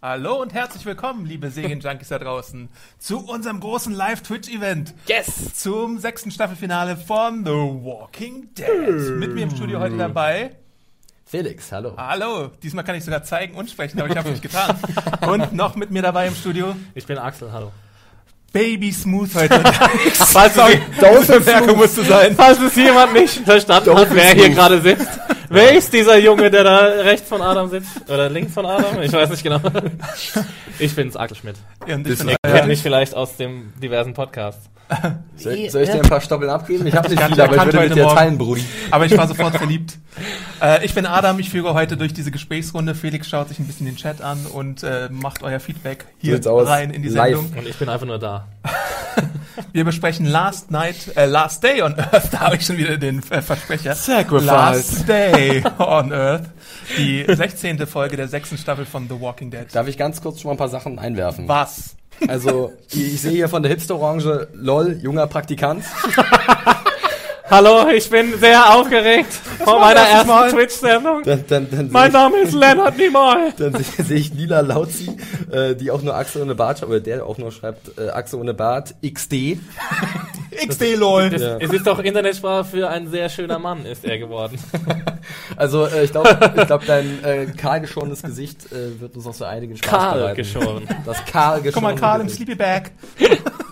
Hallo und herzlich willkommen, liebe Serienjunkies da draußen, zu unserem großen Live-Twitch-Event. Yes! Zum sechsten Staffelfinale von The Walking Dead. Mit mir im Studio heute dabei. Felix, hallo. Hallo, diesmal kann ich sogar zeigen und sprechen, aber ich habe es nicht getan. Und noch mit mir dabei im Studio Ich bin Axel, hallo. Baby Smooth heute unterwegs. Falls, Sorry, diese Bemerkung musste sein. falls es jemand nicht verstanden hat, wer hier gerade sitzt. Wer ist dieser Junge, der da rechts von Adam sitzt? Oder links von Adam? Ich weiß nicht genau. Ich bin's, Axel Schmidt. Und ich bin Ihr euer- kennt mich vielleicht aus dem diversen Podcasts. Soll, soll ich dir ein paar Stoppeln abgeben? Ich habe nicht viele, aber ich würde mit dir Morgen. teilen, Brudi. Aber ich war sofort verliebt. Äh, ich bin Adam, ich führe heute durch diese Gesprächsrunde. Felix schaut sich ein bisschen den Chat an und äh, macht euer Feedback hier rein in die Live. Sendung. Und ich bin einfach nur da. Wir besprechen Last Night, äh, Last Day on Earth. Da habe ich schon wieder den äh, Versprecher. Sacrifice. Last Day on Earth. Die 16. Folge der sechsten Staffel von The Walking Dead. Darf ich ganz kurz schon mal ein paar Sachen einwerfen? Was? Also, ich ich sehe hier von der Hipster-Orange, lol, junger Praktikant. Hallo, ich bin sehr aufgeregt vor meiner ersten. Twitch-Sendung. Dann, dann, dann Mein sehe Name ist Leonard Nimoy. ich, dann sehe ich Lila Lauzi, äh, die auch nur Achse ohne Bart schreibt, oder der auch nur schreibt, äh, Achse ohne Bart, XD. XD LOL. Es, es ist doch Internetsprache für ein sehr schöner Mann, ist er geworden. Also, äh, ich glaube, ich glaub, dein äh, kahlgeschorenes Gesicht äh, wird uns noch so einigen Spaß Kahl bereiten. geschoren. Das kahl Guck mal, Karl im Sleepy Bag.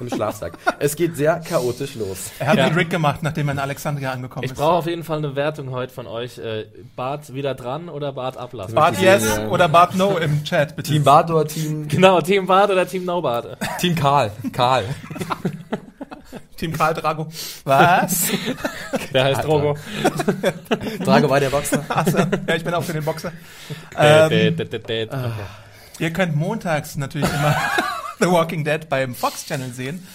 Im Schlafsack. Es geht sehr chaotisch los. Er hat Ja. den Rick gemacht, nachdem er in Alexandria angekommen Ich ist. brauche auf jeden Fall eine Wertung heute von euch. Äh, Bart wieder dran oder Bart ablassen? Bart Yes ja. oder Bart No im Chat, bitte. Team Bart oder Team, Genau, Team Bart oder Team No Bart? Team Karl? Karl. Team Karl Drago. Was? Der heißt Drogo. Drago war der Boxer. Achso, ja, ich bin auch für den Boxer. Ähm. Okay. Ihr könnt montags natürlich immer The Walking Dead beim Fox Channel sehen.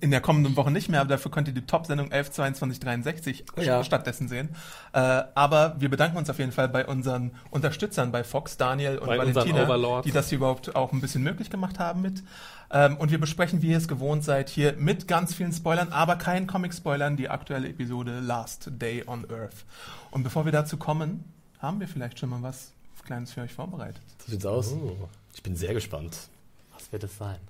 In der kommenden Woche nicht mehr, aber dafür könnt ihr die Top-Sendung 11, 22, 63 Ja. stattdessen sehen. Äh, aber wir bedanken uns auf jeden Fall bei unseren Unterstützern bei Fox, Daniel und Bei Valentina, die das hier überhaupt auch ein bisschen möglich gemacht haben mit. Ähm, und wir besprechen, wie ihr es gewohnt seid, hier mit ganz vielen Spoilern, aber keinen Comic-Spoilern, die aktuelle Episode Last Day on Earth. Und bevor wir dazu kommen, haben wir vielleicht schon mal was Kleines für euch vorbereitet. So sieht's aus. Uh, Ich bin sehr gespannt. Wird es sein?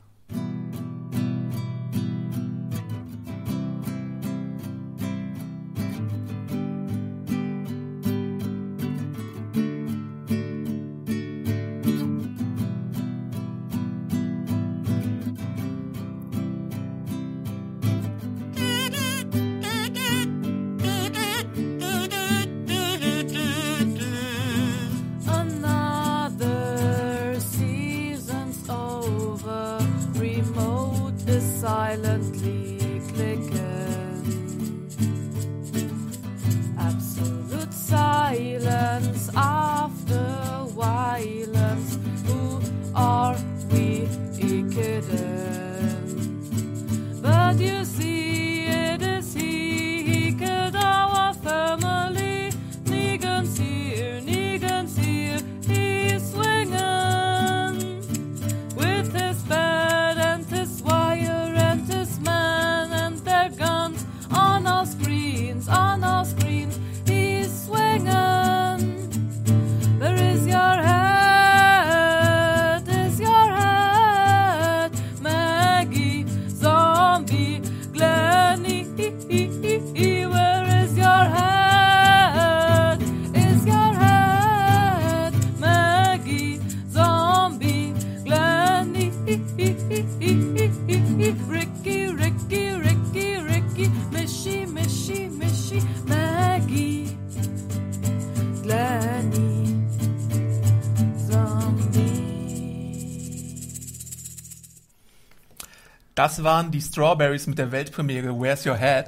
Das waren die Strawberries mit der Weltpremiere Where's Your Head?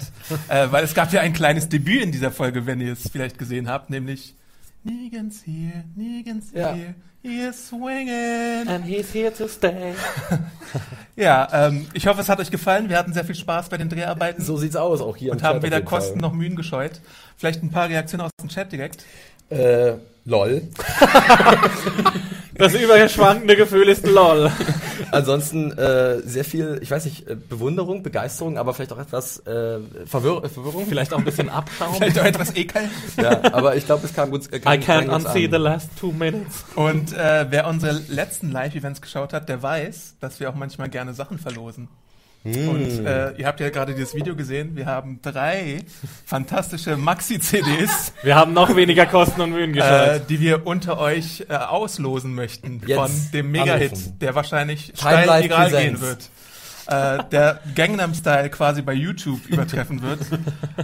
äh, weil es gab ja ein kleines Debüt in dieser Folge, wenn ihr es vielleicht gesehen habt, nämlich Negan's here, Negan's Ja. here, he's swinging. And he's here to stay. Ja, ähm, ich hoffe, es hat euch gefallen. Wir hatten sehr viel Spaß bei den Dreharbeiten So sieht's aus, auch hier und haben weder Fall. Kosten noch Mühen gescheut. Vielleicht ein paar Reaktionen aus dem Chat direkt. Äh, lol. Das überschwankende Gefühl ist lol. Ansonsten äh, sehr viel, ich weiß nicht, äh, Bewunderung, Begeisterung, aber vielleicht auch etwas äh, Verwirr Verwirrung. Vielleicht auch ein bisschen Abschaum. Vielleicht auch etwas ekel. Ja, aber ich glaube, es kam gut. Äh, kam, I can't unsee the last two minutes. Und äh, wer unsere letzten Live-Events geschaut hat, der weiß, dass wir auch manchmal gerne Sachen verlosen. Und äh, ihr habt ja gerade dieses Video gesehen. Wir haben drei fantastische Maxi-CDs, Wir haben noch weniger Kosten und Mühen äh, gescheut. die wir unter euch äh, auslosen möchten Jetzt von dem Mega-Hit, der wahrscheinlich steil viral gehen wird. Äh, der Gangnam Style quasi bei YouTube übertreffen wird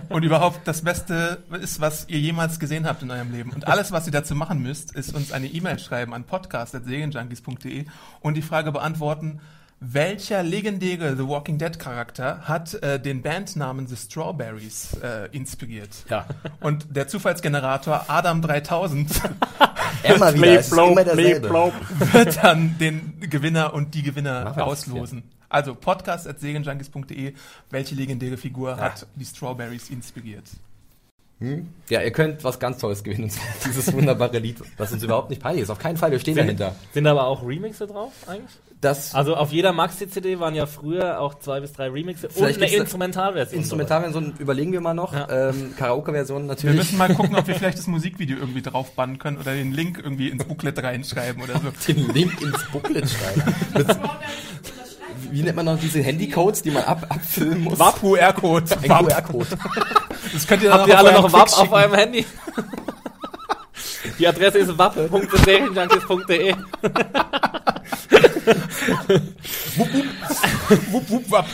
und überhaupt das Beste ist, was ihr jemals gesehen habt in eurem Leben. Und alles, was ihr dazu machen müsst, ist uns eine E-Mail schreiben an podcast.serienjunkies.de und die Frage beantworten, welcher legendäre The Walking Dead Charakter hat äh, den Bandnamen The Strawberries äh, inspiriert? Ja. Und der Zufallsgenerator Adam 3000 Immer wieder, es ist Bleep, immer derselbe. wird dann den Gewinner und die Gewinner auslosen. Also podcast.segenjunkies.de, welche legendäre Figur hat die Strawberries inspiriert? Ja, ihr könnt was ganz Tolles gewinnen, und zwar dieses wunderbare Lied, was uns überhaupt nicht peinlich ist. Auf keinen Fall, wir stehen dahinter. Sind aber auch Remixe drauf eigentlich? Das Also auf jeder Maxi-CD waren ja früher auch zwei bis drei Remixe und Vielleicht eine Instrumentalversion. Instrumentalversion überlegen wir mal noch. Ja. Ähm, Karaoke-Version Wir natürlich. müssen mal gucken, ob wir vielleicht das Musikvideo irgendwie draufbannen können oder den Link irgendwie ins Booklet reinschreiben oder so. den Link ins Booklet schreiben. Wie nennt man noch diese Handycodes, die man ab, abfilmen muss? WAP QR-Code. Ein WAP. QR-Code. Das könnt ihr dann Habt ihr alle noch WAP auf eurem Handy? Die Adresse ist wap.serienjunkies.de. Wupp, wupp, wapp.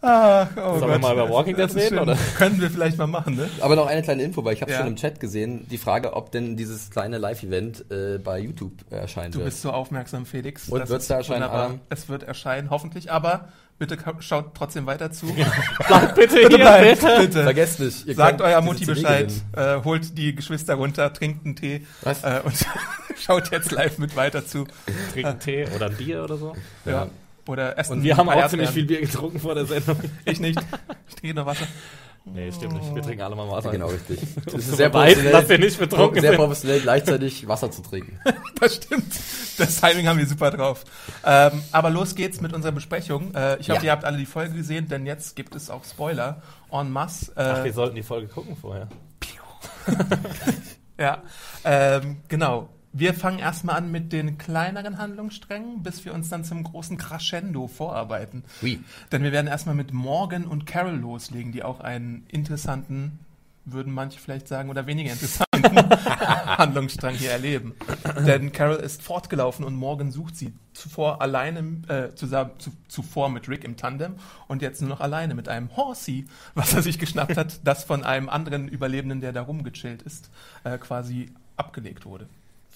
Ach, oh Sollen wir Gott. mal über Walking Dead reden, oder? Können wir vielleicht mal machen, ne? Aber noch eine kleine Info, weil ich habe Ja. schon im Chat gesehen, die Frage, ob denn dieses kleine Live-Event äh, bei YouTube erscheinen Du wird. bist so aufmerksam, Felix. Und wird's ist da erscheinen. Adam? Es wird erscheinen, hoffentlich, aber bitte schaut trotzdem weiter zu. Bleibt bitte Bitte hier, bleibt, bitte. bitte. Vergesst nicht. ihr Sagt euer diese Mutti Bescheid, äh, holt die Geschwister runter, trinkt einen Tee äh, und schaut jetzt live mit weiter zu. Trinken Tee oder ein Bier oder so. Ja. Oder essen Und wir haben auch ziemlich viel. Bier getrunken vor der Sendung. Ich nicht. Ich trinke nur Wasser. Nee, stimmt nicht. Wir trinken alle mal Wasser. Genau, richtig. Das ist sehr professionell, dass wir nicht betrunken sehr professionell gleichzeitig Wasser zu trinken. Das stimmt. Das Timing haben wir super drauf. Ähm, aber los geht's mit unserer Besprechung. Äh, ich hoffe, Ja. ihr habt alle die Folge gesehen, denn jetzt gibt es auch Spoiler en masse. Äh, Ach, wir sollten die Folge gucken vorher. Ja, ähm, genau. Wir fangen erstmal an mit den kleineren Handlungssträngen, bis wir uns dann zum großen Crescendo vorarbeiten. Oui. Denn wir werden erstmal mit Morgan und Carol loslegen, die auch einen interessanten, würden manche vielleicht sagen, oder weniger interessanten Handlungsstrang hier erleben. Denn Carol ist fortgelaufen und Morgan sucht sie zuvor alleine, äh, zusammen, zu, zuvor mit Rick im Tandem und jetzt nur noch alleine mit einem Horsey, was er sich geschnappt hat, das von einem anderen Überlebenden, der da rumgechillt ist, äh, quasi abgelegt wurde.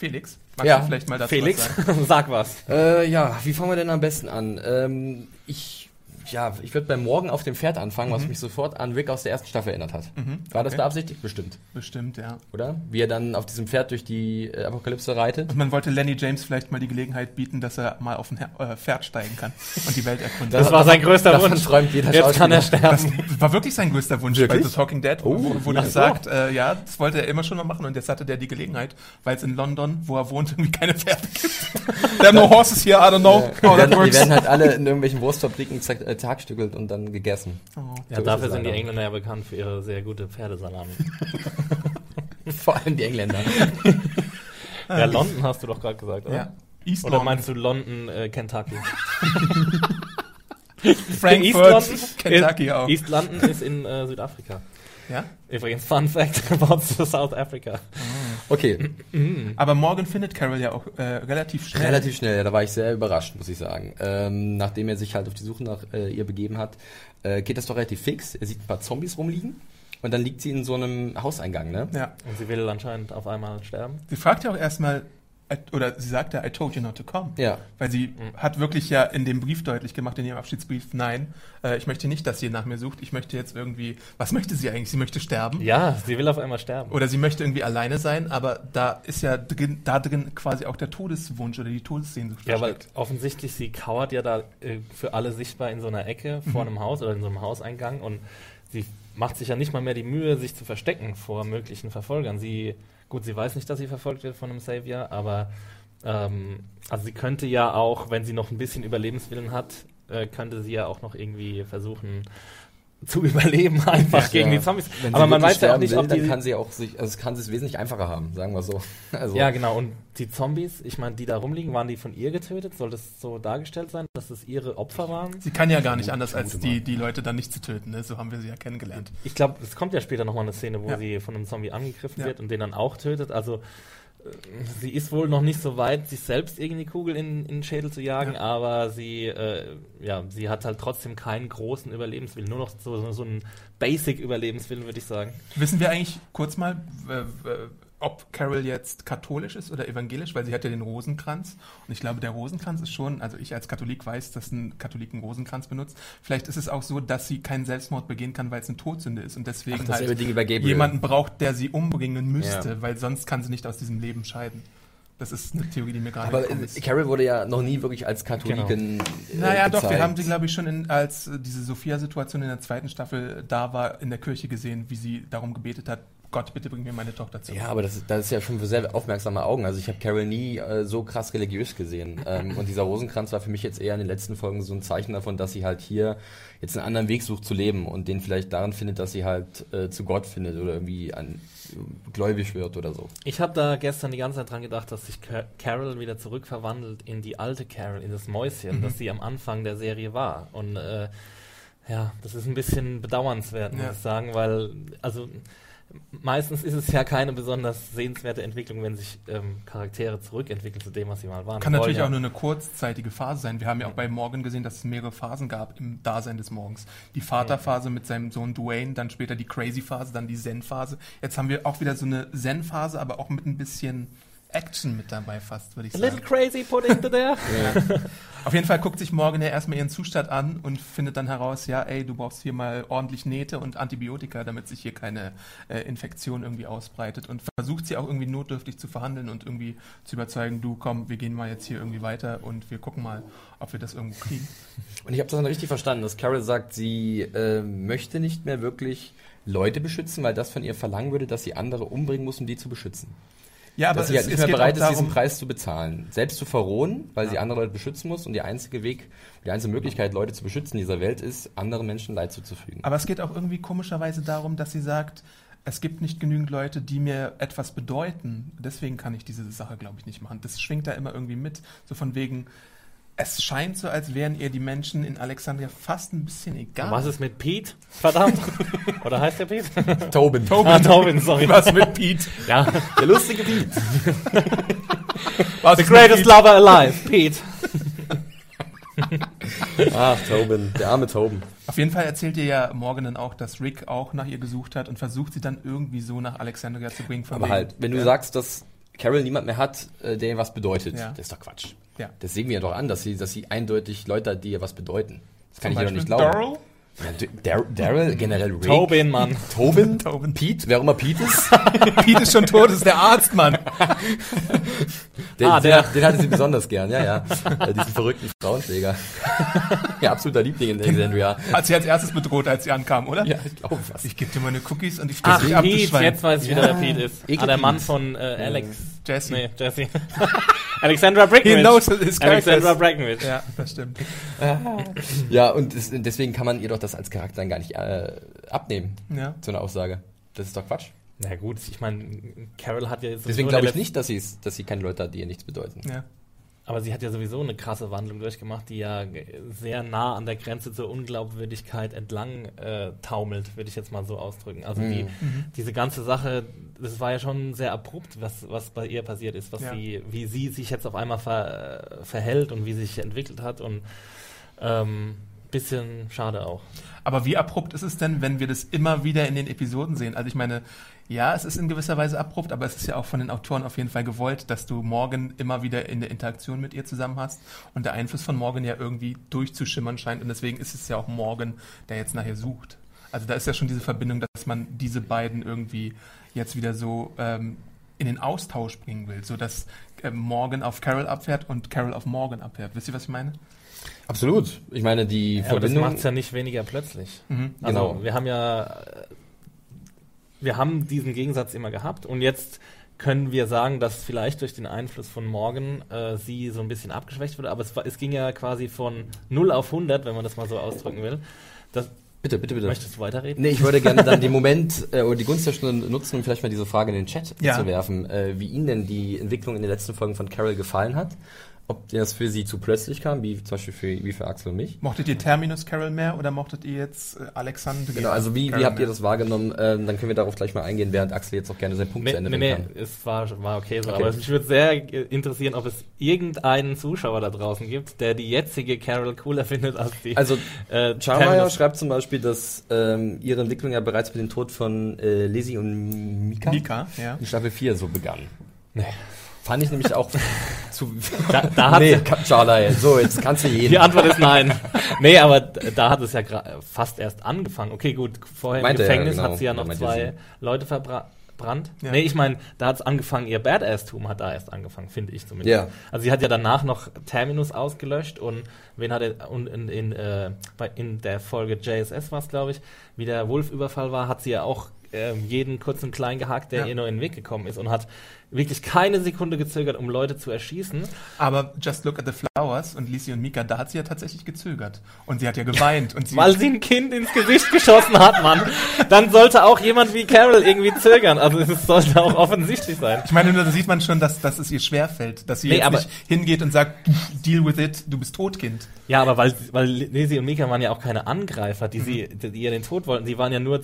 Felix, magst Ja, du vielleicht mal dazu Felix, was sagen? sag was. Äh, ja, wie fangen wir denn am besten an? Ähm, ich, ja, ich würde beim Morgen auf dem Pferd anfangen, was mich sofort an Rick aus der ersten Staffel erinnert hat. War das okay. beabsichtigt? Bestimmt, Bestimmt, ja. oder? Wie er dann auf diesem Pferd durch die äh, Apokalypse reitet. Und man wollte Lenny James vielleicht mal die Gelegenheit bieten, dass er mal auf ein äh, Pferd steigen kann und die Welt erkunden. Das war sein größter Davon Wunsch. träumt jeder Jetzt kann er sterben. das war wirklich sein größter Wunsch Wirklich? bei The Talking Dead, Oh, wo, das so. sagt, äh, ja, das wollte er immer schon mal machen und jetzt hatte der die Gelegenheit, weil es in London, wo er wohnt, irgendwie keine Pferde gibt. There are no horses here, I don't know Die how that werden, die works. werden halt alle in irgendwelchen Wurstfabriken zack- äh, tagstückelt und dann gegessen. Oh. Ja, So dafür sind die. Engländer ja bekannt für ihre sehr gute Pferdesalami. Vor allem die Engländer. ja, London hast du doch gerade gesagt, oder? Ja. East Oder London, meinst du London, äh, Kentucky? Frankfurt, East London? Kentucky ist, auch. East London ist in äh, Südafrika. Ja? Übrigens, Fun Fact about South Africa. Okay, Aber Morgan findet Carol ja auch äh, relativ schnell. relativ schnell, ja, da war ich sehr überrascht, muss ich sagen. Ähm, nachdem er sich halt auf die Suche nach äh, ihr begeben hat, äh, geht das doch relativ fix. Er sieht ein paar Zombies rumliegen und dann liegt sie in so einem Hauseingang, ne? Ja. Und sie will anscheinend auf einmal sterben. Sie fragt ja auch erstmal, oder sie sagt ja, I told you not to come. Ja. Weil sie hat wirklich ja in dem Brief deutlich gemacht, in ihrem Abschiedsbrief, nein, äh, ich möchte nicht, dass ihr nach mir sucht. Ich möchte jetzt irgendwie, was möchte sie eigentlich? Sie möchte sterben. Ja, sie will auf einmal sterben. Oder sie möchte irgendwie alleine sein, aber da ist ja drin, da drin quasi auch der Todeswunsch oder die Todessehnsucht Ja, weil versteckt. offensichtlich sie kauert ja da äh, für alle sichtbar in so einer Ecke vor einem Haus oder in so einem Hauseingang und sie macht sich ja nicht mal mehr die Mühe, sich zu verstecken vor möglichen Verfolgern. Sie, gut, sie weiß nicht, dass sie verfolgt wird von einem Savior, aber ähm, also sie könnte ja auch, wenn sie noch ein bisschen Überlebenswillen hat, äh, könnte sie ja auch noch irgendwie versuchen zu überleben, einfach gegen Ja. die Zombies. Wenn Aber man weiß ja auch nicht, will, ob die dann kann sie auch sich, also kann sie es wesentlich einfacher haben, sagen wir so. Also, Ja, genau. Und die Zombies, ich meine, die da rumliegen, waren die von ihr getötet? Soll das so dargestellt sein, dass es ihre Opfer waren? Sie kann ja gar nicht anders, als die, die Leute dann nicht zu töten. Ne? So haben wir sie ja kennengelernt. Ich glaube, es kommt ja später nochmal eine Szene, wo Ja. sie von einem Zombie angegriffen Ja. wird und den dann auch tötet. Also sie ist wohl noch nicht so weit, sich selbst irgendwie Kugel in, in den Schädel zu jagen, Ja. aber sie, äh, ja, sie hat halt trotzdem keinen großen Überlebenswillen. Nur noch so, so, so einen Basic-Überlebenswillen, würde ich sagen. Wissen wir eigentlich kurz mal, äh, äh, ob Carol jetzt katholisch ist oder evangelisch, weil sie hat ja den Rosenkranz. Und ich glaube, der Rosenkranz ist schon, also ich als Katholik weiß, dass ein Katholik einen Rosenkranz benutzt. Vielleicht ist es auch so, dass sie keinen Selbstmord begehen kann, weil es eine Todsünde ist und deswegen Ach, halt jemanden braucht, der sie umbringen müsste, Ja. weil sonst kann sie nicht aus diesem Leben scheiden. Das ist eine Theorie, die mir gerade aber äh. Carol wurde ja noch nie wirklich als Katholikin. Äh, Naja, doch, wir gezeigt. haben sie, glaube ich, schon in, als äh, diese Sophia-Situation in der zweiten Staffel da war, in der Kirche gesehen, wie sie darum gebetet hat, Gott, bitte bring mir meine Tochter zurück. Ja, aber das, das ist ja schon für sehr aufmerksame Augen. Also ich habe Carol nie äh, so krass religiös gesehen. Ähm, und dieser Rosenkranz war für mich jetzt eher in den letzten Folgen so ein Zeichen davon, dass sie halt hier jetzt einen anderen Weg sucht zu leben und den vielleicht darin findet, dass sie halt äh, zu Gott findet oder irgendwie an, gläubig wird oder so. Ich habe da gestern die ganze Zeit dran gedacht, dass sich Ca- Carol wieder zurückverwandelt in die alte Carol, in das Mäuschen, Mhm. das sie am Anfang der Serie war. Und äh, ja, das ist ein bisschen bedauernswert, muss Ja. ich sagen, weil, also meistens ist es ja keine besonders sehenswerte Entwicklung, wenn sich ähm, Charaktere zurückentwickeln zu dem, was sie mal waren. Kann natürlich wollen auch nur eine kurzzeitige Phase sein. Wir haben ja auch bei Morgan gesehen, dass es mehrere Phasen gab im Dasein des Morgens. Die Vaterphase mit seinem Sohn Dwayne, dann später die Crazy-Phase, dann die Zen-Phase. Jetzt haben wir auch wieder so eine Zen-Phase, aber auch mit ein bisschen Action mit dabei fast, würde ich A sagen. little crazy put into there. Auf jeden Fall guckt sich Morgan ja erstmal ihren Zustand an und findet dann heraus, ja, ey, du brauchst hier mal ordentlich Nähte und Antibiotika, damit sich hier keine äh, Infektion irgendwie ausbreitet und versucht sie auch irgendwie notdürftig zu verhandeln und irgendwie zu überzeugen, du komm, wir gehen mal jetzt hier irgendwie weiter und wir gucken mal, ob wir das irgendwo kriegen. Und ich habe das dann richtig verstanden, dass Carol sagt, sie äh, möchte nicht mehr wirklich Leute beschützen, weil das von ihr verlangen würde, dass sie andere umbringen muss, um die zu beschützen. Ja, aber dass sie halt nicht mehr bereit ist, diesen Preis zu bezahlen. Selbst zu verrohen, weil sie andere Leute beschützen muss und der einzige Weg, die einzige Möglichkeit, Leute zu beschützen in dieser Welt ist, anderen Menschen Leid zuzufügen. Aber es geht auch irgendwie komischerweise darum, dass sie sagt, es gibt nicht genügend Leute, die mir etwas bedeuten. Deswegen kann ich diese Sache, glaube ich, nicht machen. Das schwingt da immer irgendwie mit. So von wegen, es scheint so, als wären ihr die Menschen in Alexandria fast ein bisschen egal. Was ist mit Pete? Verdammt. Oder heißt der Pete? Tobin. Ah, Tobin, sorry. Was mit Pete? Ja. Der lustige Piet. Was The greatest Pete? lover alive, Pete. Ach, Tobin. Der arme Tobin. Auf jeden Fall erzählt ihr ja Morgan dann auch, dass Rick auch nach ihr gesucht hat und versucht sie dann irgendwie so nach Alexandria zu bringen. von Aber wegen- halt, wenn du ja. sagst, dass Carol niemand mehr hat, äh, der ihr was bedeutet, Ja. das ist doch Quatsch. Ja. Das sehen wir ja doch an, dass sie, dass sie eindeutig Leute hat, die ihr was bedeuten. Das kann Zum ich ja doch nicht glauben. Daryl? Ja, Daryl, generell Rick. Tobin, Mann. Tobin? Tobin. Pete, wer auch immer Pete ist. Pete ist schon tot, ist der Arzt, Mann. Den, Ah, der. den, den hatte sie besonders gern, ja, ja. Äh, Diesen verrückten Frauenschläger. ja, absoluter Liebling in Alexandria. Hat sie als erstes bedroht, als sie ankam, oder? Ja, ich glaube fast. Ich gebe dir meine Cookies und ich Ach, stelle dich ab, Pete, jetzt weiß ich wieder, wer Pete ist. Ekel Ah, der Mann von äh, Alex. Jesse. Nee, Jesse. Alexandra Breckenridge. He knows his Alexandra characters. Breckenridge. Ja, das stimmt. Ja, und es, deswegen kann man ihr doch das als Charakter dann gar nicht äh, abnehmen, Ja. so eine Aussage. Das ist doch Quatsch. Na gut, ich meine, Carol hat ja jetzt Deswegen glaube ich nicht, dass, dass sie keine Leute hat, die ihr nichts bedeuten. ja. Aber sie hat ja sowieso eine krasse Wandlung durchgemacht, die ja sehr nah an der Grenze zur Unglaubwürdigkeit entlang äh, taumelt, würde ich jetzt mal so ausdrücken. Also die, diese ganze Sache, das war ja schon sehr abrupt, was, was bei ihr passiert ist, was Ja. sie, wie sie sich jetzt auf einmal ver, äh, verhält und wie sie sich entwickelt hat und ähm, bisschen schade auch. Aber wie abrupt ist es denn, wenn wir das immer wieder in den Episoden sehen? Also ich meine, Ja, es ist in gewisser Weise abrupt, aber es ist ja auch von den Autoren auf jeden Fall gewollt, dass du Morgan immer wieder in der Interaktion mit ihr zusammen hast und der Einfluss von Morgan ja irgendwie durchzuschimmern scheint und deswegen ist es ja auch Morgan, der jetzt nachher sucht. Also da ist ja schon diese Verbindung, dass man diese beiden irgendwie jetzt wieder so ähm, in den Austausch bringen will, so dass ähm, Morgan auf Carol abfährt und Carol auf Morgan abfährt. Wisst ihr, was ich meine? Absolut. Ich meine, die Ja, aber das Verbindung. macht es ja nicht weniger plötzlich. Mhm. Also Genau. wir haben ja, äh, wir haben diesen Gegensatz immer gehabt und jetzt können wir sagen, dass vielleicht durch den Einfluss von Morgan äh, sie so ein bisschen abgeschwächt wurde, aber es, es ging ja quasi von 0 auf 100, wenn man das mal so ausdrücken will. Das, bitte, bitte, bitte. möchtest du weiterreden? Nee, ich würde gerne dann den Moment äh, oder die Gunst der Stunde nutzen, um vielleicht mal diese Frage in den Chat Ja. zu werfen, äh, wie Ihnen denn die Entwicklung in den letzten Folgen von Carol gefallen hat. Ob das für Sie zu plötzlich kam, wie zum Beispiel für, wie für Axel und mich. Mochtet ihr Terminus Carol mehr oder mochtet ihr jetzt äh, Alexander? Genau, also wie, wie habt ihr das wahrgenommen? Ähm, dann können wir darauf gleich mal eingehen, während Axel jetzt auch gerne seinen Punkt Nee, zu Ende nee, bringen nee, kann. es war, war okay so. Okay. Aber mich würde sehr äh, interessieren, ob es irgendeinen Zuschauer da draußen gibt, der die jetzige Carol cooler findet als die. Also äh, Charmeyer schreibt zum Beispiel, dass ähm, ihre Entwicklung ja bereits mit dem Tod von äh, Lizzie und Mika, Mika, ja. in Staffel 4 so begann. Nee. Fand ich nämlich auch zu... Da, da hat nee, sie- Charley, so, jetzt kannst du jeden. Die Antwort ist nein. nee, aber da hat es ja fast erst angefangen. Okay, gut, vorher Meinte im er, Gefängnis genau. hat sie ja Ja, noch zwei Leute verbrannt. Ja. Nee, ich meine, da hat es angefangen, ihr Badass-Tum hat da erst angefangen, finde ich zumindest. Ja. Also sie hat ja danach noch Terminus ausgelöscht und wen hat er, und in, in, äh, bei, in der Folge JSS war es, glaube ich, wie der Wolf-Überfall war, hat sie ja auch ähm, jeden kurzen klein gehackt, der Ja. ihr nur in den Weg gekommen ist und hat wirklich keine Sekunde gezögert, um Leute zu erschießen. Aber Just Look at the Flowers und Lisi und Mika, da hat sie ja tatsächlich gezögert. Und sie hat ja geweint. Und sie Weil sie ein Kind ins Gesicht geschossen hat, Mann. Dann sollte auch jemand wie Carol irgendwie zögern. Also es sollte auch offensichtlich sein. ich meine, da sieht man schon, dass, dass es ihr schwerfällt, dass sie Nee, jetzt nicht hingeht und sagt, deal with it, du bist tot, Kind. Ja, aber weil, weil Lizzie und Mika waren ja auch keine Angreifer, die sie, die, ihr den Tod wollten. Sie waren ja nur,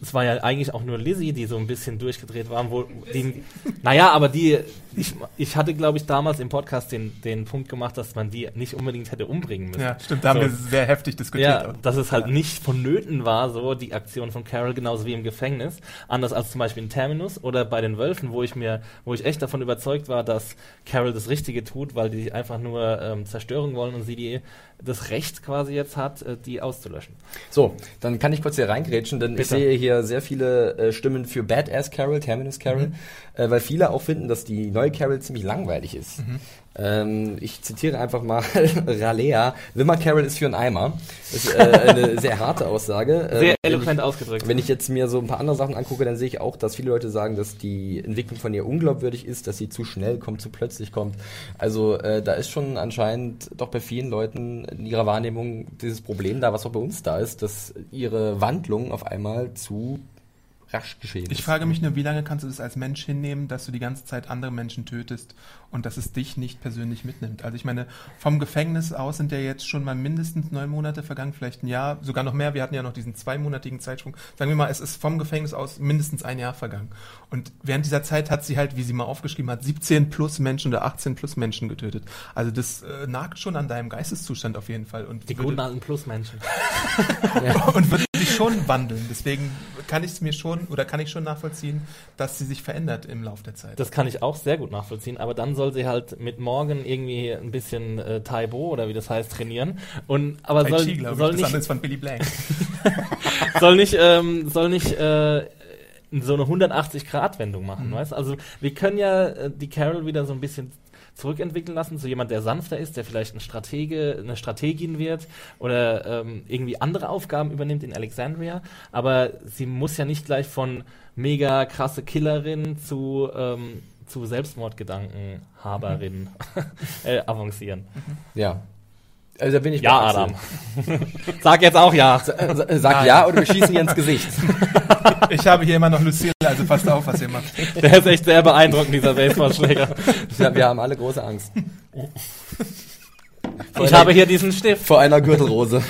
es war ja eigentlich auch nur Lizzie, die so ein bisschen durchgedreht war, wo die, naja, aber die, ich, ich hatte, glaube ich, damals im Podcast den, den Punkt gemacht, dass man die nicht unbedingt hätte umbringen müssen. Ja, stimmt, da haben So. wir sehr heftig diskutiert. Ja, dass es halt nicht vonnöten war, so die Aktion von Carol, genauso wie im Gefängnis. Anders als zum Beispiel in Terminus oder bei den Wölfen, wo ich mir, wo ich echt davon überzeugt war, dass Carol das Richtige tut, weil die einfach nur ähm, Zerstörung wollen und sie die, das Recht quasi jetzt hat, äh, die auszulöschen. So, dann kann ich kurz hier reingrätschen, denn ich Bitte. sehe hier sehr viele äh, Stimmen für Badass Carol, Terminus Carol, äh, weil viele auch finden, dass die neue Carol ziemlich langweilig ist. Ähm, ich zitiere einfach mal Ralea. Wimmer Carol ist für einen Eimer. Das ist äh, eine sehr harte Aussage. Sehr Ähm, eloquent ich, ausgedrückt. Wenn ich jetzt mir so ein paar andere Sachen angucke, dann sehe ich auch, dass viele Leute sagen, dass die Entwicklung von ihr unglaubwürdig ist, dass sie zu schnell kommt, zu plötzlich kommt. Also äh, da ist schon anscheinend doch bei vielen Leuten in ihrer Wahrnehmung dieses Problem da, was auch bei uns da ist, dass ihre Wandlung auf einmal zu rasch geschehen Ich ist. frage mich nur, wie lange kannst du das als Mensch hinnehmen, dass du die ganze Zeit andere Menschen tötest und dass es dich nicht persönlich mitnimmt? Also ich meine, vom Gefängnis aus sind ja jetzt schon mal mindestens neun Monate vergangen, vielleicht ein Jahr, sogar noch mehr. Wir hatten ja noch diesen zweimonatigen Zeitsprung. Sagen wir mal, es ist vom Gefängnis aus mindestens ein Jahr vergangen. Und während dieser Zeit hat sie halt, wie sie mal aufgeschrieben hat, 17 plus Menschen oder 18 plus Menschen getötet. Also das äh, nagt schon an deinem Geisteszustand auf jeden Fall. Und die würde- guten alten Plusmenschen. und würde sich schon wandeln. Deswegen kann ich es mir schon oder kann ich schon nachvollziehen, dass sie sich verändert im Laufe der Zeit. Das kann ich auch sehr gut nachvollziehen, aber dann soll sie halt mit Morgan irgendwie ein bisschen äh, Taibo oder wie das heißt trainieren und aber Tai soll, Chi, ich. soll das nicht ist von Billy Blank. soll nicht, ähm, soll nicht äh, so eine 180-Grad-Wendung machen, weißt Also wir können ja äh, die Carol wieder so ein bisschen zurückentwickeln lassen, zu jemand, der sanfter ist, der vielleicht ein Stratege, eine Strategin wird oder ähm, irgendwie andere Aufgaben übernimmt in Alexandria, aber sie muss ja nicht gleich von mega krasse Killerin zu, ähm, zu Selbstmordgedankenhaberin äh, avancieren. Ja. Also da bin ich Ja, bei Adam. Sag jetzt auch ja. Sa- sa- Sag ja oder wir schießen ihr ins Gesicht. Ich habe hier immer noch Lucille, also passt auf, was ihr macht. Der ist echt sehr beeindruckend, dieser Baseballschläger. Ja, wir haben alle große Angst. Ich habe hier diesen Stift. Vor einer Gürtelrose.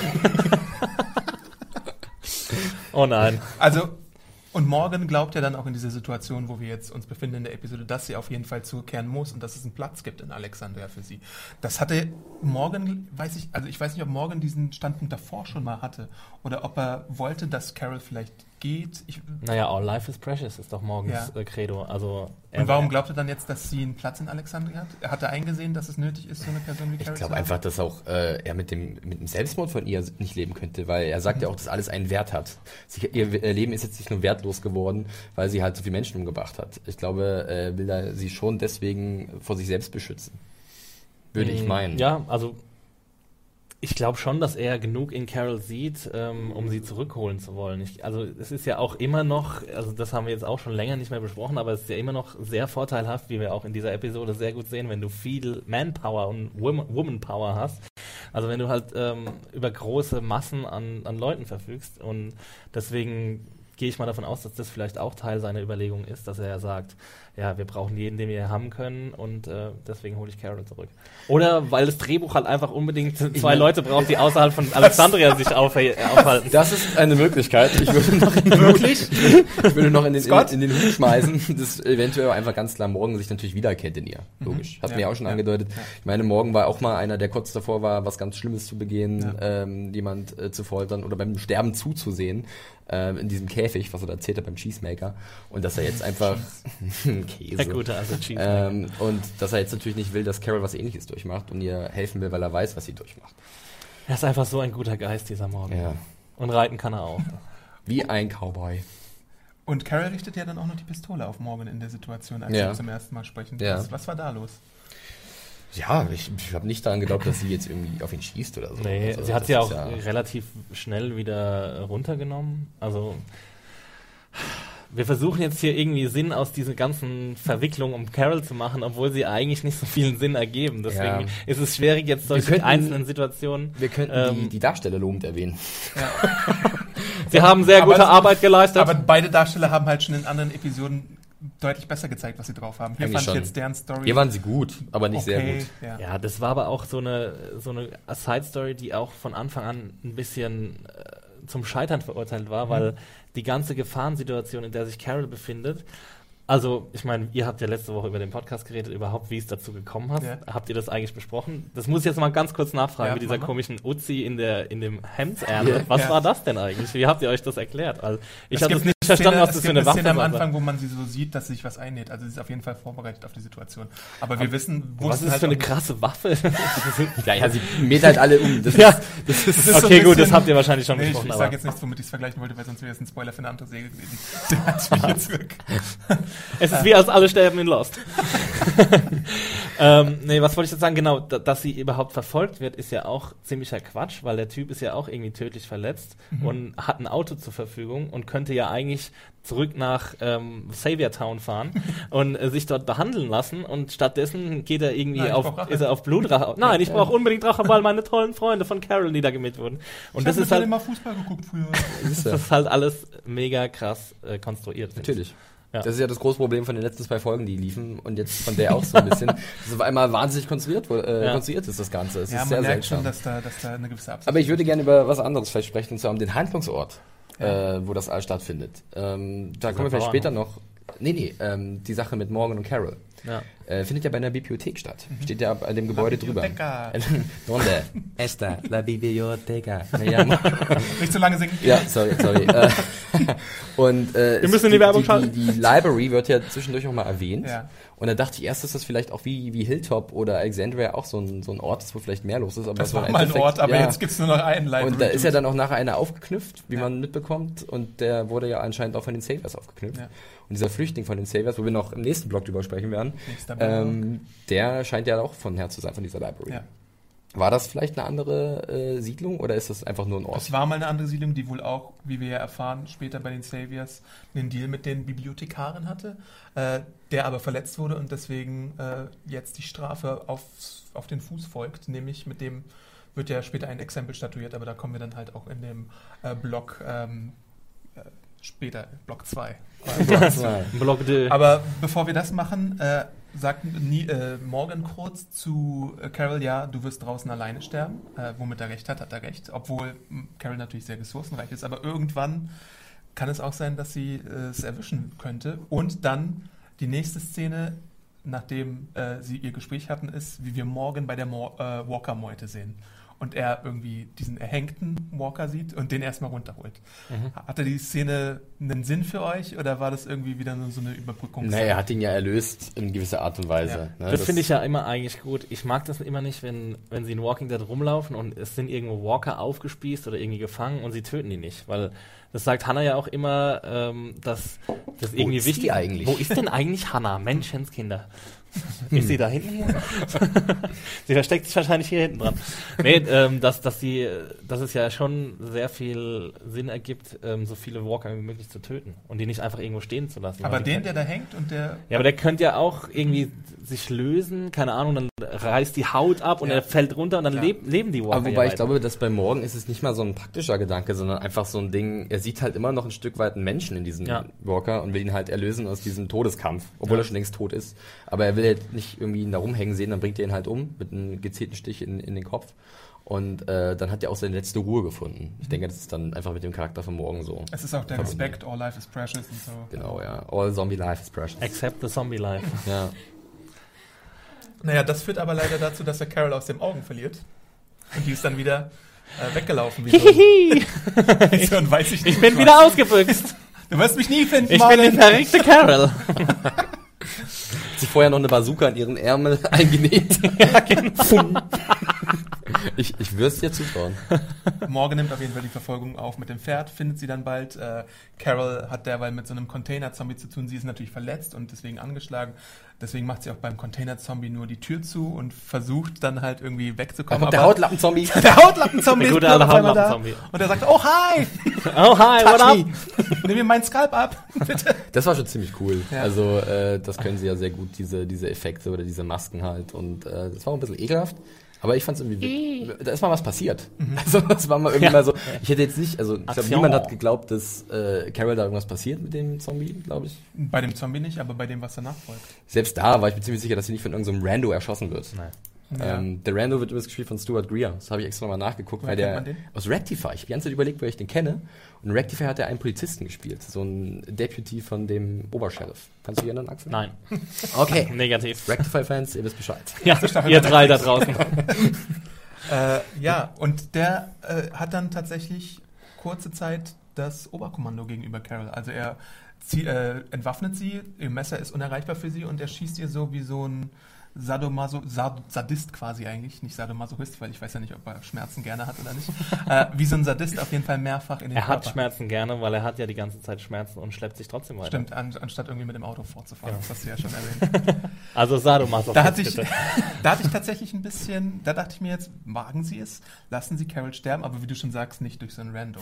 Oh nein. Also, und Morgan glaubt ja dann auch in dieser Situation, wo wir jetzt uns befinden in der Episode, dass sie auf jeden Fall zurückkehren muss und dass es einen Platz gibt in Alexandria für sie. Das hatte Morgan, weiß ich, also ich weiß nicht, ob Morgan diesen Standpunkt davor schon mal hatte oder ob er wollte, dass Carol vielleicht geht. Ich, Naja, all life is precious ist doch morgens Ja. äh, Credo. Also, und warum glaubt er dann jetzt, dass sie einen Platz in Alexandria hat? Hat er eingesehen, dass es nötig ist, so eine Person wie Ich Carol glaube einfach, dass auch äh, er mit dem, mit dem Selbstmord von ihr nicht leben könnte, weil er sagt ja auch, dass alles einen Wert hat. Sie, ihr äh, Leben ist jetzt nicht nur wertlos geworden, weil sie halt so viele Menschen umgebracht hat. Ich glaube, er will da sie schon deswegen vor sich selbst beschützen. Würde ich Mm, meinen. Ja, also ich glaube schon, dass er genug in Carol sieht, ähm, um sie zurückholen zu wollen. Ich, also es ist ja auch immer noch, also das haben wir jetzt auch schon länger nicht mehr besprochen, aber es ist ja immer noch sehr vorteilhaft, wie wir auch in dieser Episode sehr gut sehen, wenn du viel Manpower und Wom- Womanpower hast. Also wenn du halt ähm, über große Massen an, an Leuten verfügst und deswegen gehe ich mal davon aus, dass das vielleicht auch Teil seiner Überlegung ist, dass er ja sagt, ja, wir brauchen jeden, den wir haben können und äh, deswegen hole ich Carol zurück. Oder weil das Drehbuch halt einfach unbedingt zwei Leute braucht, die außerhalb von Alexandria sich aufhalten. Das ist eine Möglichkeit. Ich würde noch in den Wirklich? Ich würde noch in den, Scott? in den Hut schmeißen, dass eventuell einfach ganz klar morgen sich natürlich wiedererkennt in ihr. Logisch. Hat Ja, mir auch schon ja, angedeutet. ja. Ich meine, morgen war auch mal einer, der kurz davor war, was ganz Schlimmes zu begehen, Ja. ähm, jemand äh, zu foltern oder beim Sterben zuzusehen. Ähm, in diesem Käfig, was er da erzählt hat beim Cheesemaker. Und dass er jetzt einfach Käse. Der gute, Cheese. Ähm, und dass er jetzt natürlich nicht will, dass Carol was ähnliches durchmacht und ihr helfen will, weil er weiß, was sie durchmacht. er ist einfach so ein guter Geist, dieser Morgen. Ja. Und reiten kann er auch. Wie ein Cowboy. Und Carol richtet ja dann auch noch die Pistole auf Morgan in der Situation, als Ja. sie zum ersten Mal sprechen. Ja. Was, was war da los? Ja, ich, ich habe nicht daran geglaubt, dass sie jetzt irgendwie auf ihn schießt oder so. Nee, Also, sie hat sie auch ja- relativ schnell wieder runtergenommen. Also wir versuchen jetzt hier irgendwie Sinn aus dieser ganzen Verwicklung um Carol zu machen, obwohl sie eigentlich nicht so viel Sinn ergeben. Deswegen Ja. ist es schwierig, jetzt solche könnten- einzelnen Situationen. Wir könnten Ähm, die, die Darsteller lobend erwähnen. Sie haben sehr Aber gute es- Arbeit geleistet. Aber beide Darsteller haben halt schon in anderen Episoden deutlich besser gezeigt, was sie drauf haben. Hier Eigentlich fand schon. ich jetzt deren Story. Hier waren sie gut, aber nicht sehr okay, gut. Ja. Ja, das war aber auch so eine, so eine Side-Story, die auch von Anfang an ein bisschen äh, zum Scheitern verurteilt war, weil die ganze Gefahrensituation, in der sich Carol befindet, also ich meine, ihr habt ja letzte Woche über den Podcast geredet, überhaupt, wie es dazu gekommen hat. Ja. Habt ihr das eigentlich besprochen? Das muss ich jetzt mal ganz kurz nachfragen, Ja, mit dieser mach mal. komischen Uzi in, der, in dem Hemdsärmel. Was Ja. war das denn eigentlich? Wie habt ihr euch das erklärt? Also, ich Es habe das gibt nicht eine verstanden, Szene, was es das für eine Waffe Szene am war. Anfang, wo man sie so sieht, dass sich was einnäht. Also sie ist auf jeden Fall vorbereitet auf die Situation. Aber wir wissen, Was wussten ist halt für eine krasse Waffe? Ja, ja, sie mäht halt alle um. Das ja, ist, das ist, ist so okay, gut, das habt ihr wahrscheinlich schon Nee, ich, besprochen. ich aber- sage jetzt nichts, womit ich es vergleichen wollte, weil sonst wäre es ein Spoiler für eine andere Serie gewesen. Der hat mich jetzt zurück. Es ist wie als alle sterben in Lost. ähm, nee, was wollte ich jetzt sagen? Genau, da, dass sie überhaupt verfolgt wird, ist ja auch ziemlicher Quatsch, weil der Typ ist ja auch irgendwie tödlich verletzt und hat ein Auto zur Verfügung und könnte ja eigentlich zurück nach ähm, Savior Town fahren und äh, sich dort behandeln lassen und stattdessen geht er irgendwie Nein, auf, ist er auf Blutrache. Nein, ich brauche unbedingt Rache, weil meine tollen Freunde von Carol niedergemäht wurden. Und ich das hab ist halt, immer Fußball geguckt früher. das ist halt alles mega krass äh, konstruiert. finde ich. Ja. Das ist ja das große Problem von den letzten zwei Folgen, die liefen und jetzt von der auch so ein bisschen. Das ist auf einmal wahnsinnig konstruiert, äh, Ja. konstruiert ist das Ganze. Es ja, ist man sehr merkt seltsam. schon, dass da, dass da eine gewisse Absicht Aber ich würde gerne über was anderes vielleicht sprechen, und zwar um den Handlungsort, äh, wo das alles stattfindet. Ähm, da kommen wir vielleicht später noch. Nee, nee, ähm, die Sache mit Morgan und Carol. Ja. Äh, findet ja bei einer Bibliothek statt. Steht ja an dem Gebäude drüber. Donde? Esta, la biblioteca. Nicht so lange singen. Ja, sorry, sorry. Äh, und äh, Wir müssen in die Werbung die, schalten. die, die Library wird ja zwischendurch auch mal erwähnt. Ja. Und da dachte ich erst, dass das vielleicht auch wie, wie Hilltop oder Alexandria auch so ein, so ein Ort ist, wo vielleicht mehr los ist. Aber Das war mal ein Ort, aber ja. jetzt gibt's nur noch einen Library. Und da ist ja dann auch nachher einer aufgeknüpft, wie Ja. man mitbekommt. Und der wurde ja anscheinend auch von den Saviors aufgeknüpft. Ja. Und dieser Flüchtling von den Saviors, wo wir noch im nächsten Blog drüber sprechen werden, Blog. ähm, der scheint ja auch von her zu sein, von dieser Library. Ja. War das vielleicht eine andere äh, Siedlung oder ist das einfach nur ein Ort? Es war mal eine andere Siedlung, die wohl auch, wie wir ja erfahren, später bei den Saviors einen Deal mit den Bibliothekaren hatte, äh, der aber verletzt wurde und deswegen äh, jetzt die Strafe auf, auf den Fuß folgt, nämlich mit dem wird ja später ein Exempel statuiert, aber da kommen wir dann halt auch in dem äh, Block ähm, äh, später, Block 2. Block de. Aber bevor wir das machen, äh, sagt nie, äh, Morgan kurz zu äh, Carol, ja, du wirst draußen alleine sterben. Äh, womit er recht hat, hat er recht. Obwohl m, Carol natürlich sehr ressourcenreich ist. Aber irgendwann kann es auch sein, dass sie äh, es erwischen könnte. Und dann die nächste Szene, nachdem äh, sie ihr Gespräch hatten, ist, wie wir Morgan bei der Mo äh, Walker-Meute sehen. Und er irgendwie diesen erhängten Walker sieht und den erstmal runterholt. Mhm. Hatte die Szene einen Sinn für euch oder war das irgendwie wieder nur so eine Überbrückung? Naja, er hat ihn ja erlöst in gewisser Art und Weise. Ne? Das, finde ich ja immer eigentlich gut. Ich mag das immer nicht, wenn, wenn sie in Walking Dead rumlaufen und es sind irgendwo Walker aufgespießt oder irgendwie gefangen und sie töten die nicht. Weil das sagt Hannah ja auch immer, ähm, dass das irgendwie ist die wichtig eigentlich? Wo ist denn eigentlich Hannah? Menschenskinder. Ist sie da hinten hier? sie versteckt sich wahrscheinlich hier hinten dran. Nee, ähm, dass, dass, sie, dass es ja schon sehr viel Sinn ergibt, ähm, so viele Walker wie möglich zu töten und die nicht einfach irgendwo stehen zu lassen. Aber die den, der da hängt und der. ja, aber der könnte ja auch irgendwie sich lösen, keine Ahnung, dann reißt die Haut ab und Ja. er fällt runter und dann Klar. leb, leben die Walker. Aber ja wobei ich glaube, dass bei Morgen ist es nicht mal so ein praktischer Gedanke, sondern einfach so ein Ding, er sieht halt immer noch ein Stück weit einen Menschen in diesem Ja. Walker und will ihn halt erlösen aus diesem Todeskampf, obwohl Ja. er schon längst tot ist. Aber er will halt nicht irgendwie ihn da rumhängen sehen, dann bringt er ihn halt um mit einem gezielten Stich in, in den Kopf. Und äh, dann hat er auch seine letzte Ruhe gefunden. Ich denke, das ist dann einfach mit dem Charakter von Morgen so. Es ist auch der Verbunden. Respekt, all life is precious und so. Genau, ja. All Zombie Life is precious. Except the Zombie Life. Ja. Naja, das führt aber leider dazu, dass er Carol aus den Augen verliert. Und die ist dann wieder äh, weggelaufen. Wie wie so ein weiß ich nicht. Ich bin was. wieder ausgebüxt. Du wirst mich nie finden, Ich bin die Marvin. verrückte Carol. Hat sich vorher noch eine Bazooka in ihren Ärmel eingenäht. ich, ich würde es dir zutrauen. Morgan nimmt auf jeden Fall die Verfolgung auf mit dem Pferd, findet sie dann bald. Äh, Carol hat derweil mit so einem Container-Zombie zu tun. Sie ist natürlich verletzt und deswegen angeschlagen. Deswegen macht sie auch beim Container-Zombie nur die Tür zu und versucht dann halt irgendwie wegzukommen. kommt der Aber- Hautlappen-Zombie. der Hautlappen-Zombie Der ist gute einmal da. Hautlappen-Zombie. Und er sagt, oh hi, Oh, hi, what touch up? me. Nimm mir meinen Skalp ab, bitte. Das war schon ziemlich cool. Ja. Also äh, das können sie ja sehr gut, diese, diese Effekte oder diese Masken halt. Und äh, das war auch ein bisschen ekelhaft. Aber ich fand es irgendwie, da ist mal was passiert. Also das war mal irgendwie Ja. mal so, ich hätte jetzt nicht, also ich glaube, niemand hat geglaubt, dass äh, Carol da irgendwas passiert mit dem Zombie, glaube ich. Bei dem Zombie nicht, aber bei dem, was danach folgt. Selbst da war ich mir ziemlich sicher, dass sie nicht von irgendeinem Rando erschossen wird. Nein. Ja. Ähm, der Rando wird übrigens gespielt von Stuart Greer. Das habe ich extra mal nachgeguckt, Woher weil kennt der man den? aus Rectify. Ich habe die ganze Zeit überlegt, woher ich den kenne. Und in Rectify hat er einen Polizisten gespielt, so ein Deputy von dem Obersheriff. Kannst du dich erinnern, Axel? Nein. Okay. Negativ. Rectify-Fans, ihr wisst Bescheid. Ja, ihr drei da draußen. Äh, ja, und der äh, hat dann tatsächlich kurze Zeit das Oberkommando gegenüber Carol. Also er zie- äh, entwaffnet sie, ihr Messer ist unerreichbar für sie und er schießt ihr so wie so ein Sadomaso Sad Sadist quasi eigentlich, nicht Sadomasochist, weil ich weiß ja nicht, ob er Schmerzen gerne hat oder nicht. äh, wie so ein Sadist auf jeden Fall mehrfach in den Er hat Körper. Schmerzen gerne, weil er hat ja die ganze Zeit Schmerzen und schleppt sich trotzdem weiter. Stimmt, an, anstatt irgendwie mit dem Auto fortzufahren, Ja. das hast du ja schon erwähnt. Also Sadomaso. Da hatte, ich, da hatte ich tatsächlich ein bisschen, da dachte ich mir jetzt, wagen Sie es, lassen Sie Carol sterben, aber wie du schon sagst, nicht durch so ein Rando.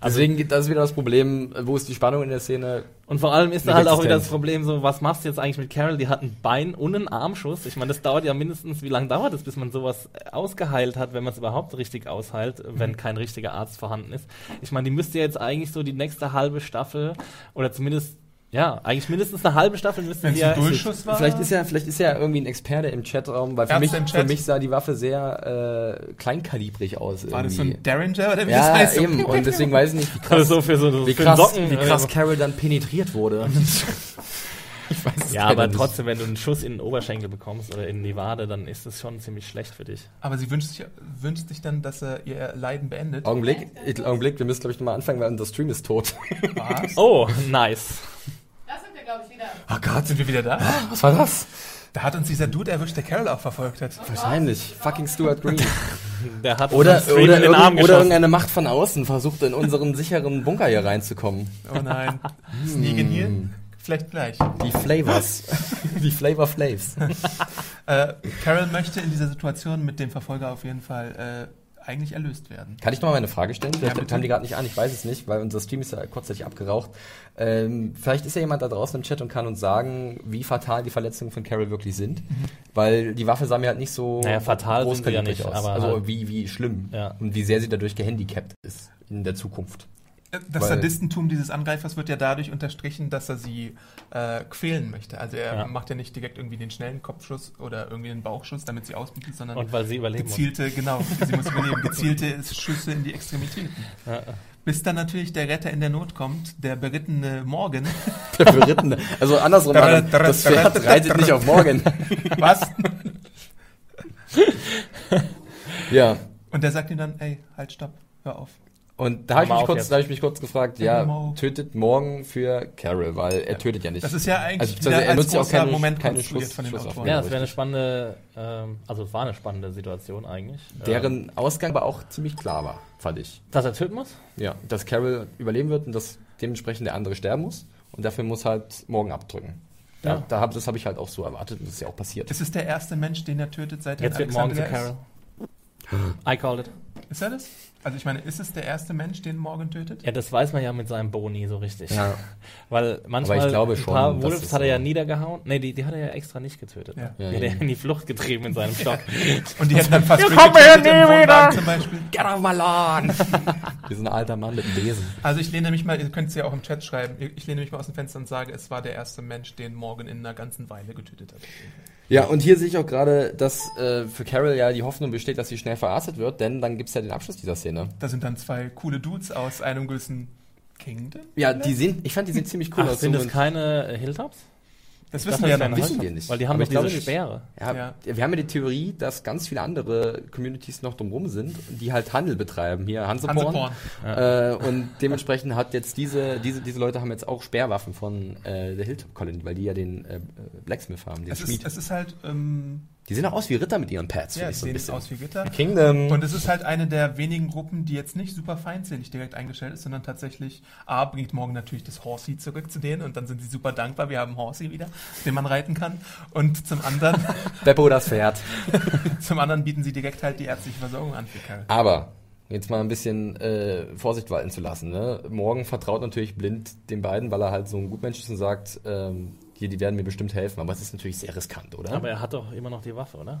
Also, Deswegen gibt das wieder das Problem, wo ist die Spannung in der Szene? Und vor allem ist da halt auch wieder das Problem so, was machst du jetzt eigentlich mit Carol? Die hat ein Bein und einen Armschuss. Ich meine, das dauert ja mindestens, wie lange dauert es, bis man sowas ausgeheilt hat, wenn man es überhaupt richtig ausheilt, wenn kein richtiger Arzt vorhanden ist. Ich meine, die müsste jetzt eigentlich so die nächste halbe Staffel oder zumindest, ja, eigentlich mindestens eine halbe Staffel müsste Wenn die es ein ja Durchschuss war. Vielleicht ist ja, vielleicht ist ja irgendwie ein Experte im Chatraum, weil für Ärzte mich, für mich sah die Waffe sehr äh, kleinkalibrig aus. war das so irgendwie. ein Derringer oder wie ja, das heißt? eben. Und deswegen weiß ich nicht, wie Also krass, so für so wie für krass, Socken. wie krass Carol dann penetriert wurde. ich weiß es Ja, aber nicht. trotzdem, wenn du einen Schuss in den Oberschenkel bekommst oder in die Wade, dann ist das schon ziemlich schlecht für dich. Aber sie wünscht sich, wünscht sich dann, dass er ihr Leiden beendet. Augenblick, Augenblick, wir müssen glaube ich nochmal anfangen, weil unser Stream ist tot. Was? Oh, nice. Glaube ich, wieder. Oh Gott, Sind wir wieder da? was war das? Da hat uns dieser Dude erwischt, der Carol auch verfolgt hat. Wahrscheinlich. Fucking Stuart Green. Der hat Oder, oder, in den Arm oder irgendeine Macht von außen versucht in unseren sicheren Bunker hier reinzukommen. Oh nein. Sneaken hier? Vielleicht gleich. Die Flavors. Die Flavor Flaves. Äh, Carol möchte in dieser Situation mit dem Verfolger auf jeden Fall äh, eigentlich erlöst werden. Kann ich noch mal eine Frage stellen? Vielleicht bitte. kam die gerade nicht an, ich weiß es nicht, weil unser Stream ist ja kurzzeitig abgeraucht. Ähm, vielleicht ist ja jemand da draußen im Chat und kann uns sagen, wie fatal die Verletzungen von Carol wirklich sind. Mhm. Weil die Waffe sah mir halt nicht so Naja, fatal sind sie ja großkalibrig nicht, aus. aber also halt- wie, wie schlimm. Ja. Und wie sehr sie dadurch gehandicapt ist in der Zukunft. Das Weil- Sadistentum dieses Angreifers wird ja dadurch unterstrichen, dass er sie äh, quälen möchte. Also er Ja. macht ja nicht direkt irgendwie den schnellen Kopfschuss oder irgendwie den Bauchschuss, damit sie ausbietet, sondern Und weil sie überleben muss. gezielte, genau, sie muss überleben, gezielte Schüsse in die Extremitäten. Ja. Bis dann natürlich der Retter in der Not kommt, der berittene Morgan. Der Berittene. Also andersrum, das Pferd reitet nicht auf morgen. Was? Ja. Und der sagt ihm dann, ey, halt, stopp, hör auf. Und da habe ich, mich kurz- da hab ich mich kurz gefragt, ja, tötet morgen für Carol, weil er tötet ja nicht. Das ist ja eigentlich Also, er nutzt ja auch keine- Moment keine Schluss- von den Schlusswaffe. Autoren. Ja, es wäre eine spannende, ähm, also es war eine spannende Situation eigentlich. Ähm, Deren Ausgang aber auch ziemlich klar war, fand ich. dass er töten muss? Ja, dass Carol überleben wird und dass dementsprechend der andere sterben muss. Und dafür muss halt morgen abdrücken. Da, Ja. da hab, das habe ich halt auch so erwartet und das ist ja auch passiert. Das ist der erste Mensch, den er tötet, seit er Jetzt wird morgen zu Carol. I called it. Ist. er das? Also ich meine, ist es der erste Mensch, den Morgan tötet? Ja, das weiß man ja mit seinem Boni so richtig. Ja. Weil manchmal Aber ich glaube ein paar Wolves es hat er ja niedergehauen. Nee, die, die hat er ja extra nicht getötet. Ja. Die Ja, hat ja. er in die Flucht getrieben in seinem Stock. Und die hätten dann fast Rick getötet nie wieder. zum Beispiel. Get off my lawn! Wir sind ein alter Mann mit einem Besen. Also ich lehne mich mal, ihr könnt es ja auch im Chat schreiben, ich lehne mich mal aus dem Fenster und sage, es war der erste Mensch, den Morgan in einer ganzen Weile getötet hat. Ja, und hier sehe ich auch gerade, dass äh, für Carol ja die Hoffnung besteht, dass sie schnell verarztet wird, denn dann gibt's ja den Abschluss dieser Szene. Da sind dann zwei coole Dudes aus einem gewissen Kingdom. Ja, die sehen, ich fand, die sehen ziemlich cool Ach, aus. sind so das keine Hilltops? Das wissen wir ja noch. Wissen wir nicht. Weil die haben doch diese. Speere. Ja, Ja. Wir haben ja die Theorie, dass ganz viele andere Communities noch drumherum sind, die halt Handel betreiben. Hier Hanseporn. Hanseporn. Äh, und dementsprechend hat jetzt diese, diese, diese Leute haben jetzt auch Sperrwaffen von äh, der Hilltop Colony, weil die ja den äh, Blacksmith haben, den Es ist, Schmied. es ist halt, ähm, Die sehen auch aus wie Ritter mit ihren Pads, ja, so ein sehen bisschen. aus wie Gitter. Kingdom. Und es ist halt eine der wenigen Gruppen, die jetzt nicht super feindselig direkt eingestellt ist, sondern tatsächlich, A, bringt morgen natürlich das Horsey zurück zu denen und dann sind sie super dankbar, wir haben Horsey wieder, den man reiten kann. Und zum anderen, Beppo das Pferd. zum anderen bieten sie direkt halt die ärztliche Versorgung an für Carol. Aber jetzt mal ein bisschen äh, Vorsicht walten zu lassen. Ne? Morgen vertraut natürlich blind den beiden, weil er halt so ein Gutmensch ist und sagt, ähm, hier, die werden mir bestimmt helfen. Aber es ist natürlich sehr riskant, oder? Aber er hat doch immer noch die Waffe, oder?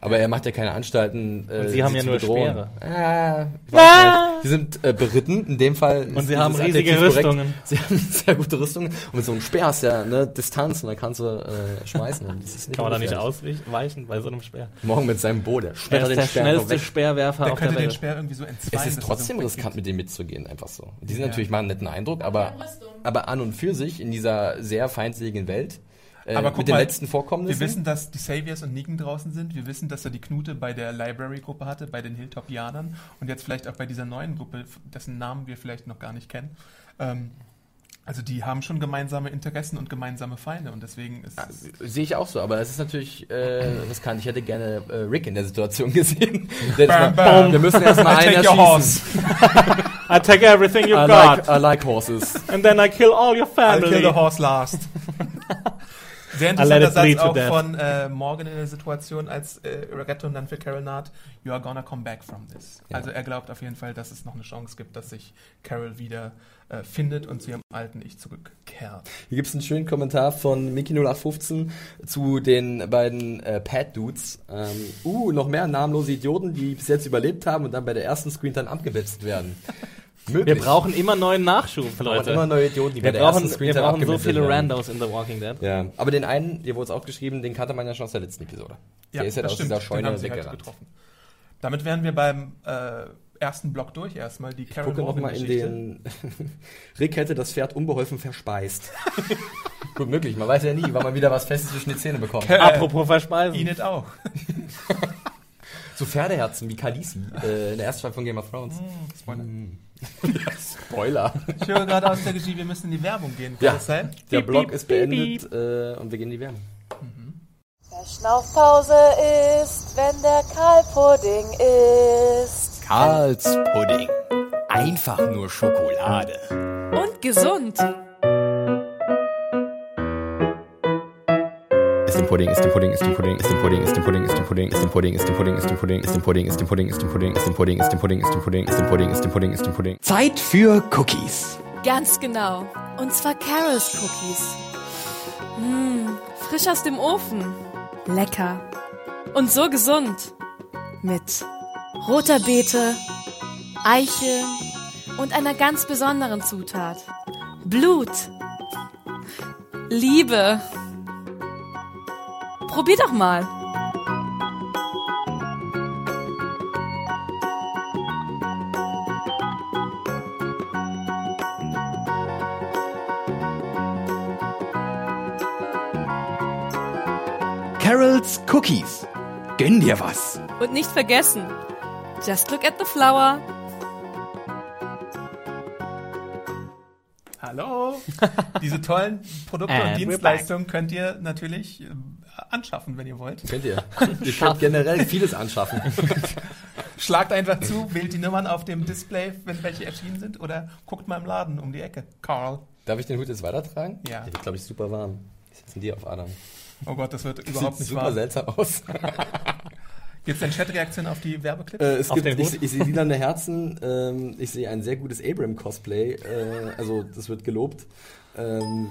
Aber er macht ja keine Anstalten. Äh, Und sie haben ja zu nur bedrohen. Speere. Ah, nicht. Sie sind äh, beritten, in dem Fall. Und sie haben riesige. Rüstungen. Sie haben sehr gute Rüstungen. Und mit so einem Speer hast du ja ne, Distanz und dann kannst du äh, schmeißen. Und das ist nicht Kann man da nicht ausweichen bei so einem Speer? Morgen mit seinem Boot, der Er ist den der Speer schnellste. Speerwerfer Der auf der könnte den Welt. Speer irgendwie so entzweien. Es ist so trotzdem einen riskant, mit denen mitzugehen, einfach so. Die sind Ja. natürlich machen einen netten Eindruck, aber, aber an und für sich in dieser sehr feindseligen Welt, äh, Aber guck mit den mal, letzten Wir Vorkommnissen. wissen, dass die Saviors und Negan draußen sind. Wir wissen, dass er die Knute bei der Library-Gruppe hatte, bei den Hilltopianern und jetzt vielleicht auch bei dieser neuen Gruppe, dessen Namen wir vielleicht noch gar nicht kennen. Ähm, also die haben schon gemeinsame Interessen und gemeinsame Feinde und deswegen ist es Sehe ich auch so, aber es ist natürlich äh, riskant. Ich hätte gerne äh, Rick in der Situation gesehen. Bam, bam. Wir müssen erstmal I einen take your erschießen. I take everything you've I like, I like horses. and then I kill all your family. kill the horse last. Sehr interessanter Satz auch von äh, Morgan in der Situation, als äh, Rettung dann für Carol naht, you are gonna come back from this. Ja. Also er glaubt auf jeden Fall, dass es noch eine Chance gibt, dass sich Carol wieder äh, findet und zu ihrem alten Ich zurückkehrt. Hier gibt es einen schönen Kommentar von Mickey0815 zu den beiden äh, Pad-Dudes. Ähm, uh, noch mehr namenlose Idioten, die bis jetzt überlebt haben und dann bei der ersten Screen dann abgewetzt werden. Wir Möglich. brauchen immer neuen Nachschub, brauchen Leute. immer neue Idioten, die wir bei der brauchen, wir brauchen so viele werden. Randos in The Walking Dead. Ja, aber den einen, hier wurde es aufgeschrieben, den kannte man ja schon aus der letzten Episode. der ist ja das aus stimmt, dieser den Scheune sie halt weggerannt. getroffen. Damit wären wir beim äh, ersten Block durch erstmal. Die Ich Carol gucke noch mal in den... Rick hätte das Pferd unbeholfen verspeist. Gut möglich, man weiß ja nie, wann man wieder was Festes zwischen die Zähne bekommt. Äh, Apropos Verspeisen. Enid auch. So Pferdeherzen wie Khaleesi äh, in der ersten Folge von Game of Thrones. Spoiler. Spoiler. Ich höre gerade aus der Regie, wir müssen in die Werbung gehen. Kann Ja. das sein? Der Piep, Blog piep, ist piep, beendet äh, und wir gehen in die Werbung. Wer Schnaufpause ist, wenn der Kalpudding ist. Karls Pudding. Einfach nur Schokolade. Und gesund. Ist dem Pudding, ist dem Pudding, ist dem Pudding, ist dem Pudding, ist dem Pudding, ist dem Pudding, ist dem Pudding, ist dem Pudding, ist dem Pudding, ist dem Pudding, ist dem Pudding, ist dem Pudding, ist dem Pudding, ist dem Pudding, ist dem Pudding, ist dem Pudding, ist dem Pudding, ist dem Pudding. Zeit für Cookies. Ganz genau. Und zwar Carols Cookies. Mh, frisch aus dem Ofen. Lecker. Und so gesund. Mit roter Beete, Eichel und einer ganz besonderen Zutat. Blut. Liebe. Probier doch mal. Carols Cookies. Gönn dir was. Und nicht vergessen, just look at the flower. Hallo! Diese tollen Produkte und Dienstleistungen könnt ihr natürlich äh, anschaffen, wenn ihr wollt. Könnt ihr. ihr könnt generell vieles anschaffen. Schlagt einfach zu, wählt die Nummern auf dem Display, wenn welche erschienen sind, oder guckt mal im Laden um die Ecke. Carl. Darf ich den Hut jetzt weitertragen? Ja. Der wird, glaube ich, super warm. Ich setze ihn dir auf Adam. Oh Gott, das wird Das überhaupt sieht nicht super wahr. seltsam aus. Gibt es denn Chatreaktionen auf die Werbeclips? Äh, es Auf gibt, ich, ich sehe lilane Herzen, ähm, ich sehe ein sehr gutes Abram-Cosplay, äh, also das wird gelobt. Ähm,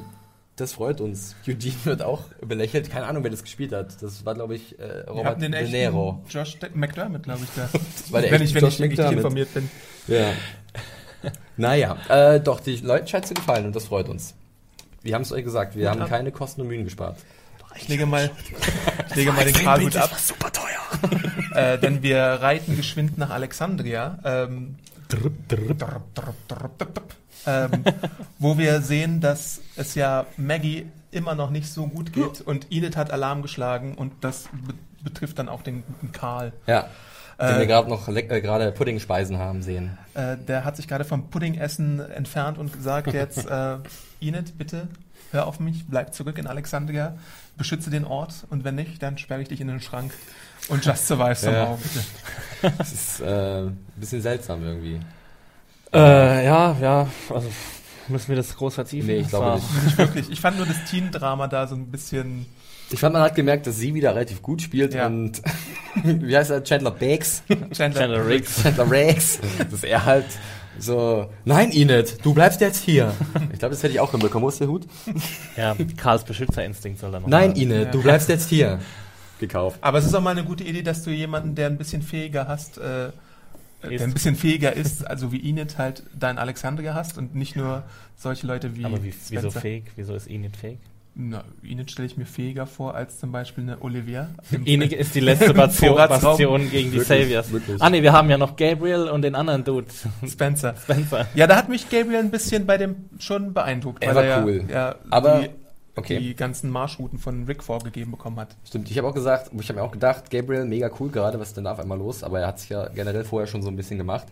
das freut uns. Eugene wird auch belächelt. Keine Ahnung, wer das gespielt hat. Das war, glaube ich, äh, Robert den De Niro. Josh De McDermott, glaube ich, da. war der wenn ich, wenn Josh ich richtig informiert bin. Ja. naja, äh, doch, die Leuten scheint zu gefallen und das freut uns. Wir haben es euch gesagt, wir haben ab. keine Kosten und Mühen gespart. Ich lege mal, ich lege mal den Karlhut ab. super teuer. äh, denn wir reiten geschwind nach Alexandria, ähm, ähm, wo wir sehen, dass es ja Maggie immer noch nicht so gut geht und Enid hat Alarm geschlagen und das be betrifft dann auch den guten Karl. Ja. Den Äh, wir gerade noch äh, gerade Puddingspeisen haben sehen. Äh, der hat sich gerade vom Puddingessen entfernt und gesagt jetzt, äh, Enid, bitte hör auf mich, bleib zurück in Alexandria, beschütze den Ort und wenn nicht, dann sperre ich dich in den Schrank und just survive somehow, bitte. Das ist äh, ein bisschen seltsam irgendwie. Äh, ja, ja, also müssen wir das groß vertiefen? Nee, ich glaube nicht. Nicht wirklich. Ich fand nur das Teen-Drama da so ein bisschen. Ich fand, man hat gemerkt, dass sie wieder relativ gut spielt Ja. und wie heißt er? Chandler Bakes? Chandler. Chandler Riggs. Chandler Rex. Dass er halt so, nein, Enid, du bleibst jetzt hier. Ich glaube, das hätte ich auch hinbekommen. Wo ist der Hut? Ja, Karls Beschützerinstinkt soll da noch Nein, Enid, Ja. du bleibst jetzt hier. Gekauft. Aber es ist auch mal eine gute Idee, dass du jemanden, der ein bisschen fähiger hast, äh, Ist. der ein bisschen fähiger ist, also wie Enid halt dein Alexandria hast und nicht nur solche Leute wie. Aber wie, wieso fake? Wieso ist Enid fake? Na, Enid stelle ich mir fähiger vor als zum Beispiel eine Olivia. Enid ist die letzte Bastion. Bastion gegen die Wirklich, Saviors. wirklich. Ah ne, wir haben ja noch Gabriel und den anderen Dude, Spencer. Spencer. Ja, da hat mich Gabriel ein bisschen bei dem schon beeindruckt, Er weil war er cool. ja, ja Aber- die, Okay. die ganzen Marschrouten von Rick vorgegeben bekommen hat. Stimmt, ich habe auch gesagt, ich habe mir auch gedacht, Gabriel, mega cool gerade, was ist denn da auf einmal los? Aber er hat sich ja generell vorher schon so ein bisschen gemacht.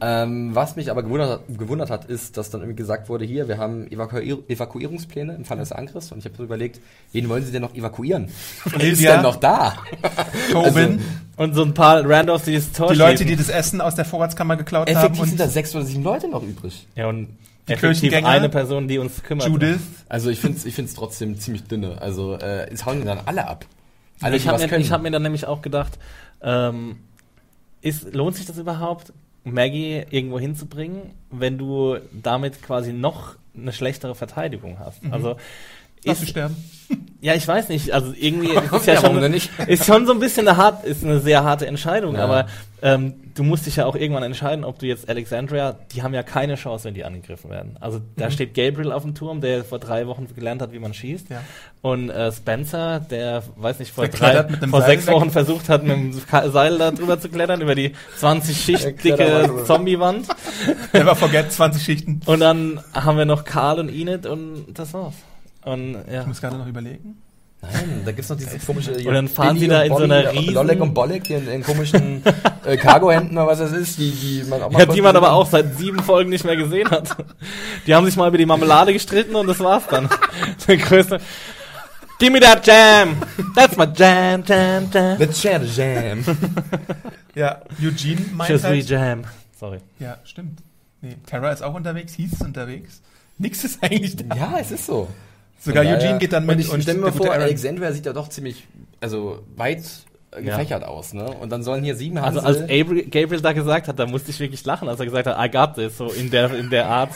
Ähm, was mich aber gewundert, gewundert hat, ist, dass dann irgendwie gesagt wurde, hier, wir haben Evakuier Evakuierungspläne im Falle des Angriffs und ich habe so überlegt, wen wollen sie denn noch evakuieren? Wer ist denn noch da? Tobin, Und so ein paar Randos, die das Tor die Leute, die das Essen aus der Vorratskammer geklaut haben Effektiv sind da sechs oder sieben Leute noch übrig. Ja, und Die Kirchengänger. eine Person, die uns kümmert. Judith. Also ich finde es ich find's trotzdem ziemlich dünne. Also äh, es hauen die dann alle ab. Alle, ich habe mir, ich hab mir dann nämlich auch gedacht, ähm, ist, lohnt sich das überhaupt, Maggie irgendwo hinzubringen, wenn du damit quasi noch eine schlechtere Verteidigung hast? Also Lass sie ist, sterben. ja, ich weiß nicht, also irgendwie ist Ja, ja schon, ist schon so ein bisschen eine hart, ist eine sehr harte Entscheidung, Ja. aber ähm, du musst dich ja auch irgendwann entscheiden, ob du jetzt Alexandria, die haben ja keine Chance, wenn die angegriffen werden. Also da steht Gabriel auf dem Turm, der vor drei Wochen gelernt hat, wie man schießt. Ja. Und äh, Spencer, der, weiß nicht, vor, drei, vor Seil sechs weg. Wochen versucht hat, mit dem Seil da drüber zu klettern, über die 20 Schicht dicke. Zombie-Wand. Never forget 20 Schichten. Und dann haben wir noch Karl und Enid und das war's. Und ja. Ich muss gerade noch überlegen. Nein, da gibt's noch diese komische... Und dann fahren Billy sie da in so Bobby, einer riesen- Lollek und Bolek, die in, in komischen äh, Cargo-Händen oder was das ist, die, die man auch mal Ja, die man aber auch seit sieben Folgen nicht mehr gesehen hat. Die haben sich mal über die Marmelade gestritten und das war's dann. Der größte. Give me that jam! That's my jam, jam, jam. hat. The Chat Jam. Ja, Eugene meint Just halt, jam. Sorry. Ja, stimmt. Nee, Tara ist auch unterwegs, Heath ist unterwegs. Nix ist eigentlich da. ja, es ist so. Sogar daher- Eugene geht dann mit und ich und stell mir vor, Alexandria sieht ja doch ziemlich, also weit äh, Ja. gefächert aus, ne? Und dann sollen hier sieben Also Hansel... als Gabriel, Gabriel da gesagt hat, da musste ich wirklich lachen, als er gesagt hat, I got this, so in der, in der Art.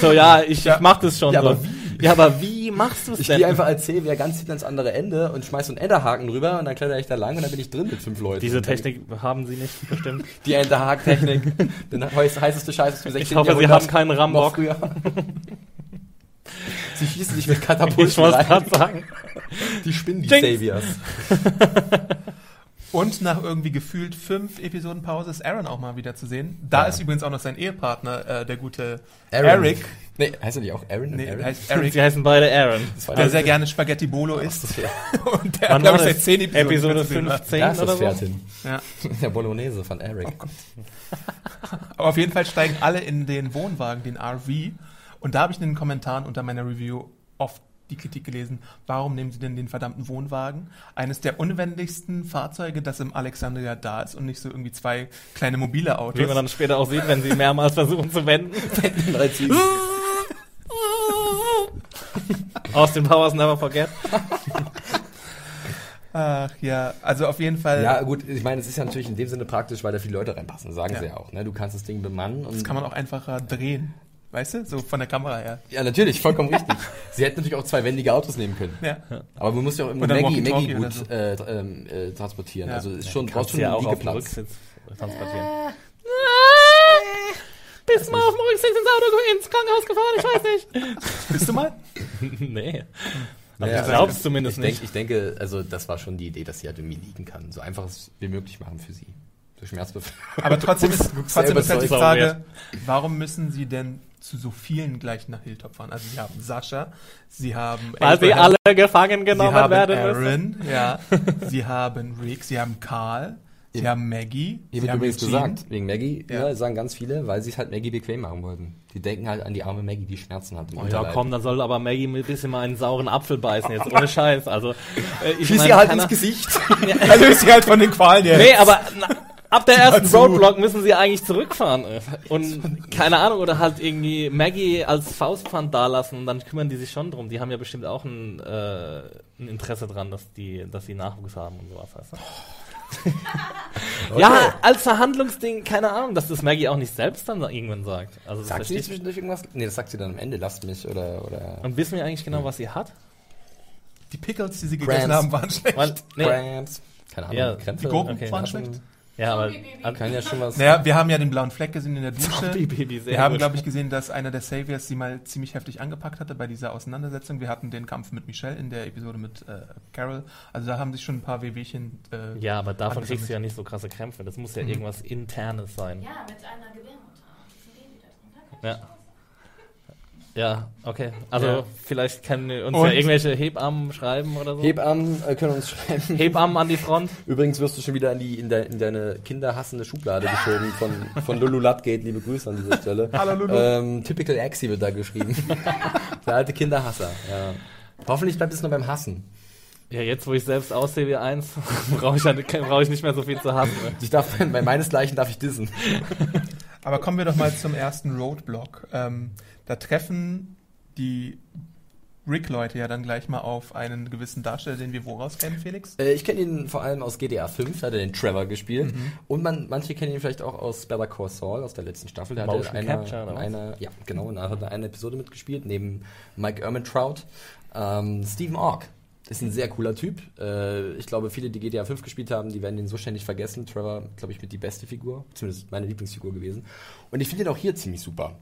So, ja, ich, Ja. ich mach das schon Ja, so. aber Ja, aber wie machst du es ich denn? gehe einfach als Seewehr ganz hinten ans andere Ende und schmeiß so einen Enterhaken drüber und dann kletter ich da lang und dann bin ich drin mit fünf Leuten. Diese Technik haben sie nicht bestimmt. Die Enterhaken-Technik. Den heiß- heißeste Scheiß aus dem 16. Ich hoffe, sie Jahrhundert. haben keinen Rambock. sie schießen sich mit Katapulten Ich rein. sagen. Die spinnen die. Saviors. Und nach irgendwie gefühlt fünf Episoden Pause ist Aaron auch mal wieder zu sehen. Da Ja. ist übrigens auch noch sein Ehepartner, äh, der gute Aaron. Eric. Nee, heißt er nicht auch Aaron? Nee, Aaron? heißt Sie Eric, heißen beide Aaron. Das der das- sehr gerne Spaghetti Bolo isst. Und der Wann glaube ich, das? seit zehn Episoden Episode nicht mehr zu sehen war. 15 Da ist oder das so? Pferd hin. Ja. Der Bolognese von Eric. Aber auf jeden Fall steigen alle in den Wohnwagen, den RV. Und da habe ich in den Kommentaren unter meiner Review oft die Kritik gelesen, warum nehmen sie denn den verdammten Wohnwagen? Eines der unwendigsten Fahrzeuge, das im Alexandria da ist und nicht so irgendwie zwei kleine mobile Autos. Wie man dann später auch sieht, wenn sie mehrmals versuchen zu wenden. Ziegen. Austin Powers never forget. Ach ja, also auf jeden Fall, Ja, gut, ich meine, es ist ja natürlich in dem Sinne praktisch, weil da viele Leute reinpassen, sagen Ja. sie ja auch. Ne? Du kannst das Ding bemannen. Und das kann man auch einfacher drehen. Weißt du, so von der Kamera her. Ja, natürlich, vollkommen richtig. Sie hätten natürlich auch zwei wendige Autos nehmen können. Ja. Aber man muss ja auch immer Maggie, Maggie gut so. äh, ähm, äh, transportieren. Ja. Also es ist schon, brauchst Kannst schon ja einen auch auf dem Liegeplatz. Transportieren. Bist mal auf dem Rücksitz ins Auto ins Krankenhaus gefahren? Ich weiß nicht. Bist du mal? nee. Ja, ich also glaub's zumindest ich denk, nicht. Ich denke, also das war schon die Idee, dass sie halt irgendwie liegen kann. So einfach wie möglich machen für sie. So schmerzbefreit. Aber trotzdem ist, trotzdem ist halt die. Frage, warum müssen sie denn zu so vielen gleich nach Hilltop fahren? Also sie haben Sascha, sie haben Weil sie Abraham, alle gefangen sie genommen haben werden müssen. Aaron, ja, sie haben Rick, sie haben Karl, sie haben Maggie, Hier sie wird haben übrigens gesagt, wegen Maggie, Ja. ja. sagen ganz viele, weil sie es halt Maggie bequem machen wollten. Die denken halt an die arme Maggie, die Schmerzen hat. im Oh ja, komm, dann soll aber Maggie ein bisschen mal einen sauren Apfel beißen, jetzt ohne Scheiß. Also, äh, ich Schieß sie halt keiner- ins Gesicht. Er löst sie halt von den Qualen her. Nee, aber na, ab der ersten. Roadblock müssen sie eigentlich zurückfahren. äh. Und keine Ahnung, oder halt irgendwie Maggie als Faustpfand dalassen und dann kümmern die sich schon drum. Die haben ja bestimmt auch ein, äh, ein Interesse dran, dass die, dass sie Nachwuchs haben und sowas, weißt du? Ja, als Verhandlungsding, keine Ahnung, dass das Maggie auch nicht selbst dann irgendwann sagt. Also Sagt sie zwischendurch irgendwas? Nee, das sagt sie dann am Ende, lasst mich oder, oder Und wissen wir eigentlich genau, was sie hat? Die Pickles, die sie gegessen Cramps. haben, waren schlecht. Weil, nee. Keine Ahnung, Ja. Die Gurken okay, waren schlecht. Ja, aber Kann ja schon was. Naja, wir haben ja den blauen Fleck gesehen in der Dusche. Zombie-Baby, sehr Wir haben, glaube ich, gesehen, dass einer der Saviors sie mal ziemlich heftig angepackt hatte bei dieser Auseinandersetzung. Wir hatten den Kampf mit Michelle in der Episode mit äh, Carol. Also da haben sich schon ein paar Wehwehchen. Äh, Ja, aber davon Angesammelt. kriegst du ja nicht so krasse Krämpfe. Das muss ja irgendwas Internes sein. Ja, mit einer Gebärmutter. Drin. Ja. Ja, okay. Also Ja. vielleicht können uns Und- ja irgendwelche Hebammen schreiben oder so. Hebammen äh, können uns schreiben. Hebammen an die Front. Übrigens wirst du schon wieder in, die, in, de, in deine kinderhassende Schublade geschoben von, von Lulu Ludgate. Liebe Grüße an dieser Stelle. Hallo, Lulu. Ähm, Typical Axie wird da geschrieben. Der alte Kinderhasser. Ja. Hoffentlich bleibt es nur beim Hassen. Ja, jetzt wo ich selbst aussehe wie eins, brauche ich, ja, brauch ich nicht mehr so viel zu hassen. ne? Ich darf, bei meinesgleichen darf ich dissen. Aber kommen wir doch mal zum ersten Roadblock. Ähm, da treffen die Rick-Leute ja dann gleich mal auf einen gewissen Darsteller, den wir woraus kennen, Felix? Äh, ich kenne ihn vor allem aus GTA 5, da hat er den Trevor gespielt. Mhm. Und man, manche kennen ihn vielleicht auch aus Better Call Saul, aus der letzten Staffel. Da hat Motion er was? einer, ja, genau, da hat er eine Episode mitgespielt, neben Mike Ermintrout. Ähm, Stephen Ork ist ein sehr cooler Typ. Äh, ich glaube, viele, die GTA 5 gespielt haben, die werden ihn so ständig vergessen. Trevor, glaube ich, mit die beste Figur, zumindest meine Lieblingsfigur gewesen. Und ich finde ihn auch hier ziemlich super.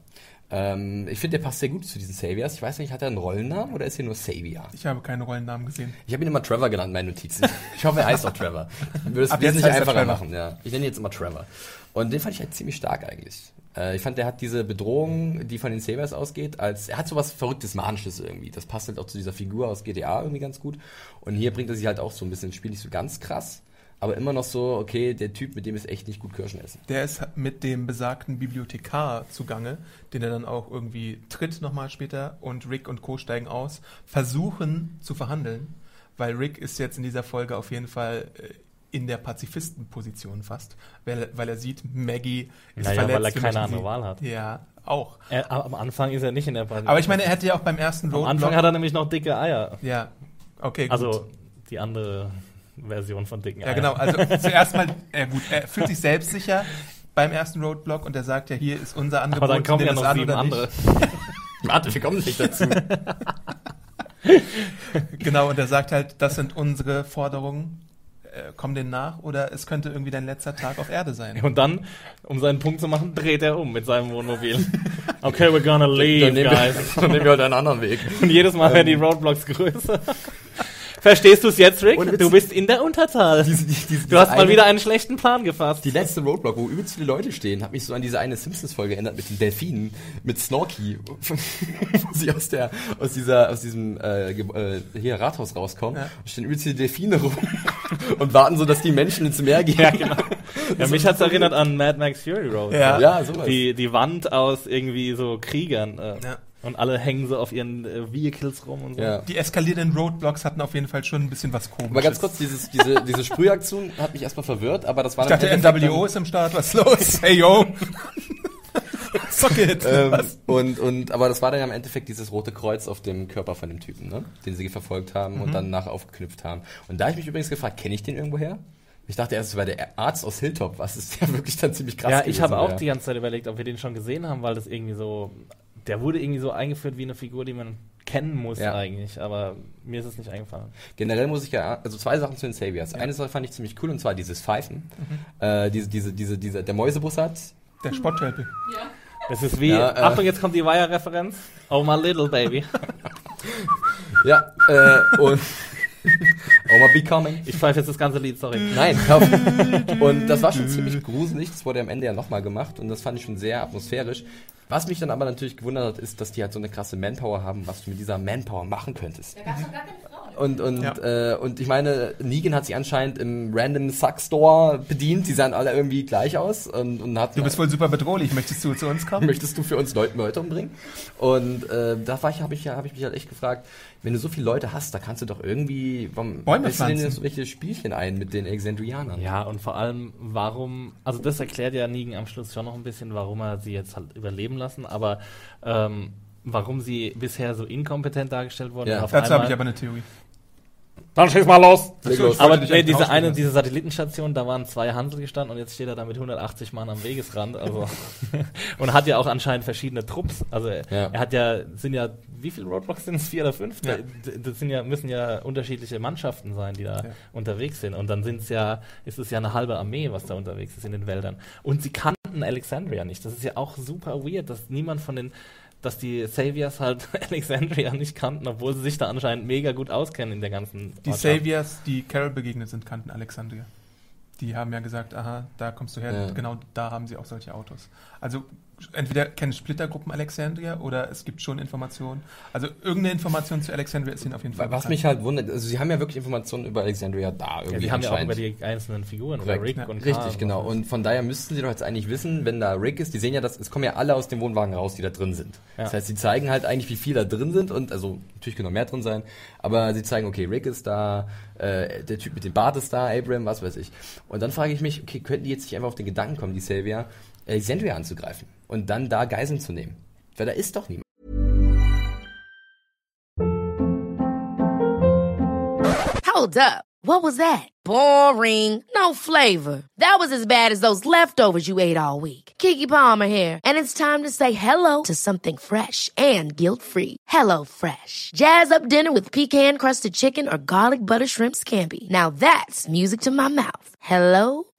Ähm, ich finde, der passt sehr gut zu diesen Saviors. Ich weiß nicht, hat er einen Rollennamen oder ist er nur Savior? Ich habe keine Rollennamen gesehen. Ich habe ihn immer Trevor genannt, in meinen Notizen. Ich hoffe, er heißt auch Trevor. Würde es wesentlich er einfacher machen, ja. Ich nenne ihn jetzt immer Trevor. Und den fand ich halt ziemlich stark eigentlich. Äh, ich fand, der hat diese Bedrohung, die von den Sabers ausgeht, als, er hat sowas Verrücktes, Manisches irgendwie. Das passt halt auch zu dieser Figur aus GTA irgendwie ganz gut. Und hier bringt er sich halt auch so ein bisschen ins Spiel, nicht so ganz krass. Aber immer noch so, okay, der Typ, mit dem ist echt nicht gut Kirschen essen. Der ist mit dem besagten Bibliothekar zugange, den er dann auch irgendwie tritt nochmal später und Rick und Co. steigen aus, versuchen zu verhandeln, weil Rick ist jetzt in dieser Folge auf jeden Fall äh, in der Pazifistenposition fast, weil, weil er sieht, Maggie ist Naja, verletzt. weil er keine andere Wahl hat. Ja, auch. Er, aber am Anfang ist er nicht in der Partie. Aber ich meine, er hätte ja auch beim ersten am Roadblock... Anfang hat er nämlich noch dicke Eier. Ja, okay, gut. Also die andere Version von dicken Ja, Eiern. genau. Also zuerst mal, ja gut, er fühlt sich selbstsicher beim ersten Roadblock und er sagt ja, hier ist unser Angebot. Aber dann kommen ja noch an sieben andere. Warte, wir kommen nicht dazu. Genau, und er sagt halt, das sind unsere Forderungen. Äh, komm denen nach oder es könnte irgendwie dein letzter Tag auf Erde sein. Und dann, um seinen Punkt zu machen, dreht er um mit seinem Wohnmobil. Okay, we're gonna leave, dann, guys. wir, dann nehmen wir halt einen anderen Weg. Und jedes Mal werden die Roadblocks größer. Verstehst du es jetzt, Rick? Witz. Du bist in der Unterzahl. Diese, die, diese, du hast mal eine- wieder einen schlechten Plan gefasst. Die letzte Roadblock, wo übelst viele Leute stehen, hat mich so an diese eine Simpsons-Folge erinnert mit den Delfinen, mit Snorky, wo sie aus der, aus dieser, aus diesem, äh, äh, hier Rathaus rauskommen, und stehen übelst viele Delfine rum und warten so, dass die Menschen ins Meer gehen. Ja, genau. Ja, mich hat's erinnert an Mad Max Fury Road. Ja. Ja, sowas. Die, die Wand aus irgendwie so Kriegern. Äh, Ja. Und alle hängen so auf ihren äh, Vehicles rum und so. Ja. Die eskalierenden Roadblocks hatten auf jeden Fall schon ein bisschen was komisches. Aber ganz kurz, dieses, diese, diese Sprühaktion hat mich erstmal verwirrt, aber das war Ich dachte, NWO ist im Start, was ist los? Hey, yo! Socket! Ähm, Was? und, und, aber das war dann ja im Endeffekt dieses rote Kreuz auf dem Körper von dem Typen, ne? den sie verfolgt haben Mhm. und dann nachher aufgeknüpft haben. Und da habe ich mich übrigens gefragt, kenne ich den irgendwoher? Ich dachte erst, es war der Arzt aus Hilltop, was ist der wirklich dann ziemlich krass Ja, ich habe auch die ganze Zeit überlegt, ob wir den schon gesehen haben, weil das irgendwie so, der wurde irgendwie so eingeführt wie eine Figur, die man kennen muss Ja. eigentlich, aber mir ist es nicht eingefallen. Generell muss ich ja, also zwei Sachen zu den Saviors. Eine Sache fand ich ziemlich cool und zwar dieses Pfeifen. Mhm. Äh, diese, diese, diese, diese, der Mäusebus hat. Der Sporttölpel. Das ist wie, Ja, äh. Achtung, jetzt kommt die Wire-Referenz. Oh my little baby. Ja, äh, und Oh mal becoming. Ich pfeife jetzt das ganze Lied, sorry. Nein, auf. Und das war schon ziemlich gruselig. Das wurde am Ende ja nochmal gemacht und das fand ich schon sehr atmosphärisch. Was mich dann aber natürlich gewundert hat, ist, dass die halt so eine krasse Manpower haben, was du mit dieser Manpower machen könntest. Da gab es doch gar keine Frauen. Und, und, Ja. äh, und ich meine, Negan hat sich anscheinend im Random Suck Store bedient. Die sahen alle irgendwie gleich aus und, und hat Du bist wohl super bedrohlich. Möchtest du zu uns kommen? möchtest du für uns Leute, Leute umbringen? Und äh, da war ich, habe ich, ja- hab ich mich halt echt gefragt, wenn du so viele Leute hast, da kannst du doch irgendwie, warum Bäume pflanzen. so welche Spielchen ein mit den Alexandrianern? Ja, und vor allem, warum, also das erklärt ja Negan am Schluss schon noch ein bisschen, warum er sie jetzt halt überleben lassen, aber ähm, warum sie bisher so inkompetent dargestellt wurden. Ja. Dazu habe ich aber eine Theorie. Dann schieß mal los! Los. Aber nee, diese eine, diese Satellitenstation, da waren zwei Hansel gestanden und jetzt steht er da mit 180 Mann am Wegesrand, also und hat ja auch anscheinend verschiedene Trupps. Also Ja. er hat ja, sind ja, wie viele Roadblocks sind es? Vier oder fünf? Ja. Da- Das sind ja, müssen ja unterschiedliche Mannschaften sein, die da Ja. unterwegs sind. Und dann sind es ja, ist es ja eine halbe Armee, was da unterwegs ist in den Wäldern. Und sie kannten Alexandria nicht. Das ist ja auch super weird, dass niemand von den dass die Saviors halt Alexandria nicht kannten, obwohl sie sich da anscheinend mega gut auskennen in der ganzen Die Ortschaft. Saviors, die Carol begegnet sind, kannten Alexandria. Die haben ja gesagt, aha, da kommst du her, Ja. genau da haben sie auch solche Autos. Also entweder kennen Splittergruppen Alexandria oder es gibt schon Informationen. Also irgendeine Information zu Alexandria ist ihnen auf jeden Fall Was bekannt. mich halt wundert, also sie haben ja wirklich Informationen über Alexandria da Ja, irgendwie die haben ja auch über die einzelnen Figuren, Korrekt. über Rick Ja, und Richtig, genau. was. Und von daher müssten sie doch jetzt eigentlich wissen, wenn da Rick ist, die sehen ja, dass es kommen ja alle aus dem Wohnwagen raus, die da drin sind. Ja. Das heißt, sie zeigen halt eigentlich, wie viele da drin sind und also natürlich können noch mehr drin sein, aber sie zeigen, okay, Rick ist da, äh, der Typ mit dem Bart ist da, Abraham, was weiß ich. Und dann frage ich mich, okay, könnten die jetzt nicht einfach auf den Gedanken kommen, die Savior, Alexandria anzugreifen und dann da Geiseln zu nehmen? Weil da ist doch niemand. Hold up. What was that? Boring. No flavor. That was as bad as those leftovers you ate all week. Kiki Palmer here, and it's time to say hello to something fresh and guilt-free. Hello Fresh. Jazz up dinner with pecan-crusted chicken or garlic butter shrimp scampi. Now that's music to my mouth. Hello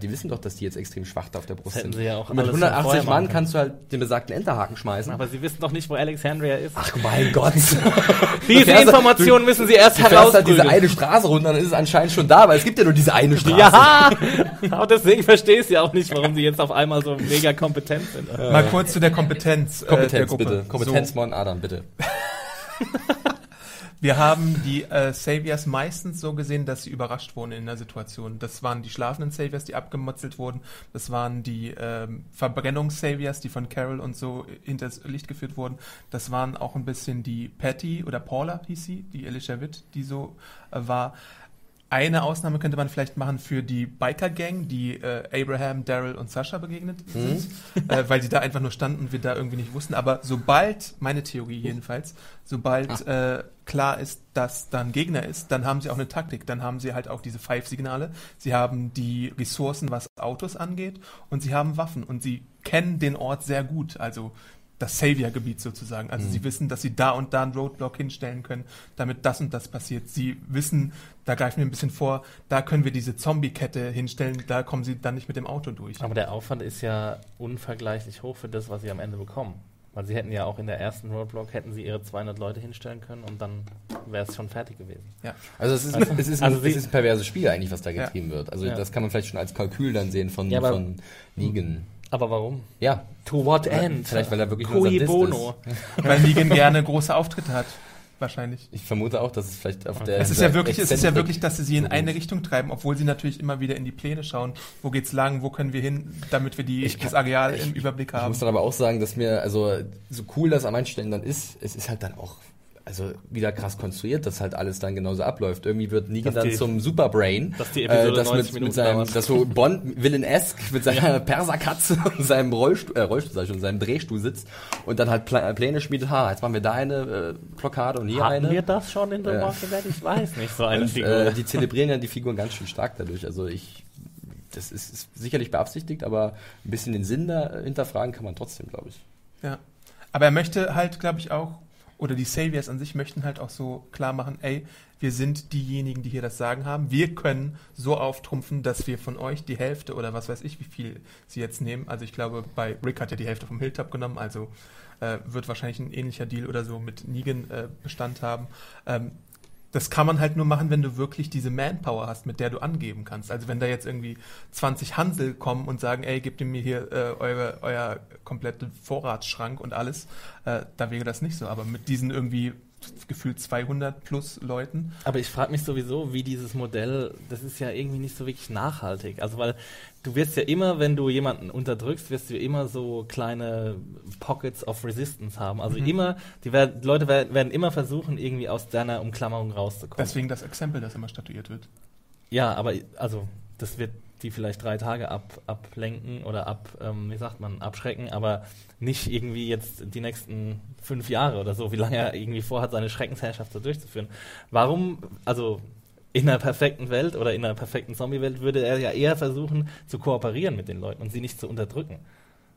Die wissen doch, dass die jetzt extrem schwach da auf der Brust Das sind. sie ja auch und mit alles schon 180 vorher Mann machen kannst du halt den besagten Enterhaken schmeißen. Aber sie wissen doch nicht, wo Alexandria ist. Ach mein Gott. Diese Informationen müssen sie erst Du fährst halt diese eine Straße runter, dann ist es anscheinend schon da, weil es gibt ja nur diese eine Straße. Ja, aber deswegen verstehe ich ja auch nicht, warum sie jetzt auf einmal so mega kompetent sind. Mal kurz zu der Kompetenz, äh, der Kompetenz Gruppe. bitte. Kompetenz So, Mon Adam, bitte. wir haben die äh, Saviors meistens so gesehen, dass sie überrascht wurden in der Situation. Das waren die schlafenden Saviors, die abgemotzelt wurden. Das waren die ähm, Verbrennungs-Saviors, die von Carol und so hinters Licht geführt wurden. Das waren auch ein bisschen die Patty oder Paula hieß sie, die Alicia Witt, die so äh, war. Eine Ausnahme könnte man vielleicht machen für die Biker-Gang, die äh, Abraham, Daryl und Sascha begegnet sind, äh, weil sie da einfach nur standen und wir da irgendwie nicht wussten. Aber sobald, meine Theorie jedenfalls, sobald äh, klar ist, dass da ein Gegner ist, dann haben sie auch eine Taktik. Dann haben sie halt auch diese Five-Signale. Sie haben die Ressourcen, was Autos angeht und sie haben Waffen und sie kennen den Ort sehr gut. Also das Savior-Gebiet sozusagen. Also Mhm. sie wissen, dass sie da und da einen Roadblock hinstellen können, damit das und das passiert. Sie wissen, da greifen wir ein bisschen vor, da können wir diese Zombie-Kette hinstellen, da kommen sie dann nicht mit dem Auto durch. Aber der Aufwand ist ja unvergleichlich hoch für das, was sie am Ende bekommen. Weil sie hätten ja auch in der ersten Roadblock hätten sie ihre 200 Leute hinstellen können und dann wäre es schon fertig gewesen. Ja. Also es ist, Also- es, ist also ein, sie- es ist ein perverses Spiel eigentlich, was da Ja. getrieben wird. Also Ja. das kann man vielleicht schon als Kalkül dann sehen von, Ja, von Negan. Aber warum? Ja, To what end? vielleicht weil er wirklich nur Cui bono. ist. Weil Negan gerne große Auftritte hat. Wahrscheinlich. Ich vermute auch, dass es vielleicht auf der Es ist ja wirklich, es ist ja wirklich, dass sie sie in eine. Richtung treiben, obwohl sie natürlich immer wieder in die Pläne schauen. Wo geht's lang? Wo können wir hin, damit wir die, Ich das kann- Areal ich- im Überblick Ich haben? muss dann aber auch sagen, dass mir, also so cool das an manchen Stellen dann ist, es ist halt dann auch also wieder krass konstruiert, dass halt alles dann genauso abläuft. Irgendwie wird Negan Dass dann die- zum Superbrain. dass die Episode das 90 mit, Minuten mit seinem, dauert. das so Bond Villain-esque mit seiner Perserkatze und seinem Rollstuhl, äh, Rollstuhl sag ich schon, seinem Drehstuhl sitzt und dann halt Pla Pläne schmiedet. Ha, jetzt machen wir da eine äh, Blockade und hier Hatten eine. wir das schon in The Ja. Walking Dead? Ich weiß nicht, so eine Und, Figur. äh, die zelebrieren ja die Figuren ganz schön stark dadurch. Also ich, das ist, ist sicherlich beabsichtigt, aber ein bisschen den Sinn da hinterfragen kann man trotzdem, glaube ich. Ja. Aber er möchte halt, glaube ich, auch, oder die Saviors an sich möchten halt auch so klar machen, ey, wir sind diejenigen, die hier das Sagen haben. Wir können so auftrumpfen, dass wir von euch die Hälfte oder was weiß ich, wie viel sie jetzt nehmen. Also ich glaube, bei Rick hat ja die Hälfte vom Hilltop genommen, also äh, wird wahrscheinlich ein ähnlicher Deal oder so mit Negan äh, Bestand haben. Ähm, das kann man halt nur machen, wenn du wirklich diese Manpower hast, mit der du angeben kannst. Also wenn da jetzt irgendwie 20 Hansel kommen und sagen, ey, gebt ihr mir hier äh, eure, euer kompletten Vorratsschrank und alles, äh, da wäre das nicht so. Aber mit diesen irgendwie gefühlt 200 plus Leuten, Aber ich frage mich sowieso, wie dieses Modell, das ist ja irgendwie nicht so wirklich nachhaltig. Also weil du wirst ja immer, wenn du jemanden unterdrückst, wirst du immer so kleine Pockets of Resistance haben. Also immer, die, werd, Leute werden, werden immer versuchen, irgendwie aus deiner Umklammerung rauszukommen. deswegen das Exempel, das immer statuiert wird. Ja, aber also das wird die vielleicht drei Tage ab, ablenken oder ab, ähm, wie sagt man, abschrecken, aber nicht irgendwie jetzt die nächsten fünf Jahre oder so, wie lange er irgendwie vorhat, seine Schreckensherrschaft so durchzuführen. Warum, also in einer perfekten Welt oder in einer perfekten Zombie-Welt würde er ja eher versuchen zu kooperieren mit den Leuten und sie nicht zu unterdrücken.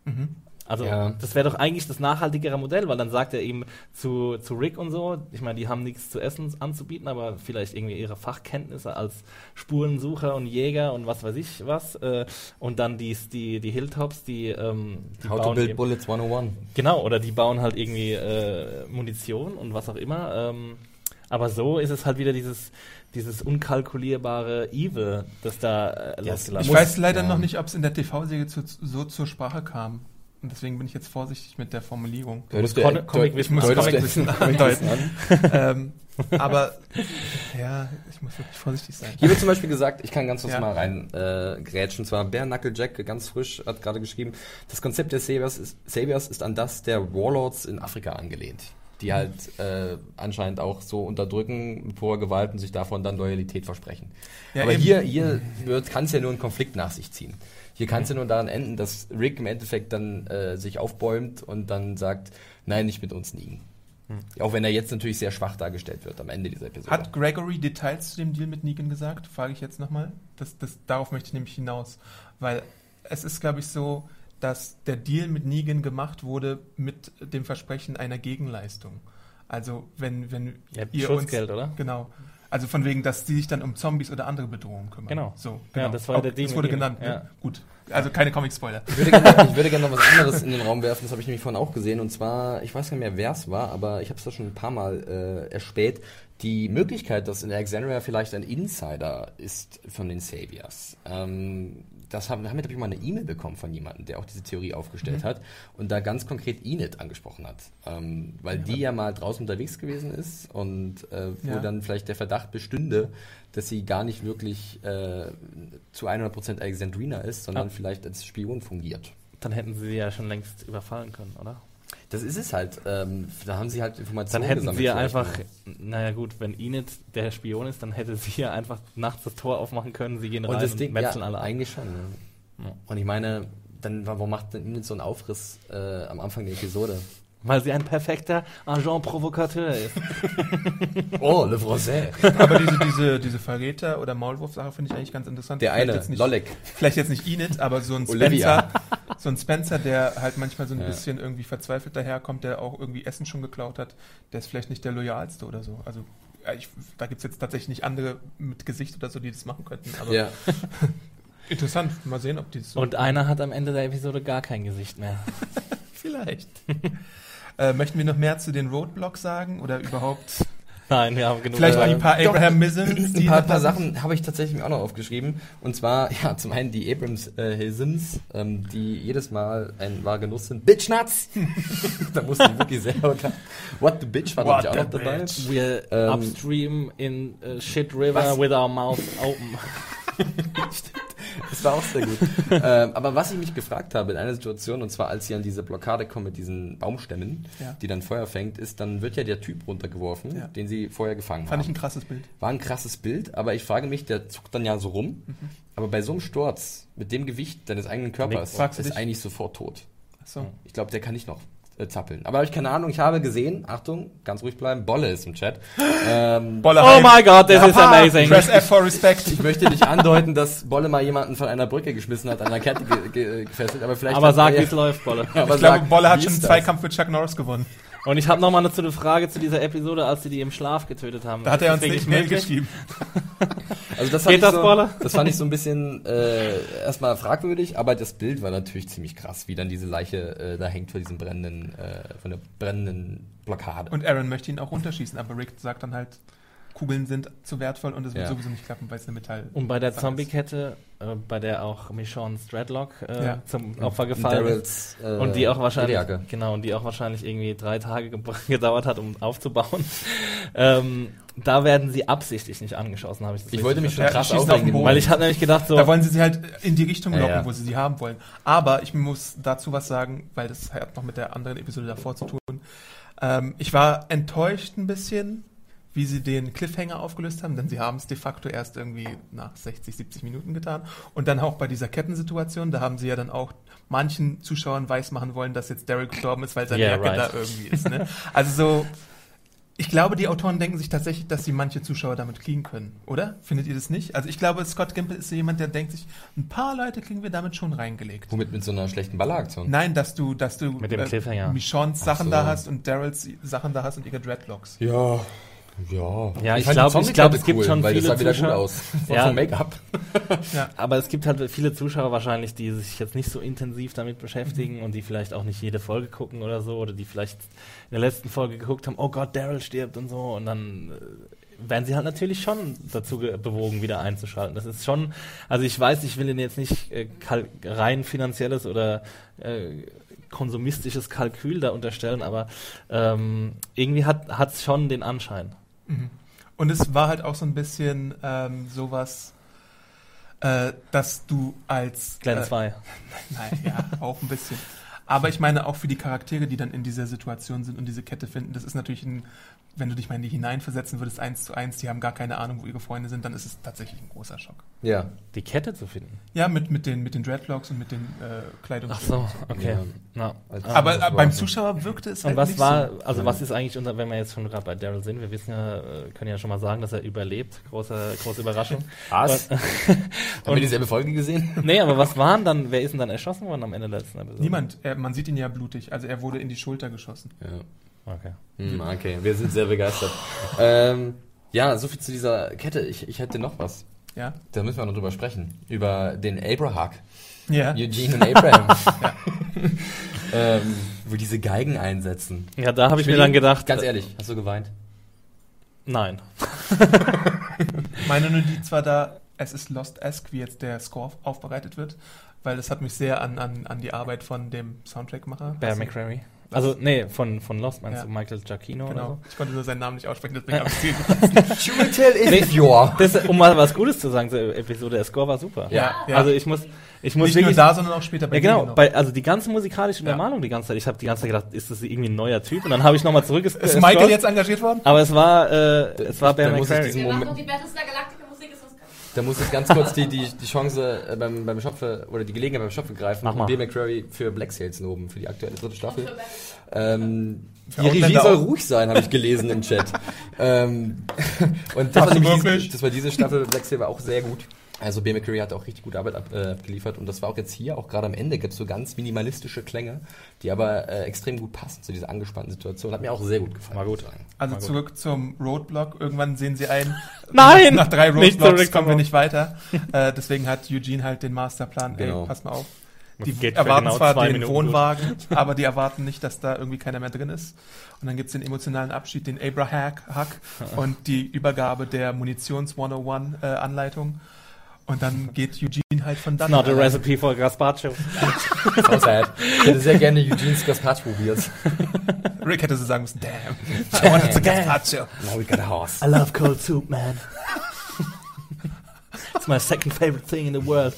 Mhm. Also Ja. das wäre doch eigentlich das nachhaltigere Modell, weil dann sagt er ihm zu, zu Rick und so, ich meine, die haben nichts zu essen anzubieten, aber vielleicht irgendwie ihre Fachkenntnisse als Spurensucher und Jäger und was weiß ich was. Äh, und dann die, die, die Hilltops, die, ähm, die How to build eben- Bullets 101. Genau, oder die bauen halt irgendwie äh, Munition und was auch immer. Ähm, aber so ist es halt wieder dieses, dieses unkalkulierbare Evil, das da äh, Ja, losgelassen Ich weiß leider ja. noch nicht, ob es in der TV-Serie zu, so zur Sprache kam. Und deswegen bin ich jetzt vorsichtig mit der Formulierung. Deutest Con- du- Comic deut- Wissen muss Comic-Wissen andeuten. ähm, aber ja, ich muss wirklich vorsichtig sein. Hier wird zum Beispiel gesagt, ich kann ganz kurz Ja. mal rein äh, zwar Bare Knuckle Jack, ganz frisch, hat gerade geschrieben, das Konzept der Saviors ist, Saviors ist an das der Warlords in Afrika angelehnt, die halt äh, anscheinend auch so unterdrücken mit purer Gewalt und sich davon dann Loyalität versprechen. Ja, Aber eben. hier, hier kann es ja nur einen Konflikt nach sich ziehen. Hier kann es ja nur daran enden, dass Rick im Endeffekt dann äh, sich aufbäumt und dann sagt, nein, nicht mit uns Negan. Auch wenn er jetzt natürlich sehr schwach dargestellt wird am Ende dieser Episode. Hat Gregory Details zu dem Deal mit Negan gesagt? Frage ich jetzt nochmal. Das, das, darauf möchte ich nämlich hinaus. Weil es ist, glaube ich, so, dass der Deal mit Negan gemacht wurde mit dem Versprechen einer Gegenleistung. Also wenn, wenn Ja, ihr Schutzgeld, uns, oder? Genau. Also von wegen, dass die sich dann um Zombies oder andere Bedrohungen kümmern. Genau. So, Ja, genau. das war Auch- der Deal Das wurde genannt. ja. Ne? Gut. Also keine Comic-Spoiler. Ich würde, gerne, ich würde gerne noch was anderes in den Raum werfen, das habe ich nämlich vorhin auch gesehen. Und zwar, ich weiß gar nicht mehr, wer es war, aber ich habe es da schon ein paar Mal äh, erspäht. Die Möglichkeit, dass in Alexandria vielleicht ein Insider ist von den Saviors. Ähm, das haben, haben wir, glaube ich, mal eine E-Mail bekommen von jemandem, der auch diese Theorie aufgestellt hat und da ganz konkret Enid angesprochen hat. Ähm, weil die ja mal draußen unterwegs gewesen ist und äh, wo Ja. dann vielleicht der Verdacht bestünde, dass sie gar nicht wirklich äh, zu 100% Alexandrina ist, sondern Ah. vielleicht als Spion fungiert. Dann hätten sie sie ja schon längst überfallen können, oder? Das ist es halt. Ähm, da haben sie halt Dann Informationen hätten gesammelt sie ja einfach, naja gut, wenn Enid der Spion ist, dann hätte sie ja einfach nachts das Tor aufmachen können, sie gehen rein Und das und Ding, ja, metzeln alle ab. eigentlich schon. Ja. Ja. Und ich meine, dann warum macht denn Enid so einen Aufriss äh, am Anfang der Episode? Weil sie ein perfekter Agent Provocateur ist. Oh, Le Français. Aber diese, diese, diese Verräter- oder Maulwurf-Sache finde ich eigentlich ganz interessant. Der Vielleicht eine, jetzt nicht, Lollek. Vielleicht jetzt nicht Enid, aber so ein Olivia. So ein Spencer, der halt manchmal so ein Ja. bisschen irgendwie verzweifelt daherkommt, der auch irgendwie Essen schon geklaut hat, der ist vielleicht nicht der loyalste oder so. Also ich, da gibt's jetzt tatsächlich nicht andere mit Gesicht oder so, die das machen könnten. Aber Ja. interessant, mal sehen, ob die das so Und einer hat am Ende der Episode gar kein Gesicht mehr. vielleicht. äh, möchten wir noch mehr zu den Roadblocks sagen oder überhaupt Nein, wir haben genug. vielleicht gesagt. die paar Doch, Abraham Misms, Ein paar, paar? Sachen habe ich tatsächlich mir auch noch aufgeschrieben. Und zwar, ja, zum einen die Abrams äh, ähm, die jedes Mal ein wahrer Genuss sind. Bitch Nuts! da musste ich wirklich sehr laut lachen. What the Bitch war What glaub ich auch the noch dabei. bitch. We're Ähm, upstream in uh, Shit River was? with our mouth open. Das war auch sehr gut. ähm, aber was ich mich gefragt habe in einer Situation, und zwar als sie an diese Blockade kommen mit diesen Baumstämmen, Ja. die dann Feuer fängt, ist, dann wird ja der Typ runtergeworfen, Ja. den sie vorher gefangen Fand ich haben. ein krasses Bild. War ein krasses Bild, aber ich frage mich, der zuckt dann ja so rum. Mhm. Aber bei so einem Sturz, mit dem Gewicht deines eigenen Körpers, ist eigentlich sofort tot. Achso. Ich glaube, der kann nicht noch äh, zappeln. Aber habe ich keine Ahnung, ich habe gesehen, Achtung, ganz ruhig bleiben, Bolle ist im Chat. Ähm, Bolle Oh my god, this is amazing. Press F for Respect. ich möchte nicht andeuten, dass Bolle mal jemanden von einer Brücke geschmissen hat, an einer Kette ge ge gefesselt, aber vielleicht Aber sag, wie es läuft, Bolle. aber Ich glaube, Bolle hat schon einen? Zweikampf mit Chuck Norris gewonnen. Und ich habe nochmal eine zu- eine Frage zu dieser Episode, als sie die im Schlaf getötet haben. Da hat er uns nicht wirklich Mail möglich? geschrieben. Also das Geht fand, ich das, so, das fand ich so ein bisschen äh, erstmal fragwürdig, aber das Bild war natürlich ziemlich krass, wie dann diese Leiche äh, da hängt vor diesem brennenden, äh, von der brennenden Blockade. Und Aaron möchte ihn auch runterschießen, aber Rick sagt dann halt, Kugeln sind zu wertvoll und es wird Ja. sowieso nicht klappen, weil es eine Metall Und bei der ist. Zombie-Kette, äh, bei der auch Michonne's Dreadlock äh, Ja. zum Opfer gefallen ist. Äh, Und die auch wahrscheinlich, Lederjacke. genau, und die auch wahrscheinlich irgendwie drei Tage ge- gedauert hat, um aufzubauen. ähm, da werden sie absichtlich nicht angeschossen, habe ich das Ich wollte mich schon Ja, krass schießen auf den aufregen. Weil ich habe nämlich gedacht, so, Da wollen sie sie halt in die Richtung Ja, locken, ja. wo sie sie haben wollen. Aber ich muss dazu was sagen, weil das hat noch mit der anderen Episode davor zu tun. Ähm, ich war enttäuscht ein bisschen, wie sie den Cliffhanger aufgelöst haben, denn sie haben es de facto erst irgendwie nach 60, 70 Minuten getan. Und dann auch bei dieser Kettensituation, da haben sie ja dann auch manchen Zuschauern weismachen wollen, dass jetzt Daryl gestorben ist, weil seine Yeah, Jacke right. da irgendwie ist. Ne? Also so, ich glaube, die Autoren denken sich tatsächlich, dass sie manche Zuschauer damit kriegen können, oder? Findet ihr das nicht? Also ich glaube, Scott Gimple ist so jemand, der denkt sich, ein paar Leute kriegen wir damit schon reingelegt. Womit mit so einer schlechten Balleraktion? Nein, dass du, dass du Mit dem Cliffhanger. Michonnes Ach Sachen so. da hast und Daryls Sachen da hast und ihre Dreadlocks. Ja. Ja, Ja, ich fand die glaub- ich glaub, es gibt schon weil das viele sah wieder Zuschauer- gut aus. Von Ja. vom Make-up. Aber es gibt halt viele Zuschauer wahrscheinlich, die sich jetzt nicht so intensiv damit beschäftigen Mhm. und die vielleicht auch nicht jede Folge gucken oder so oder die vielleicht in der letzten Folge geguckt haben, oh Gott, Daryl stirbt und so und dann äh, werden sie halt natürlich schon dazu ge- bewogen, wieder einzuschalten. Das ist schon, also ich weiß, ich will Ihnen jetzt nicht äh, rein finanzielles oder äh, konsumistisches Kalkül da unterstellen, aber ähm, irgendwie hat es schon den Anschein. Und es war halt auch so ein bisschen ähm, sowas, äh, dass du als Glenn äh, 2. Nein, ja, auch ein bisschen. Aber ich meine auch für die Charaktere, die dann in dieser Situation sind und diese Kette finden, das ist natürlich ein, wenn du dich mal in die hineinversetzen würdest, eins zu eins, die haben gar keine Ahnung, wo ihre Freunde sind, dann ist es tatsächlich ein großer Schock. Ja. Die Kette zu finden. Ja, mit, mit, den, mit den Dreadlocks und mit den äh, Ach Kleidungsstücken. so, okay. Ja. Ja. Aber äh, beim. Zuschauer wirkte es halt Und was nicht war, so. also was ist eigentlich unser, wenn wir jetzt schon gerade bei Daryl sind, wir wissen ja, äh, können ja schon mal sagen, dass er überlebt. Große, große Überraschung. Was? Und, Haben wir dieselbe Folge gesehen? nee, aber was waren dann, wer ist denn dann erschossen worden am Ende der letzten Episode? Niemand, er, man sieht ihn ja blutig, also er wurde in die Schulter geschossen. Ja. Okay. Hm, okay, wir sind sehr begeistert. ähm, ja, so viel zu dieser Kette. Ich, ich hätte noch was. Ja? Da müssen wir noch drüber sprechen. Über den Abraham. Ja. Eugene und Abraham. ähm, wo diese Geigen einsetzen. Ja, da habe ich mir dann gedacht, Ganz äh, ehrlich, hast du geweint? nein. Meine Notiz war da, es ist Lost-esque, wie jetzt der Score aufbereitet wird, weil das hat mich sehr an, an, an die Arbeit von dem Soundtrackmacher. Bear Also, McCreary. Also, nee, von, von Lost meinst Ja. du Michael Giacchino oder Genau. so? Ich konnte nur seinen Namen nicht aussprechen, deswegen habe ich Jubitel is Nee. your. Das, um mal was Gutes zu sagen zur Episode, der Score war super. Ja, ja. Also ich muss, ich muss Nicht nur wirklich da, sondern auch später bei Ja, genau. Bei, also die ganze musikalische Ja. Untermalung die ganze Zeit. Ich habe die ganze Zeit gedacht, ist das irgendwie ein neuer Typ? Und dann habe ich nochmal zurück. Ist Michael jetzt engagiert worden? Aber es war, äh, es war McCreary. diesen Wir machen die Battlestar Galactica Musik, ist uns klar. Da muss ich ganz kurz die, die, die Chance äh, beim, beim Schopfe oder die Gelegenheit beim Schopfe greifen Mach mal. und Bill McCreary für Black Sails loben, für die aktuelle dritte Staffel. Ähm, die Regie soll ruhig sein, habe ich gelesen im Chat. ähm, und das war, diese, das war diese Staffel Black Sail war auch sehr gut. Also B. McCreary hat auch richtig gute Arbeit ab, äh, abgeliefert und das war auch jetzt hier, auch gerade am Ende, gibt es so ganz minimalistische Klänge, die aber äh, extrem gut passen zu dieser angespannten Situation. Hat mir auch sehr gut gefallen. War gut. Also gut. zurück zum Roadblock. Irgendwann sehen sie ein. Nein! Nach drei Roadblocks kommen wir nicht weiter. äh, deswegen hat Eugene halt den Masterplan. Genau. Ey, pass mal auf. Die geht erwarten genau zwar den Minuten Wohnwagen, aber die erwarten nicht, dass da irgendwie keiner mehr drin ist. Und dann gibt's den emotionalen Abschied, den Abraham Hack und die Übergabe der Munitions 101 äh, Anleitung. Und dann geht Eugene halt von dann. Not a recipe for Gazpacho. So sad. Ich hätte sehr gerne Eugene's Gazpacho probiert. Rick hätte so sagen müssen, damn, I wanted to gazpacho. Now we got a house. I love cold soup, man. It's my second favorite thing in the world.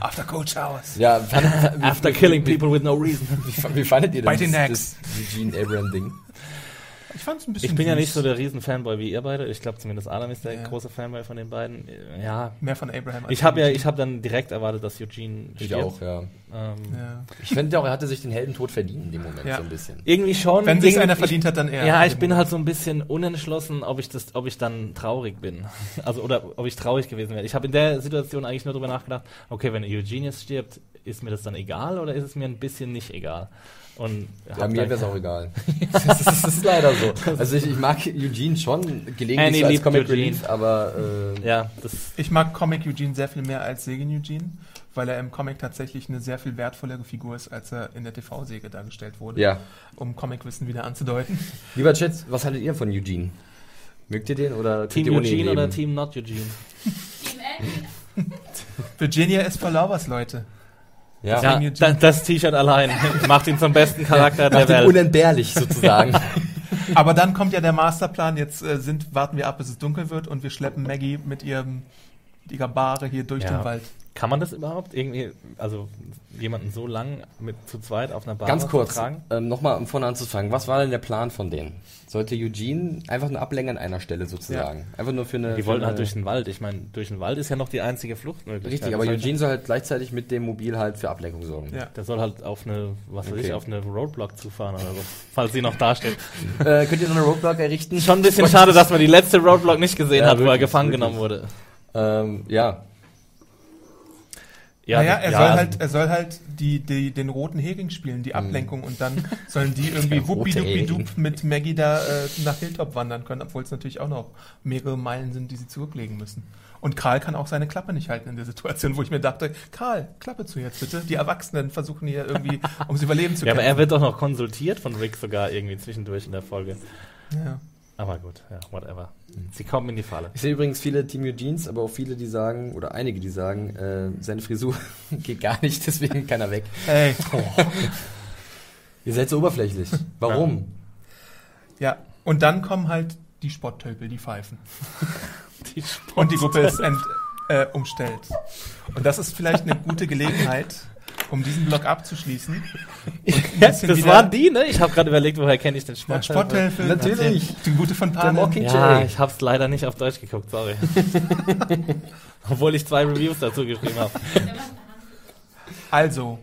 After cold showers. Ja, fand, After killing people with no reason. Wie, wie fandet ihr denn das, das Eugene Abraham-Ding? Ich fand's ein bisschen Ich bin ja nicht so der Riesen-Fanboy wie ihr beide. Ich glaube zumindest Adam ist der Ja. große Fanboy von den beiden. Ja. Mehr von Abraham als Ich habe ja, ich habe dann direkt erwartet, dass Eugene Ich stirbt. auch, ja. Ähm, Ja. Ich finde auch, er hatte sich den Heldentod verdient in dem Moment Ja. so ein bisschen. Irgendwie schon. Wenn sich einer verdient hat, dann er. Ja, ich bin halt so ein bisschen unentschlossen, ob ich das, ob ich dann traurig bin. Also oder ob ich traurig gewesen wäre. Ich habe in der Situation eigentlich nur darüber nachgedacht, okay, wenn Eugene jetzt stirbt, ist mir das dann egal oder ist es mir ein bisschen nicht egal? Und Ja, mir wäre es auch egal. das, ist, das ist leider so. Also ich, ich mag Eugene schon gelegentlich Annie so als Comic Eugene. Relief, aber äh, Ja, das Ich mag Comic Eugene sehr viel mehr als Segen Eugene, weil er im Comic tatsächlich eine sehr viel wertvollere Figur ist, als er in der TV-Säge dargestellt wurde. ja. Um Comicwissen wieder anzudeuten. Lieber Chat, was haltet ihr von Eugene? Mögt ihr den oder Team Eugene oder? Team Not Eugene? Team. Virginia ist for Lovers, Leute. Ja, Ja, Eugene. da, das T-Shirt allein macht ihn zum besten Charakter der macht ihn Welt. unentbehrlich sozusagen. Aber dann kommt ja der Masterplan. Jetzt äh, sind, warten wir ab, bis es dunkel wird und wir schleppen Maggie mit ihrem, ihrer Bahre hier durch Ja. den Wald. Kann man das überhaupt irgendwie, also jemanden so lang mit zu zweit auf einer Bahn Ganz kurz, tragen? ähm, nochmal um vorne anzufangen. Was war denn der Plan von denen? Sollte Eugene einfach nur ablenken an einer Stelle sozusagen? Einfach nur für eine... Die für wollten eine, halt durch den Wald. Ich meine, durch den Wald ist ja noch die einzige Fluchtmöglichkeit. Richtig, aber Das Eugene soll halt gleichzeitig mit dem Mobil halt für Ablenkung sorgen. Ja. Der soll halt auf eine, was weiß Okay. ich, auf eine Roadblock zufahren oder so, falls sie noch dasteht. Äh, könnt ihr noch eine Roadblock errichten? Schon ein bisschen schade, dass man die letzte Roadblock nicht gesehen Ja, hat, wo er wirklich, gefangen wirklich. genommen wurde. Ähm, ja, Ja, naja, er ja, soll halt, er soll halt die, die, den roten Hering spielen, die Ablenkung und dann sollen die irgendwie wuppidupidup mit Maggie da äh, nach Hilltop wandern können, obwohl es natürlich auch noch mehrere Meilen sind, die sie zurücklegen müssen. Und Karl kann auch seine Klappe nicht halten in der Situation, wo ich mir dachte, Karl, Klappe zu jetzt bitte. Die Erwachsenen versuchen hier irgendwie ums Überleben zu Ja, aber kämpfen. er wird doch noch konsultiert von Rick sogar irgendwie zwischendurch in der Folge. ja. Aber gut, ja, whatever. Sie kommen in die Falle. Ich sehe übrigens viele Team Eugenes, aber auch viele, die sagen, oder einige, die sagen, äh, seine Frisur geht gar nicht, deswegen kann er weg. Hey, Ihr seid so oberflächlich. Warum? ja. Und dann kommen halt die Spotttölpel, die pfeifen. Die Und die Gruppe ist ent, äh, umstellt. Und das ist vielleicht eine gute Gelegenheit, um diesen Block abzuschließen. Ja, das waren die, ne? Ich habe gerade überlegt, woher kenne ich den Ja, Sport. Spotthilfe. Natürlich. Die gute von Der Panem. Ja, ich hab's leider nicht auf Deutsch geguckt, sorry. Obwohl ich zwei Reviews dazu geschrieben habe. Also,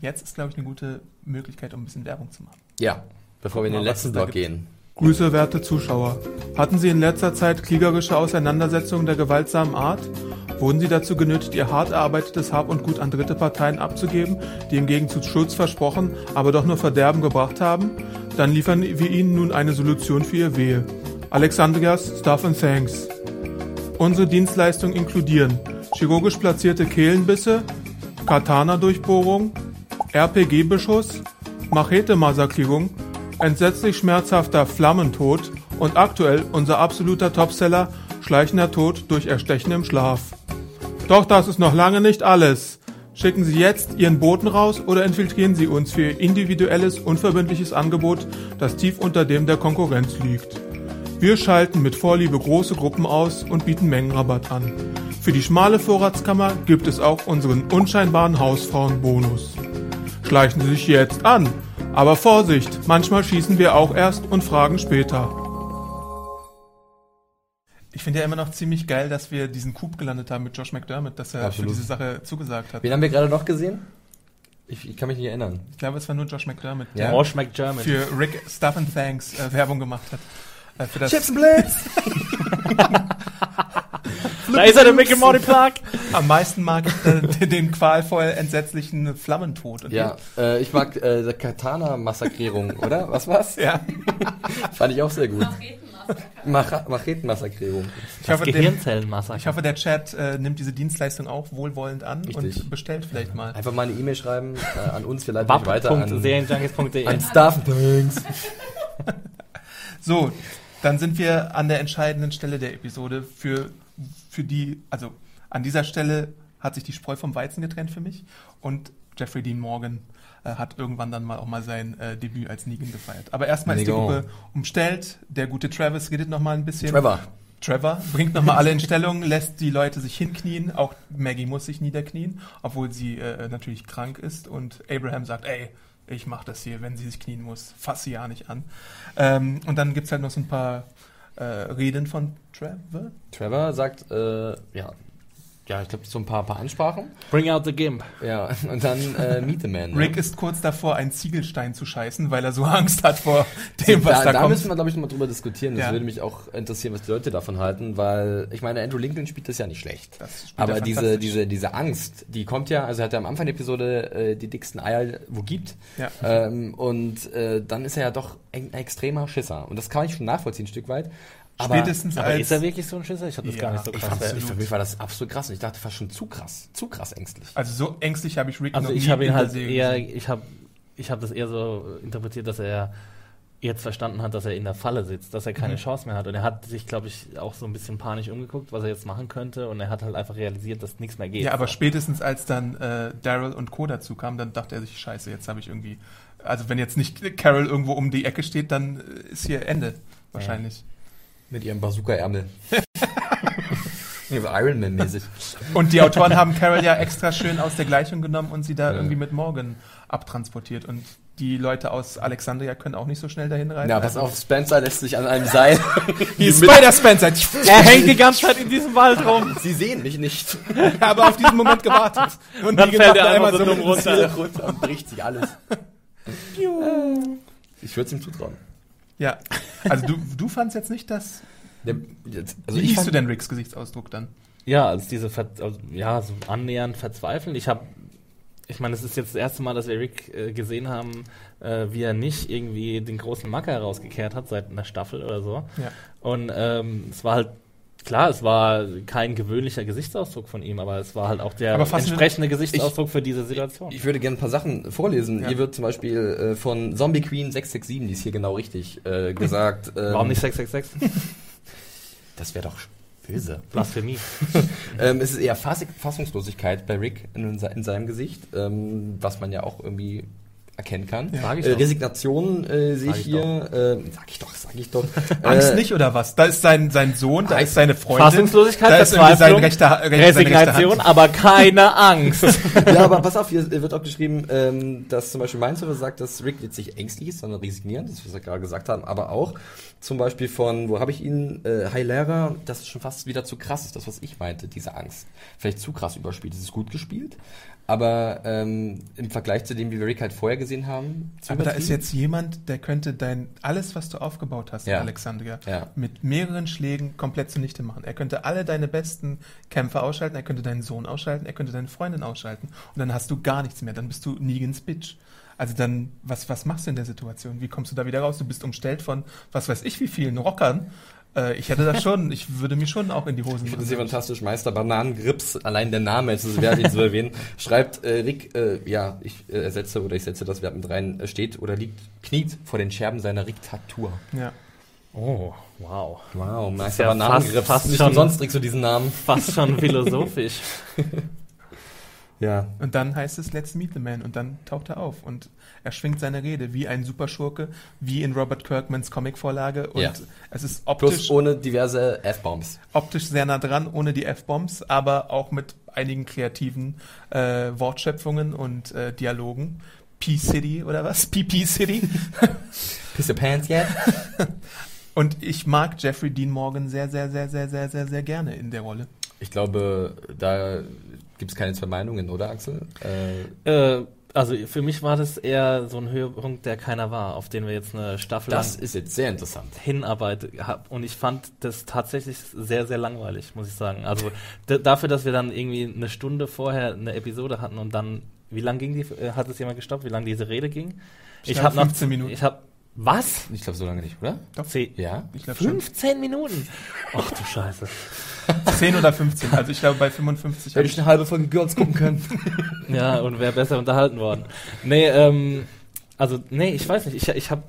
jetzt ist, glaube ich, eine gute Möglichkeit, um ein bisschen Werbung zu machen. Ja, bevor wir in den Mal, letzten es gibt. gehen. Grüße, werte Zuschauer. Hatten Sie in letzter Zeit kriegerische Auseinandersetzungen der gewaltsamen Art? Wurden Sie dazu genötigt, Ihr hart erarbeitetes Hab und Gut an dritte Parteien abzugeben, die im Gegenzug Schutz versprochen, aber doch nur Verderben gebracht haben? Dann liefern wir Ihnen nun eine Solution für Ihr Wehe. Alexandrias Stuff and Thanks. Unsere Dienstleistungen inkludieren chirurgisch platzierte Kehlenbisse, Katana-Durchbohrung, RPG-Beschuss, Machete-Massakierung, entsetzlich schmerzhafter Flammentod und aktuell unser absoluter Topseller schleichender Tod durch Erstechen im Schlaf. Doch das ist noch lange nicht alles. Schicken Sie jetzt Ihren Boten raus oder infiltrieren Sie uns für Ihr individuelles, unverbindliches Angebot, das tief unter dem der Konkurrenz liegt. Wir schalten mit Vorliebe große Gruppen aus und bieten Mengenrabatt an. Für die schmale Vorratskammer gibt es auch unseren unscheinbaren Hausfrauenbonus. Schleichen Sie sich jetzt an. Aber Vorsicht, manchmal schießen wir auch erst und fragen später. Ich finde ja immer noch ziemlich geil, dass wir diesen Coup gelandet haben mit Josh McDermott, dass er Absolut. für diese Sache zugesagt hat. Wen haben wir gerade noch gesehen? Ich, ich kann mich nicht erinnern. Ich glaube, es war nur Josh McDermott, Ja. der Orsch McDermott. für Rick Stuff and Thanks äh, Werbung gemacht hat. Äh, für das, Chips and Blitz! Da ist er, der Mickey Morty Plug. Am meisten mag ich äh, den qualvoll entsetzlichen Flammentod. Und Ja, äh, ich mag äh, Katana-Massakrierung, oder? Was war's? Ja. Fand ich auch sehr gut. Machetenmassaker. Mach Machetenmassakrierung. Ich hoffe, der, Gehirnzellenmassaker. ich hoffe, der Chat äh, nimmt diese Dienstleistung auch wohlwollend an Richtig. und bestellt vielleicht mal. Einfach mal eine E-Mail schreiben äh, an uns, wir leiten euch weiter an, Wapp.serienjunkies.de an Staff. So, dann sind wir an der entscheidenden Stelle der Episode für, für die, also an dieser Stelle hat sich die Spreu vom Weizen getrennt für mich und Jeffrey Dean Morgan hat irgendwann dann mal auch mal sein äh, Debüt als Negan gefeiert. Aber erstmal ist die. Gruppe umstellt, der gute Travis redet noch mal ein bisschen. Trevor. Trevor bringt nochmal alle in Stellung, lässt die Leute sich hinknien. Auch Maggie muss sich niederknien, obwohl sie äh, natürlich krank ist. Und Abraham sagt, ey, ich mach das hier, wenn sie sich knien muss. Fass sie ja nicht an. Ähm, und dann gibt's halt noch so ein paar äh, Reden von Trevor. Trevor sagt, äh, ja, ja, ich glaube, so ein paar, paar Ansprachen. Bring out the Gimp. Ja, und dann äh, Meet the Man. ne? Rick ist kurz davor, einen Ziegelstein zu scheißen, weil er so Angst hat vor dem, was da, da, da kommt. müssen wir, glaube ich, nochmal drüber diskutieren. Das Ja. würde mich auch interessieren, was die Leute davon halten, weil ich meine, Andrew Lincoln spielt das ja nicht schlecht. Das spielt Aber er diese, diese, diese Angst, die kommt ja, also er hat ja am Anfang der Episode äh, die dicksten Eier, wo gibt. Ja. Ähm, und äh, dann ist er ja doch ein extremer Schisser. Und das kann ich schon nachvollziehen, ein Stück weit. Aber Spätestens Aber als ist er wirklich so ein Schisser? Ich habe das Ja, gar nicht so krass. ich, für mich war das absolut krass. Und ich dachte fast schon zu krass. Zu krass ängstlich. also so ängstlich habe ich Rick Also noch ich nie habe ihn halt eher, gesehen. ich habe ich hab das eher so interpretiert, dass er jetzt verstanden hat, dass er in der Falle sitzt, dass er keine Mhm. Chance mehr hat. Und er hat sich, glaube ich, auch so ein bisschen panisch umgeguckt, was er jetzt machen könnte. Und er hat halt einfach realisiert, dass nichts mehr geht. Ja, aber So. spätestens als dann äh, Daryl und Co. dazu kamen, dann dachte er sich, scheiße, jetzt habe ich irgendwie, also wenn jetzt nicht Carol irgendwo um die Ecke steht, dann äh, ist hier Ende wahrscheinlich. Mit ihrem Bazooka-Ärmel. Iron Man-mäßig. Und die Autoren haben Carol ja extra schön aus der Gleichung genommen und sie da Ja. irgendwie mit Morgan abtransportiert. Und die Leute aus Alexandria können auch nicht so schnell dahin reisen. Ja, pass Also, auf, Spencer lässt sich an einem Seil. Wie Spider-Spencer. er hängt die ganze Zeit in diesem Wald rum. Sie sehen mich nicht. Ich habe auf diesen Moment gewartet. Und Dann die fällt er einfach so dumm runter. Runter und bricht sich alles. Ich würde es ihm zutrauen. Ja, also du, du fandst jetzt nicht das. Der, jetzt, also Wie fand, du denn Ricks Gesichtsausdruck dann? Ja, als diese, Ver also, ja, so annähernd verzweifeln. Ich habe, ich meine, es ist jetzt das erste Mal, dass wir Rick äh, gesehen haben, äh, wie er nicht irgendwie den großen Macker herausgekehrt hat seit einer Staffel oder so. Ja. Und ähm, es war halt klar, es war kein gewöhnlicher Gesichtsausdruck von ihm, aber es war halt auch der entsprechende Gesichtsausdruck für diese Situation. ich würde gerne ein paar Sachen vorlesen. Ja. Hier wird zum Beispiel äh, von Zombie Queen 667, die ist hier genau richtig, äh, gesagt. Ähm, Warum nicht 666? Das wäre doch böse. Blasphemie. ähm, es ist eher Fass Fassungslosigkeit bei Rick in, in seinem Gesicht, ähm, was man ja auch irgendwie erkennen kann. Ja. Sag ich äh. Resignation äh, sehe ich ich hier. Äh, sag ich doch, sag ich doch. Angst Äh, nicht oder was? Da ist sein, sein Sohn, da ist seine Freundin. Fassungslosigkeit, da ist sein rechter, rechte Resignation, aber keine Angst. ja, aber pass auf, hier wird auch geschrieben, ähm, dass zum Beispiel mein Server sagt, dass Rick jetzt nicht ängstlich ist, sondern resignierend, das was wir gerade gesagt haben, aber auch zum Beispiel von, wo habe ich ihn, äh, Hilera, das ist schon fast wieder zu krass, ist das, was ich meinte, diese Angst. Vielleicht zu krass überspielt. Es ist gut gespielt, aber ähm, im Vergleich zu dem, wie wir Rick halt vorher gesehen haben, Aber da ist jetzt jemand, der könnte dein, alles, was du aufgebaut hast, Ja. Alexandria, Ja. mit mehreren Schlägen komplett zunichte machen. Er könnte alle deine besten Kämpfer ausschalten, er könnte deinen Sohn ausschalten, er könnte deine Freundin ausschalten. Und dann hast du gar nichts mehr. Dann bist du Negans Bitch. Also dann, was, was machst du in der Situation? Wie kommst du da wieder raus? Du bist umstellt von, was weiß ich, wie vielen Rockern. Äh, ich hätte das schon, ich würde mir schon auch in die Hosen Ich machen. fantastisch. Meister Bananengrips, allein der Name, jetzt ist es wert, ihn zu erwähnen, schreibt äh, Rick, äh, ja, ich äh, ersetze oder ich setze das Verb mit rein, äh, steht oder liegt, kniet vor den Scherben seiner Riktatur. Ja. Oh, wow. Wow, ist Meister ja Bananengrips. fast- fast Nicht schon- umsonst trägst du diesen Namen. Fast schon philosophisch. Ja. Und dann heißt es Let's Meet the Man und dann taucht er auf und er schwingt seine Rede wie ein Superschurke, wie in Robert Kirkmans Comicvorlage und Ja. es ist Plus optisch, ohne diverse F-Bombs. optisch sehr nah dran, ohne die F-Bombs, aber auch mit einigen kreativen äh, Wortschöpfungen und äh, Dialogen. P-City oder was? PP-City. Piss your pants yet? und ich mag Jeffrey Dean Morgan sehr, sehr, sehr, sehr, sehr, sehr, sehr gerne in der Rolle. Ich glaube, da gibt es keine zwei Meinungen, oder Axel? Äh, äh, also für mich war das eher so ein Höhepunkt, der keiner war, auf den wir jetzt eine Staffel Das ist jetzt sehr interessant. hinarbeitet hab. Und ich fand das tatsächlich sehr, sehr langweilig, muss ich sagen. Also dafür, dass wir dann irgendwie eine Stunde vorher eine Episode hatten und dann, wie lang ging die, äh, hat es jemand gestoppt, wie lang diese Rede ging? Ich Ich habe nach 15 Minuten. Ich habe was? Ich glaube so lange nicht, oder? Zehn, Ja. Ich glaube schon. 15 Minuten. Ach du Scheiße. 10 oder 15. Also ich glaube bei 55. Hätte ich eine halbe Folge Girls gucken können. Ja, und wäre besser unterhalten worden. Nee, ähm, also, nee, ich weiß nicht. Ich, ich habe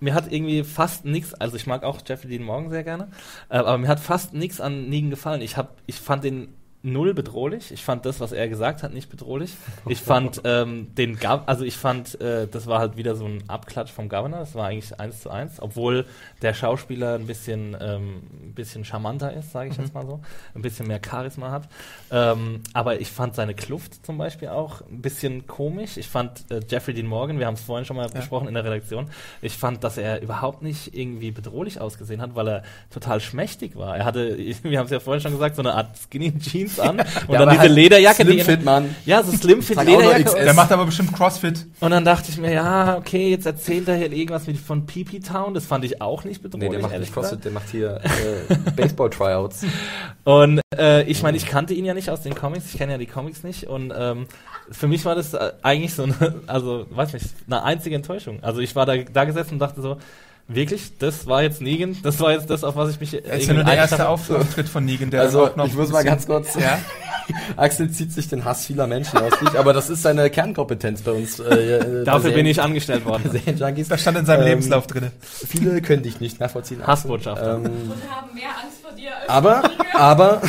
mir hat irgendwie fast nichts, also ich mag auch Jeffrey Dean Morgan sehr gerne, äh, aber mir hat fast nichts an Negan gefallen. Ich hab, ich fand den null bedrohlich. Ich fand das, was er gesagt hat, nicht bedrohlich. Ich fand ähm, den, Gov also ich fand, äh, das war halt wieder so ein Abklatsch vom Governor. Das war eigentlich eins zu eins, obwohl der Schauspieler ein bisschen, ähm, ein bisschen charmanter ist, sage ich jetzt mal so, ein bisschen mehr Charisma hat. Ähm, aber ich fand seine Kluft zum Beispiel auch ein bisschen komisch. Ich fand äh, Jeffrey Dean Morgan, wir haben es vorhin schon mal besprochen in der Redaktion, ich fand, dass er überhaupt nicht irgendwie bedrohlich ausgesehen hat, weil er total schmächtig war. Er hatte, wir haben es ja vorhin schon gesagt, so eine Art Skinny Jeans an und Ja, dann diese halt Lederjacke, Slim die Fit, Mann. ja, so Slim Fit Trag auch noch Lederjacke. Der macht aber bestimmt Crossfit. Und dann dachte ich mir, ja, okay, jetzt erzählt er hier irgendwas mit von PP Town. Das fand ich auch nicht bedrohlich. Nee, der macht nicht CrossFit, der macht hier äh, Baseball-Tryouts. Und äh, ich meine, ich kannte ihn ja nicht aus den Comics, ich kenne ja die Comics nicht. Und ähm, für mich war das äh, eigentlich so eine, also weiß nicht, eine einzige Enttäuschung. Also ich war da, da gesessen und dachte so, wirklich, das war jetzt Negan, das war jetzt das, auf was ich mich Er ist ja nur der erste Auf- Auftritt von Negan, der Also, auch noch ich muss mal ganz kurz. Ja? Axel zieht sich den Hass vieler Menschen aus sich, aber das ist seine Kernkompetenz bei uns. Äh, Dafür bin ich angestellt worden. Serienjunkies. Das stand in seinem Ähm, Lebenslauf drin. Viele können dich nicht nachvollziehen. Axel. Hassbotschafter. Ähm, Und haben mehr Angst vor dir als aber, aber,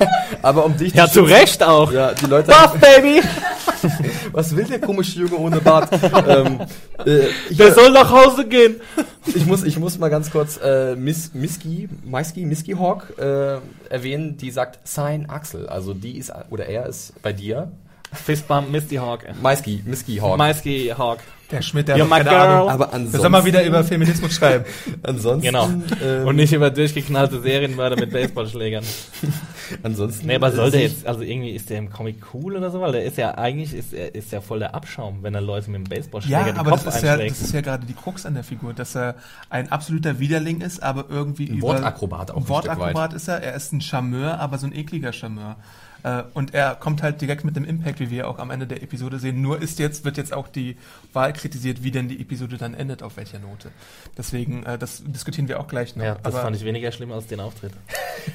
aber um dich Ja, zu Recht auch. Ja, die Leute. Buff, Baby! Was will der komische Junge ohne Bart? ähm, äh, ich, Der soll nach Hause gehen. ich, muss, ich muss mal ganz kurz äh, Miss, Miski, Maiski, Miski Hawk äh, erwähnen, die sagt Sign Axel. Also die ist, oder er ist bei dir. Fistbump Misty Hawk. Maiski, Miski Hawk. Maisky Hawk. Der Schmidt, der You're hat keine girl. Ahnung. aber Wir ansonsten. sollen mal wieder über Feminismus schreiben. ansonsten Genau. ähm, Und nicht über durchgeknallte Serienmörder mit Baseballschlägern. ansonsten. Nee, aber soll der äh, jetzt, also irgendwie ist der im Comic cool oder so? Weil der ist ja eigentlich, ist er ist ja voll der Abschaum, wenn er Leute mit dem Baseballschläger Ja, den aber Kopf das ist ja, einschlägt. das ist ja gerade die Krux an der Figur, dass er ein absoluter Widerling ist, aber irgendwie Ein über... Wortakrobat auch ein Ein Wortakrobat ist er, er ist ein Charmeur, aber so ein ekliger Charmeur. Äh, Und er kommt halt direkt mit dem Impact, wie wir auch am Ende der Episode sehen. Nur ist jetzt, wird jetzt auch die Wahl kritisiert, wie denn die Episode dann endet, auf welcher Note. Deswegen, äh, das diskutieren wir auch gleich noch. ja, das aber fand ich weniger schlimm als den Auftritt.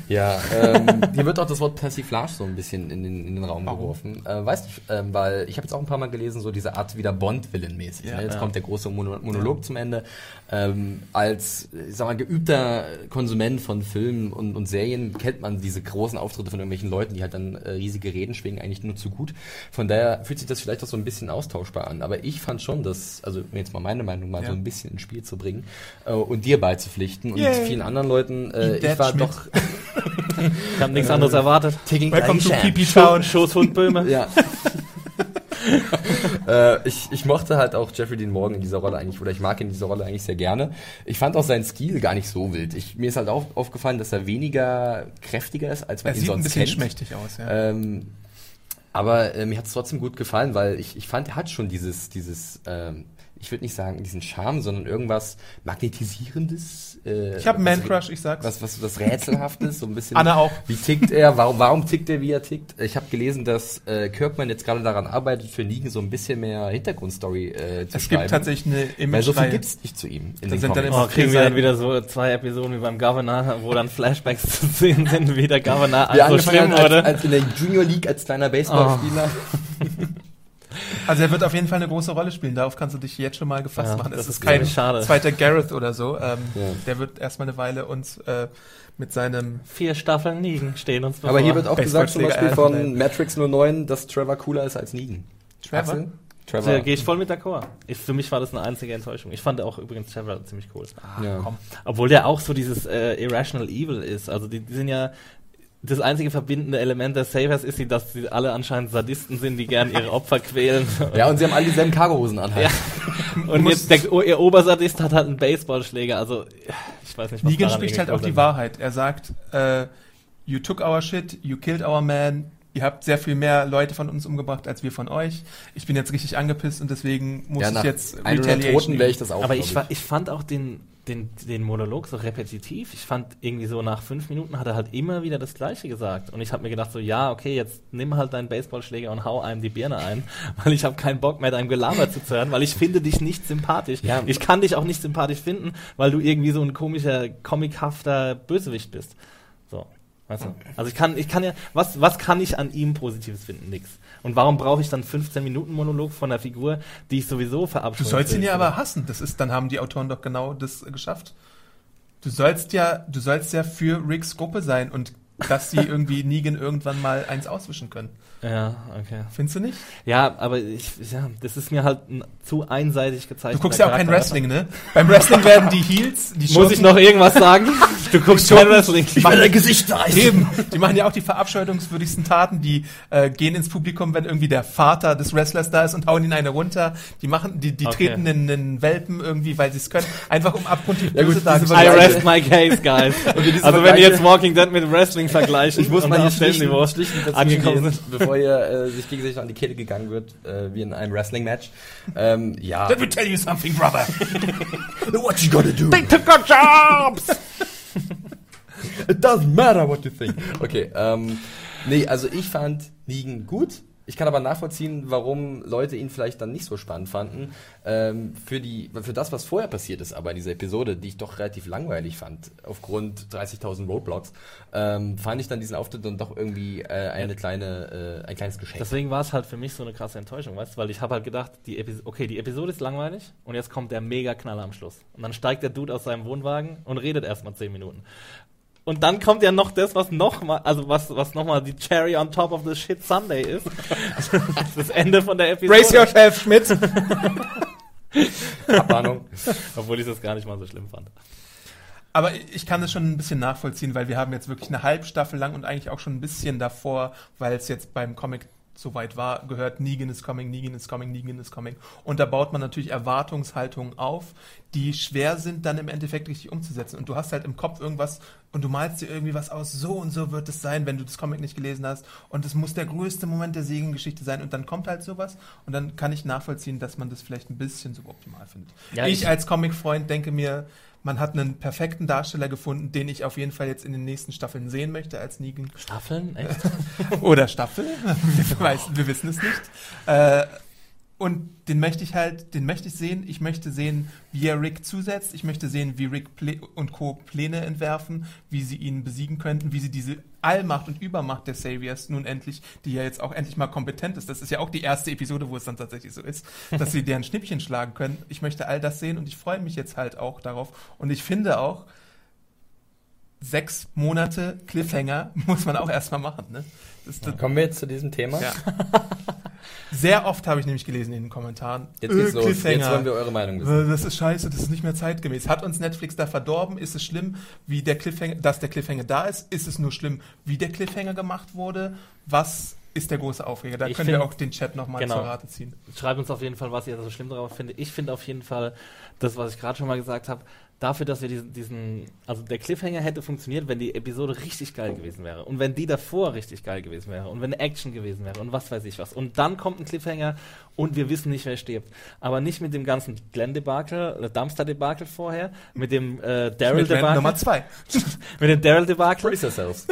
Ja, ähm, hier wird auch das Wort Persiflage so ein bisschen in den, in den Raum Warum? geworfen. Äh, weiß nicht, ähm, weil ich habe jetzt auch ein paar Mal gelesen, so diese Art wieder Bond-Villain-mäßig. Ja, ne? Jetzt ja. kommt der große Mono Monolog zum Ende. Ähm, als, ich sag mal, geübter Konsument von Filmen und, und Serien kennt man diese großen Auftritte von irgendwelchen Leuten, die halt dann äh, riesige Reden schwingen, eigentlich nur zu gut. Von daher fühlt sich das vielleicht auch so ein bisschen austauschbar an. Aber ich fand schon, dass, also jetzt mal meine Meinung mal Ja. so ein bisschen ins Spiel zu bringen äh, und dir beizupflichten und Yay. vielen anderen Leuten, äh, ich war Schmidt. doch Ich habe nichts anderes erwartet. Taking Welcome to. PP Town. Schoßhund Böhme. Ja. äh, ich, ich mochte halt auch Jeffrey Dean Morgan in dieser Rolle eigentlich, oder ich mag ihn in dieser Rolle eigentlich sehr gerne. Ich fand auch seinen Stil gar nicht so wild. Ich, mir ist halt auch aufgefallen, dass er weniger kräftiger ist, als man er ihn sieht sonst ein bisschen kennt. schmächtig aus, ja. Ähm, aber äh, mir hat es trotzdem gut gefallen, weil ich, ich fand, er hat schon dieses, dieses, ähm, ich würde nicht sagen diesen Charme, sondern irgendwas magnetisierendes. Äh, Ich habe einen was- Man-Crush, ich sag's. was, was, was Rätselhaftes, so ein bisschen. Anna auch. Wie tickt er? Warum, warum tickt er, wie er tickt? Ich habe gelesen, dass äh, Kirkman jetzt gerade daran arbeitet, für Negan so ein bisschen mehr Hintergrundstory äh, zu Es schreiben. gibt tatsächlich eine Weil so viel gibt's nicht zu ihm in Da den sind dann Oh, kriegen wir dann wieder so zwei Episoden wie beim Governor, wo dann Flashbacks zu sehen sind, wie der Governor Der so schlimm hat als, wurde. als in der Junior League als kleiner Baseballspieler. Also er wird auf jeden Fall eine große Rolle spielen. Darauf kannst du dich jetzt schon mal gefasst Ja, machen. das Es ist ist kein schade. zweiter Gareth oder so. Ähm, Ja. Der wird erstmal eine Weile uns äh, mit seinem Vier Staffeln liegen stehen uns bevor. Aber hier wird auch gesagt zum Beispiel von. Matrix 09, dass Trevor cooler ist als Negan. Trevor? Axel? Da Trevor. gehe ich voll mit d'accord. Ich, für mich war das eine einzige Enttäuschung. Ich fand auch übrigens Trevor ziemlich cool. ja. komm. Obwohl der auch so dieses äh, Irrational Evil ist. Also die, die sind ja das einzige verbindende Element der Savers ist, sie, dass sie alle anscheinend Sadisten sind, die gern ihre Opfer quälen. ja, und sie haben alle dieselben Cargohosen an. halt. Ja. Und jetzt der, oh, ihr Obersadist hat halt einen Baseballschläger. Also ich weiß nicht, was Negan spricht halt auch die Wahrheit. Er sagt, äh, you took our shit, you killed our man, Ihr habt sehr viel mehr Leute von uns umgebracht als wir von euch. Ich bin jetzt richtig angepisst und deswegen muss Ja, ich jetzt 100 Toten wäre ich das auch. Aber ich, fa- ich fand auch den, den, den Monolog so repetitiv. Ich fand irgendwie so nach fünf Minuten hat er halt immer wieder das Gleiche gesagt. Und ich habe mir gedacht so, ja, okay, jetzt nimm halt deinen Baseballschläger und hau einem die Birne ein, weil ich habe keinen Bock mehr, deinem Gelaber zu hören, weil ich finde dich nicht sympathisch. Ja. Ich kann dich auch nicht sympathisch finden, weil du irgendwie so ein komischer, comichafter Bösewicht bist. So. Weißt du? Also ich kann, ich kann ja, was, was kann ich an ihm Positives finden? Nix. Und warum brauche ich dann 15 Minuten Monolog von einer Figur, die ich sowieso Du verabscheue? sollst ihn ja aber hassen. Das ist, dann haben die Autoren doch genau das geschafft. Du sollst ja, du sollst ja für Ricks Gruppe sein und dass sie irgendwie Negan irgendwann mal eins auswischen können. Ja, okay. Findest du nicht? Ja, aber ich, ja, das ist mir halt zu einseitig gezeichnet. Du guckst ja auch kein. Wrestling, ne? Beim Wrestling werden die Heels, die Muss ich Schurken- noch irgendwas sagen? Du guckst kein Wrestling. Die machen Gesicht Eben. Die machen ja auch die verabscheuungswürdigsten Taten. Die äh, gehen ins Publikum, wenn irgendwie der Vater des Wrestlers da ist und hauen ihn eine runter. Die machen, die, die Okay. treten einen, einen Welpen irgendwie, weil sie es können. Einfach um abgrundtief Ja, gut, darzustellen. I rest my case, guys. also wenn ihr jetzt Walking Dead mit Wrestling vergleichen Ich muss mal hier schlichten dazwischen angekommen sind. bevor hier äh, sich gegenseitig an die Kehle gegangen wird, äh, wie in einem Wrestling-Match. Ähm, ja. Let me tell you something, brother. What you gotta do? They took our jobs! It doesn't matter what you think. Okay, ähm, nee, also ich fand Negan gut. Ich kann aber nachvollziehen, warum Leute ihn vielleicht dann nicht so spannend fanden. Ähm, für, die, für das, was vorher passiert ist, aber in dieser Episode, die ich doch relativ langweilig fand, aufgrund 30.000 Roadblocks, ähm, fand ich dann diesen Auftritt dann doch irgendwie äh, eine kleine, äh, ein kleines Geschenk. Deswegen war es halt für mich so eine krasse Enttäuschung, weißt du? Weil ich habe halt gedacht, die Epi okay, die Episode ist langweilig und jetzt kommt der Mega-Knaller am Schluss. Und dann steigt der Dude aus seinem Wohnwagen und redet erstmal 10 Minuten. Und dann kommt ja noch das, was noch mal, also was, was noch mal die Cherry on top of the shit Sunday ist. das Ende von der Episode. Brace yourself, Schmidt. Abmahnung. Obwohl ich das gar nicht mal so schlimm fand. Aber ich kann das schon ein bisschen nachvollziehen, weil wir haben jetzt wirklich eine Halbstaffel lang und eigentlich auch schon ein bisschen davor, weil es jetzt beim Comic soweit war, gehört Negan is coming, Negan is coming, Negan is coming. Und da baut man natürlich Erwartungshaltungen auf, die schwer sind, dann im Endeffekt richtig umzusetzen. Und du hast halt im Kopf irgendwas und du malst dir irgendwie was aus, so und so wird es sein, wenn du das Comic nicht gelesen hast. Und es muss der größte Moment der Segengeschichte sein. Und dann kommt halt sowas. Und dann kann ich nachvollziehen, dass man das vielleicht ein bisschen suboptimal findet. Ja, ich ich- als Comic-Freund denke mir, man hat einen perfekten Darsteller gefunden, den ich auf jeden Fall jetzt in den nächsten Staffeln sehen möchte als Negan. Staffeln? Echt? Oder Staffel. wir, weiß, wir wissen es nicht. Äh, und den möchte ich halt, den möchte ich sehen. Ich möchte sehen, wie er Rick zusetzt. Ich möchte sehen, wie Rick Plä und Co. Pläne entwerfen, wie sie ihn besiegen könnten, wie sie diese Allmacht und Übermacht der Saviors nun endlich, die ja jetzt auch endlich mal kompetent ist. Das ist ja auch die erste Episode, wo es dann tatsächlich so ist, dass sie deren Schnippchen schlagen können. Ich möchte all das sehen und ich freue mich jetzt halt auch darauf. Und ich finde auch, sechs Monate Cliffhanger muss man auch erstmal machen. Ne? Kommen wir jetzt zu diesem Thema? ja. Sehr oft habe ich nämlich gelesen in den Kommentaren. Jetzt geht's äh, los. Jetzt wollen wir eure Meinung wissen. Äh, Das ist scheiße, das ist nicht mehr zeitgemäß. Hat uns Netflix da verdorben? Ist es schlimm, wie der Cliffhanger, dass der Cliffhanger da ist? Ist es nur schlimm, wie der Cliffhanger gemacht wurde? Was ist der große Aufreger? Da Ich können wir find- auch den Chat nochmal Genau. zur Rate ziehen. Schreibt uns auf jeden Fall, was ihr so schlimm darauf findet. Ich finde auf jeden Fall das, was ich gerade schon mal gesagt habe, dafür, dass wir diesen, diesen, also der Cliffhanger hätte funktioniert, wenn die Episode richtig geil gewesen wäre. Und wenn die davor richtig geil gewesen wäre. Und wenn Action gewesen wäre. Und was weiß ich was. Und dann kommt ein Cliffhanger und wir wissen nicht, wer stirbt. Aber nicht mit dem ganzen Glenn-Debakel, äh, Dumpster-Debakel vorher, mit dem äh, Daryl-Debakel. Nummer zwei. mit dem Daryl-Debakel.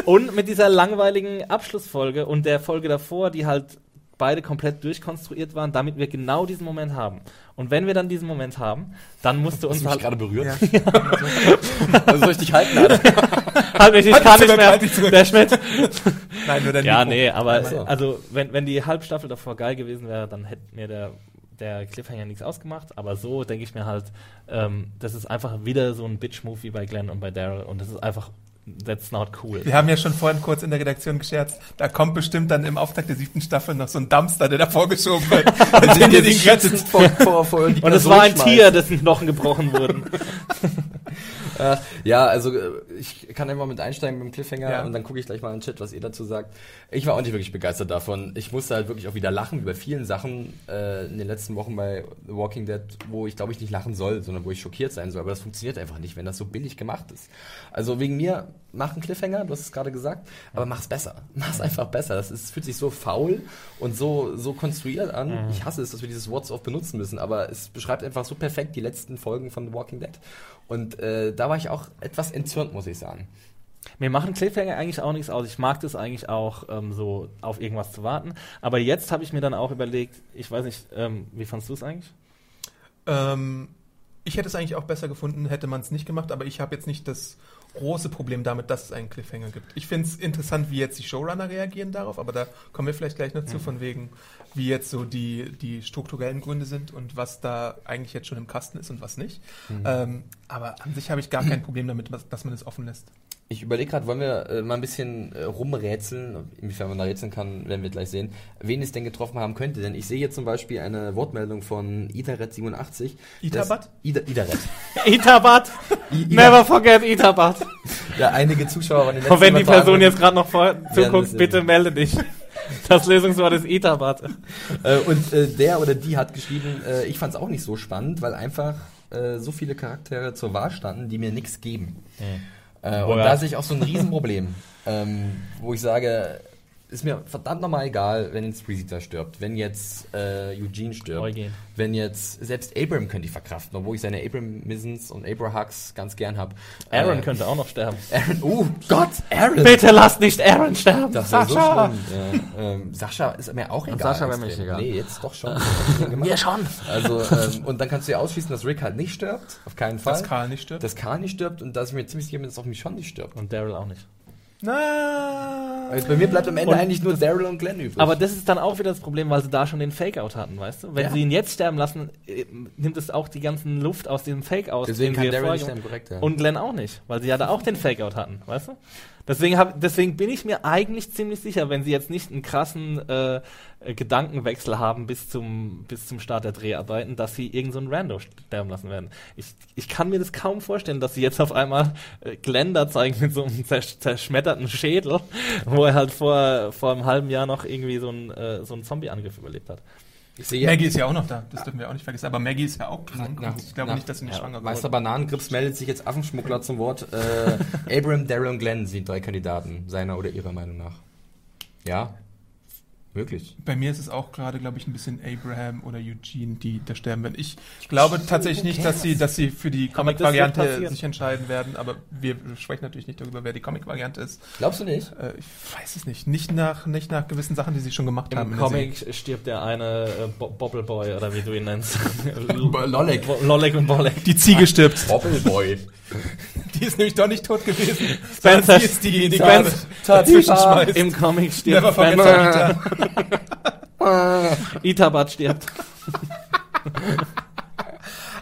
Und mit dieser langweiligen Abschlussfolge und der Folge davor, die halt beide komplett durchkonstruiert waren, damit wir genau diesen Moment haben. Und wenn wir dann diesen Moment haben, dann musst du Hast uns du mich halt, gerade berührt? Ja. Also soll ich dich halten, Alter? halt mich, ich Halt kann nicht zurück, mehr, halt der Schmidt. Nein, nur der Ja, Mikro. nee, aber Ach so. also wenn, wenn die Halbstaffel davor geil gewesen wäre, dann hätte mir der, der Cliffhanger nichts ausgemacht. Aber so denke ich mir halt, ähm, das ist einfach wieder so ein Bitch-Move wie bei Glenn und bei Daryl und das ist einfach, that's not cool. Wir haben ja schon vorhin kurz in der Redaktion gescherzt, da kommt bestimmt dann im Auftakt der siebten Staffel noch so ein Dumpster, der da vorgeschoben wird. Und den ihr den ganzen vor, vor, vor Und es war ein schmeißt. Tier, dessen Knochen gebrochen wurden. Ach, ja, also äh, ich kann einfach mit einsteigen mit dem Cliffhanger Ja. und dann gucke ich gleich mal in den Chat, was ihr dazu sagt. Ich war auch nicht wirklich begeistert davon. Ich musste halt wirklich auch wieder lachen über vielen Sachen äh, in den letzten Wochen bei The Walking Dead, wo ich glaube ich nicht lachen soll, sondern wo ich schockiert sein soll. Aber das funktioniert einfach nicht, wenn das so billig gemacht ist. Also wegen mir, mach einen Cliffhanger, du hast es gerade gesagt, aber mach's besser. Mach's einfach besser. Das ist, fühlt sich so faul und so, so konstruiert an. Ich hasse es, dass wir dieses Wort so oft benutzen müssen, aber es beschreibt einfach so perfekt die letzten Folgen von The Walking Dead. Und äh, da war ich auch etwas entzürnt, muss ich sagen. Mir machen Cliffhanger eigentlich auch nichts aus. Ich mag das eigentlich auch, ähm, so auf irgendwas zu warten. Aber jetzt habe ich mir dann auch überlegt, ich weiß nicht, ähm, wie fandst du es eigentlich? Ähm, ich hätte es eigentlich auch besser gefunden, hätte man es nicht gemacht, aber ich habe jetzt nicht das große Problem damit, dass es einen Cliffhanger gibt. Ich finde es interessant, wie jetzt die Showrunner reagieren darauf, aber da kommen wir vielleicht gleich noch zu, von wegen, wie jetzt so die, die strukturellen Gründe sind und was da eigentlich jetzt schon im Kasten ist und was nicht. Ähm, aber an sich habe ich gar kein Problem damit, dass man es offen lässt. Ich überlege gerade, wollen wir äh, mal ein bisschen äh, rumrätseln, inwiefern man da rätseln kann, werden wir gleich sehen, wen es denn getroffen haben könnte. Denn ich sehe hier zum Beispiel eine Wortmeldung von Itaret87. Itabat? Ida, Idaret. Itabat! I- Never forget Itabat! Ja, einige Zuschauer waren in den Und wenn die letzten Person jetzt gerade noch vor zuguckt, bitte melde dich. Das Lösungswort ist Itabat. Äh, und äh, der oder die hat geschrieben, äh, ich fand es auch nicht so spannend, weil einfach äh, so viele Charaktere zur Wahl standen, die mir nichts geben. Äh, und da sehe ich auch so ein Riesenproblem, ähm, wo ich sage, ist mir verdammt nochmal egal, wenn jetzt Freezy stirbt, wenn jetzt äh, Eugene stirbt, Eugen. wenn jetzt, selbst Abram könnte ich verkraften, obwohl ich seine Abramisms und Abrahux ganz gern habe. Aaron äh, könnte auch noch sterben. Aaron, oh Gott, Aaron! Bitte lasst nicht Aaron sterben! Das wäre so Sascha! schlimm. Ja, ähm, Sascha ist mir auch egal. Sascha wäre mir nicht egal. Nee, jetzt doch schon. Mir schon. Also, ähm, und dann kannst du ja ausschließen, dass Rick halt nicht stirbt. Auf keinen Fall. Dass Karl nicht stirbt. Dass Karl nicht stirbt und dass ich mir ziemlich sicher bin, dass auch Michonne nicht stirbt. Und Daryl auch nicht. Na, Also bei mir bleibt am Ende Und eigentlich nur Daryl und Glenn übrig. Aber das ist dann auch wieder das Problem, weil sie da schon den Fake-Out hatten, weißt du? Wenn Ja. sie ihn jetzt sterben lassen, äh, nimmt es auch die ganzen Luft aus diesem Fake-Out. Deswegen kann Daryl nicht sterben, korrekt, ja. Und Glenn auch nicht, weil sie ja da auch den Fake-Out hatten, weißt du? Deswegen, hab, deswegen bin ich mir eigentlich ziemlich sicher, wenn sie jetzt nicht einen krassen äh, äh, Gedankenwechsel haben bis zum, bis zum Start der Dreharbeiten, dass sie irgend so Rando sterben lassen werden. Ich, ich kann mir das kaum vorstellen, dass sie jetzt auf einmal äh, Glenn da zeigen mit so einem zersch zerschmetterten Schädel, wo er halt vor, vor einem halben Jahr noch irgendwie so einen, äh, so einen Zombie-Angriff überlebt hat. Maggie ist ja auch noch da, das dürfen wir auch nicht vergessen. Aber Maggie ist ja auch krank. nach- ich glaube nach- nicht, dass sie nicht schwanger Meister wurde. Bananengrips meldet sich jetzt Affenschmuggler zum Wort. Äh, Abram, Daryl und Glenn sind drei Kandidaten, seiner oder ihrer Meinung nach. Ja, möglich. Bei mir ist es auch gerade, glaube ich, ein bisschen Abraham oder Eugene, die da sterben werden. Ich glaube tatsächlich nicht, dass sie, dass sie für die Comic-Variante sich entscheiden werden, aber wir sprechen natürlich nicht darüber, wer die Comic-Variante ist. Glaubst du nicht? Äh, ich weiß es nicht. Nicht nach, nicht nach gewissen Sachen, die sie schon gemacht haben. Im der Serie. Comic stirbt der eine äh, Bo Bobbleboy oder wie du ihn nennst. Lollek. Lollek und Bollek. Die Ziege stirbt. Bobbleboy. Die ist nämlich doch nicht tot gewesen. Spencer- ist diejenige, die Spencer- gerade dazwischen schmeißt. Im Comic stirbt Never forget Spencer. Sarita. Itabat stirbt.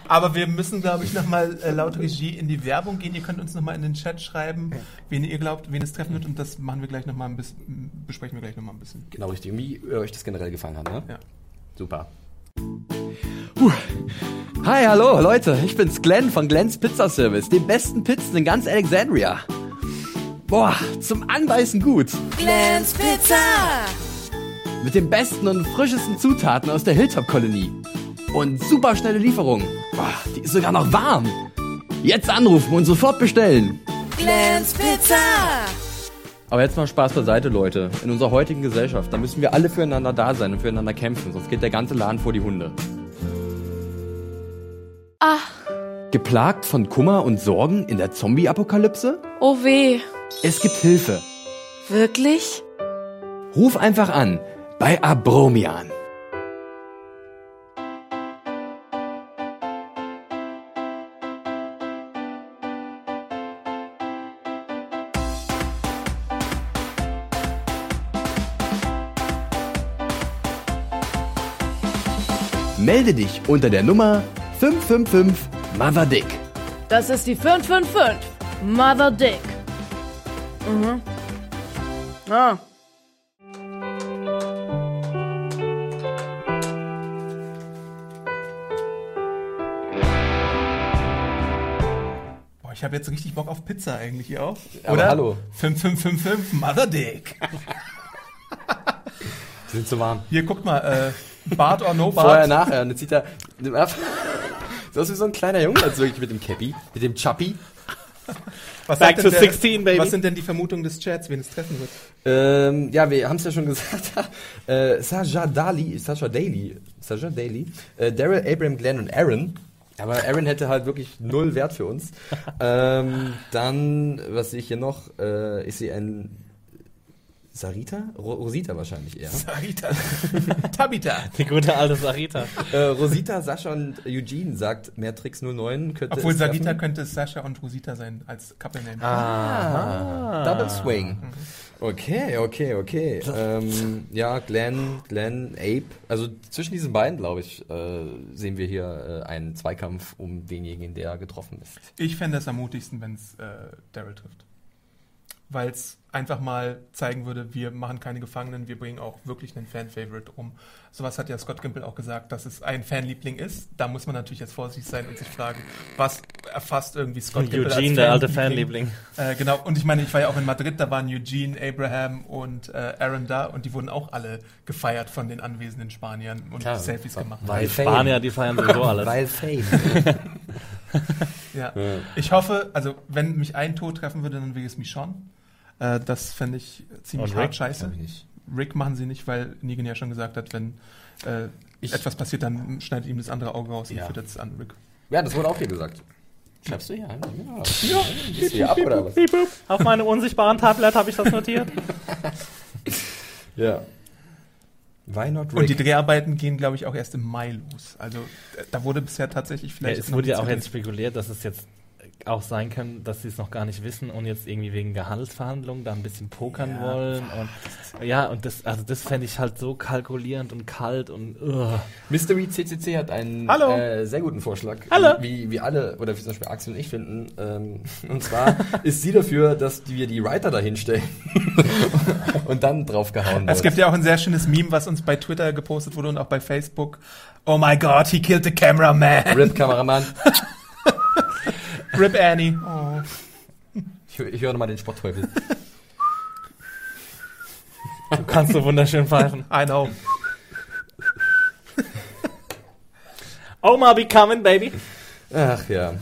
Aber wir müssen, glaube ich, nochmal äh, laut Regie in die Werbung gehen. Ihr könnt uns nochmal in den Chat schreiben, wen ihr glaubt, wen es treffen wird. Und das machen wir gleich noch mal ein bisschen, besprechen wir gleich nochmal ein bisschen. Genau richtig. Wie euch das generell gefallen hat, ne? Ja. Super. Hi, hallo Leute, ich bin's Glenn von Glenn's Pizza Service, dem besten Pizzen in ganz Alexandria. Boah, zum Anbeißen gut. Glenn's Pizza. Mit den besten und frischesten Zutaten aus der Hilltop-Kolonie. Und super schnelle Lieferung. Boah, die ist sogar noch warm. Jetzt anrufen und sofort bestellen. Glenn's Pizza. Aber jetzt mal Spaß beiseite, Leute. In unserer heutigen Gesellschaft, da müssen wir alle füreinander da sein und füreinander kämpfen, sonst geht der ganze Laden vor die Hunde. Ah, Geplagt von Kummer und Sorgen in der Zombie-Apokalypse? oh weh. Es gibt Hilfe. Wirklich? Ruf einfach an bei Abromian. Melde dich unter der Nummer 555 Mother Dick. Das ist die 555. Mother Dick. Mhm. Ah. Ich habe jetzt richtig Bock auf Pizza eigentlich hier auch. Aber Oder? hallo. 5555 Mother Dick. Die sind zu warm. Hier, guckt mal, äh, Bart or no Vorher, Bart. nachher. Und jetzt sieht er. So aus wie so ein kleiner Junge, also wirklich mit dem Cappy, mit dem Chappi. Was Back to der- 16, baby. Was sind denn die Vermutungen des Chats, wen es treffen wird? Ähm, ja, wir haben es ja schon gesagt. äh, Saja Dali, Sasha Daly, Sasha Daly, äh, Daryl, Abraham, Glenn und Aaron. Aber Aaron hätte halt wirklich null Wert für uns. ähm, dann, was sehe ich hier noch? Äh, ist sie ein Sarita? Ro Rosita wahrscheinlich eher. Sarita. Tabita. Die gute alte Sarita. äh, Rosita, Sascha und Eugene sagt Matrix 09 könnte Obwohl es Sarita treffen. könnte es Sascha und Rosita sein als Couple Name. Ah, Double Swing. Okay, okay, okay. Ähm, ja, Glenn, Glenn, Abe. Also zwischen diesen beiden, glaube ich, äh, sehen wir hier äh, einen Zweikampf um denjenigen, der getroffen ist. Ich fände es am mutigsten, wenn es äh, Daryl trifft. Weil es einfach mal zeigen würde, wir machen keine Gefangenen, wir bringen auch wirklich einen Fan-Favorite um. Sowas hat ja Scott Gimple auch gesagt, dass es ein Fanliebling ist. Da muss man natürlich jetzt vorsichtig sein und sich fragen, was erfasst irgendwie Scott Und Gimple Eugene, als der alte Fanliebling. Äh, genau, und ich meine, ich war ja auch in Madrid, da waren Eugene, Abraham und äh, Aaron da und die wurden auch alle gefeiert von den anwesenden Spaniern und Klar, Selfies gemacht. weil Die Spanier, die feiern sowieso alles. Weil Fame. Ja. Ich hoffe, also wenn mich ein Tod treffen würde, dann wäre es Michonne. Äh, das fände ich ziemlich Und hart Rick? scheiße. Rick machen sie nicht, weil Negan ja schon gesagt hat, wenn äh, Ich- etwas passiert, dann schneidet ihm das andere Auge raus und Ja. führt es an Rick. Ja, das wurde auch hier gesagt. Schreibst du hier? Ja. ja. Gehst du hier ab oder was? Auf meinem unsichtbaren Tablet habe ich das notiert. Ja. Why not Rick? Und die Dreharbeiten gehen, glaube ich, auch erst im Mai los. Also da wurde bisher tatsächlich Ja, vielleicht. es noch wurde ja auch jetzt spekuliert, dass es jetzt auch sein kann, dass sie es noch gar nicht wissen und jetzt irgendwie wegen Gehaltsverhandlungen da ein bisschen pokern Ja. wollen. Und, ja, und das, also das fände ich halt so kalkulierend und kalt und ugh. Mystery CCC hat einen Hallo. Äh, sehr guten Vorschlag. Hallo. Wie, wie alle, oder wie zum Beispiel Axel und ich finden. Ähm, und zwar ist sie dafür, dass wir die Writer dahinstellen und dann draufgehauen Es wird. gibt ja auch ein sehr schönes Meme, was uns bei Twitter gepostet wurde und auch bei Facebook. Oh my God, he killed the cameraman. Rip Kameramann. Rip Annie. Oh. Ich, ich höre nochmal den Sportteufel. Du kannst so wunderschön pfeifen. I know. Oma be coming, baby. Ach ja.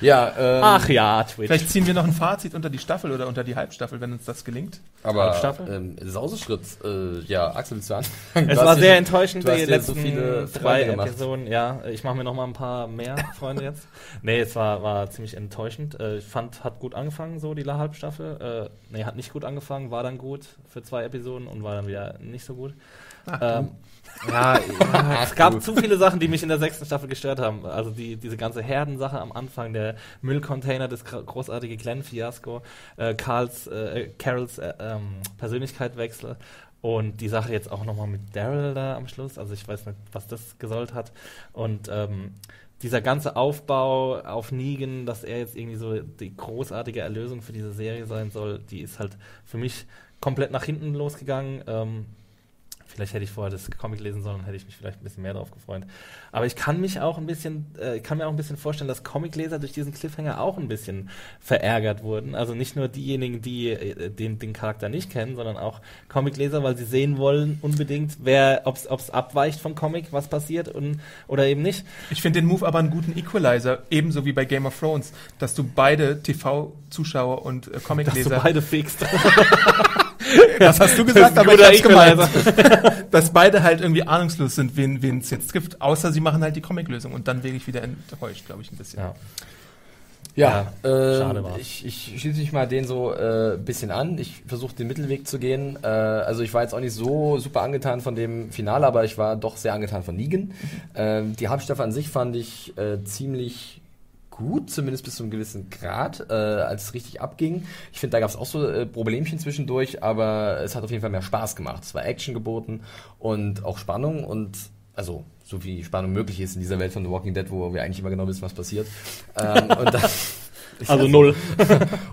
Ja, ähm, Ach ja, Twitch. Vielleicht ziehen wir noch ein Fazit unter die Staffel oder unter die Halbstaffel, wenn uns das gelingt. aber Halbstaffel? ähm, Sauseschritt, äh, ja, Axel, willst du anfangen? Es war sehr dir- enttäuschend, du hast die letzten so viele drei gemacht. Episoden. Ja, ich mache mir noch mal ein paar mehr Freunde jetzt. Nee, es war, war ziemlich enttäuschend. Äh, Ich fand, hat gut angefangen, so die La Halbstaffel. Äh, nee, hat nicht gut angefangen, war dann gut für zwei Episoden und war dann wieder nicht so gut. Ähm, ja, ja, es gab zu viele Sachen, die mich in der sechsten Staffel gestört haben. Also die, diese ganze Herdensache am Anfang, der Müllcontainer, das gro- großartige Glenn-Fiasko, äh, Carls, äh, Carols äh, ähm, Persönlichkeitswechsel und die Sache jetzt auch nochmal mit Daryl da am Schluss. Also ich weiß nicht, was das gesollt hat. Und ähm, dieser ganze Aufbau auf Negan, dass er jetzt irgendwie so die großartige Erlösung für diese Serie sein soll, die ist halt für mich komplett nach hinten losgegangen. Ähm, Vielleicht hätte ich vorher das Comic lesen sollen, hätte ich mich vielleicht ein bisschen mehr drauf gefreut. Aber ich kann mich auch ein bisschen, äh, kann mir auch ein bisschen vorstellen, dass Comicleser durch diesen Cliffhanger auch ein bisschen verärgert wurden. Also nicht nur diejenigen, die äh, den, den Charakter nicht kennen, sondern auch Comicleser, weil sie sehen wollen unbedingt, wer, ob es abweicht vom Comic, was passiert und, oder eben nicht. Ich finde den Move aber einen guten Equalizer, ebenso wie bei Game of Thrones, dass du beide TV-Zuschauer und äh, Dass du Comicleser, beide fixt. das hast du gesagt, aber ich hab's gemeint, dass beide halt irgendwie ahnungslos sind, wen wen es jetzt trifft, außer sie machen halt die Comiclösung und dann wäre ich wieder enttäuscht, glaube ich, ein bisschen. Ja. Ja, Ja, ähm, ich, ich schließe mich mal den so ein äh, bisschen an. Ich versuche den Mittelweg zu gehen. Äh, also ich war jetzt auch nicht so super angetan von dem Finale, aber ich war doch sehr angetan von Negan. Ähm, die Hauptstaffel an sich fand ich äh, ziemlich gut, zumindest bis zu einem gewissen Grad, äh, als es richtig abging. Ich finde, da gab es auch so äh, Problemchen zwischendurch, aber es hat auf jeden Fall mehr Spaß gemacht. Es war Action geboten und auch Spannung und also so wie Spannung möglich ist in dieser Welt von The Walking Dead, wo wir eigentlich immer genau wissen, was passiert. ähm, und dann, Also null.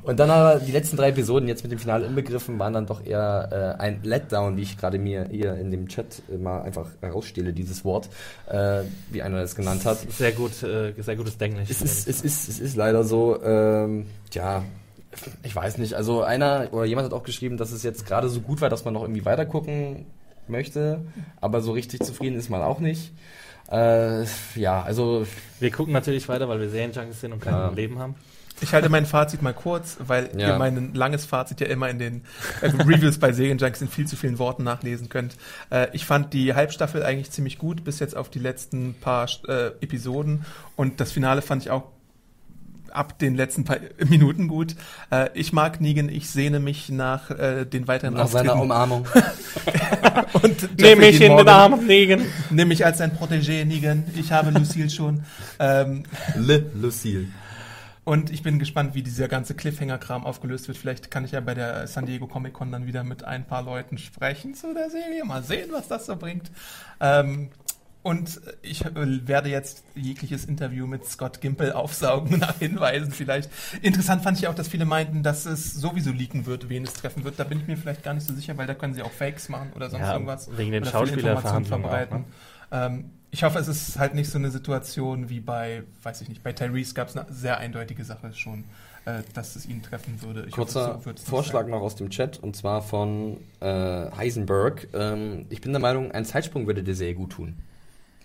Und dann aber die letzten drei Episoden, jetzt mit dem Finale inbegriffen, waren dann doch eher äh, ein Letdown, wie ich gerade mir hier in dem Chat mal einfach herausstehle, dieses Wort, äh, wie einer das genannt hat. Sehr gut, äh, sehr gutes Denglisch. Es ist, es ist, es ist leider so, ähm, ja, ich weiß nicht. Also einer oder jemand hat auch geschrieben, dass es jetzt gerade so gut war, dass man noch irgendwie weiter gucken möchte, aber so richtig zufrieden ist man auch nicht. Äh, ja, also Wir gucken natürlich weiter, weil wir Serienjunkies sind und kein Ja. Leben haben. Ich halte mein Fazit mal kurz, weil Ja. ihr mein langes Fazit ja immer in den äh, Reviews bei Serienjunkies in viel zu vielen Worten nachlesen könnt. Äh, ich fand die Halbstaffel eigentlich ziemlich gut, bis jetzt auf die letzten paar äh, Episoden. Und das Finale fand ich auch ab den letzten paar Minuten gut. Äh, ich mag Negan, ich sehne mich nach äh, den weiteren nach seiner. Umarmung. Und Nimm mich in den. Arm, Negan. Nimm mich als dein Protégé, Negan. Ich habe Lucille schon. Ähm, Le Lucille. Und ich bin gespannt, wie dieser ganze Cliffhanger-Kram aufgelöst wird. Vielleicht kann ich ja bei der San Diego Comic Con dann wieder mit ein paar Leuten sprechen zu der Serie. Mal sehen, was das so bringt. Ähm, und ich werde jetzt jegliches Interview mit Scott Gimple aufsaugen nach Hinweisen vielleicht. Interessant fand ich auch, dass viele meinten, dass es sowieso leaken wird, wen es treffen wird. Da bin ich mir vielleicht gar nicht so sicher, weil da können sie auch Fakes machen oder sonst Ja, irgendwas. wegen den Oder viele Informationen Schauspielerverhandlungen Ähm, ich hoffe, es ist halt nicht so eine Situation wie bei, weiß ich nicht, bei Tyrese gab es eine sehr eindeutige Sache schon, äh, dass es ihn treffen würde. Ich Kurzer hoffe, so Vorschlag sein. noch aus dem Chat und zwar von äh, Heisenberg. Ähm, ich bin der Meinung, ein Zeitsprung würde der Serie gut tun.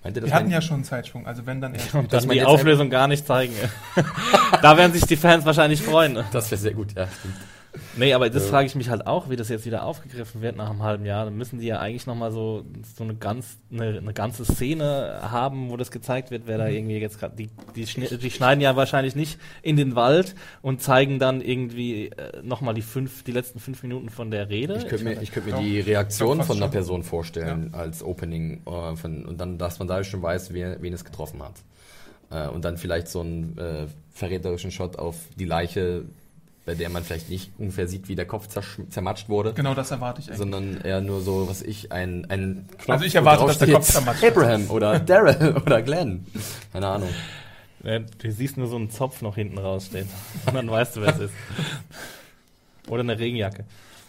Meint ihr das? Wir hatten ja schon einen Zeitsprung, also wenn dann erst. Und Dass man die Auflösung gar nicht zeigen. da werden sich die Fans wahrscheinlich freuen. Das wäre sehr gut, ja. Stimmt. Nee, aber das Ja. frage ich mich halt auch, wie das jetzt wieder aufgegriffen wird nach einem halben Jahr. Dann müssen die ja eigentlich nochmal so, so eine, ganz, eine, eine ganze Szene haben, wo das gezeigt wird, wer Mhm. da irgendwie jetzt gerade. Die, die, die schneiden ja wahrscheinlich nicht in den Wald und zeigen dann irgendwie äh, nochmal die fünf, die letzten fünf Minuten von der Rede. Ich könnte mir, ich könnte mir Doch. die Reaktion von einer schon. Person vorstellen als Opening äh, von, und dann, dass man da schon weiß, wer, wen es getroffen hat. Äh, und dann vielleicht so einen äh, verräterischen Shot auf die Leiche, bei der man vielleicht nicht ungefähr sieht, wie der Kopf zermatscht wurde, Genau das erwarte ich eigentlich. sondern eher nur so, was ich, ein, ein Knopf, Also ich erwarte, dass der Kopf zermatscht wird. Abraham oder Daryl oder Glenn. Keine Ahnung. Du siehst nur so einen Zopf noch hinten rausstehen. Und dann weißt du, wer es ist. Oder eine Regenjacke.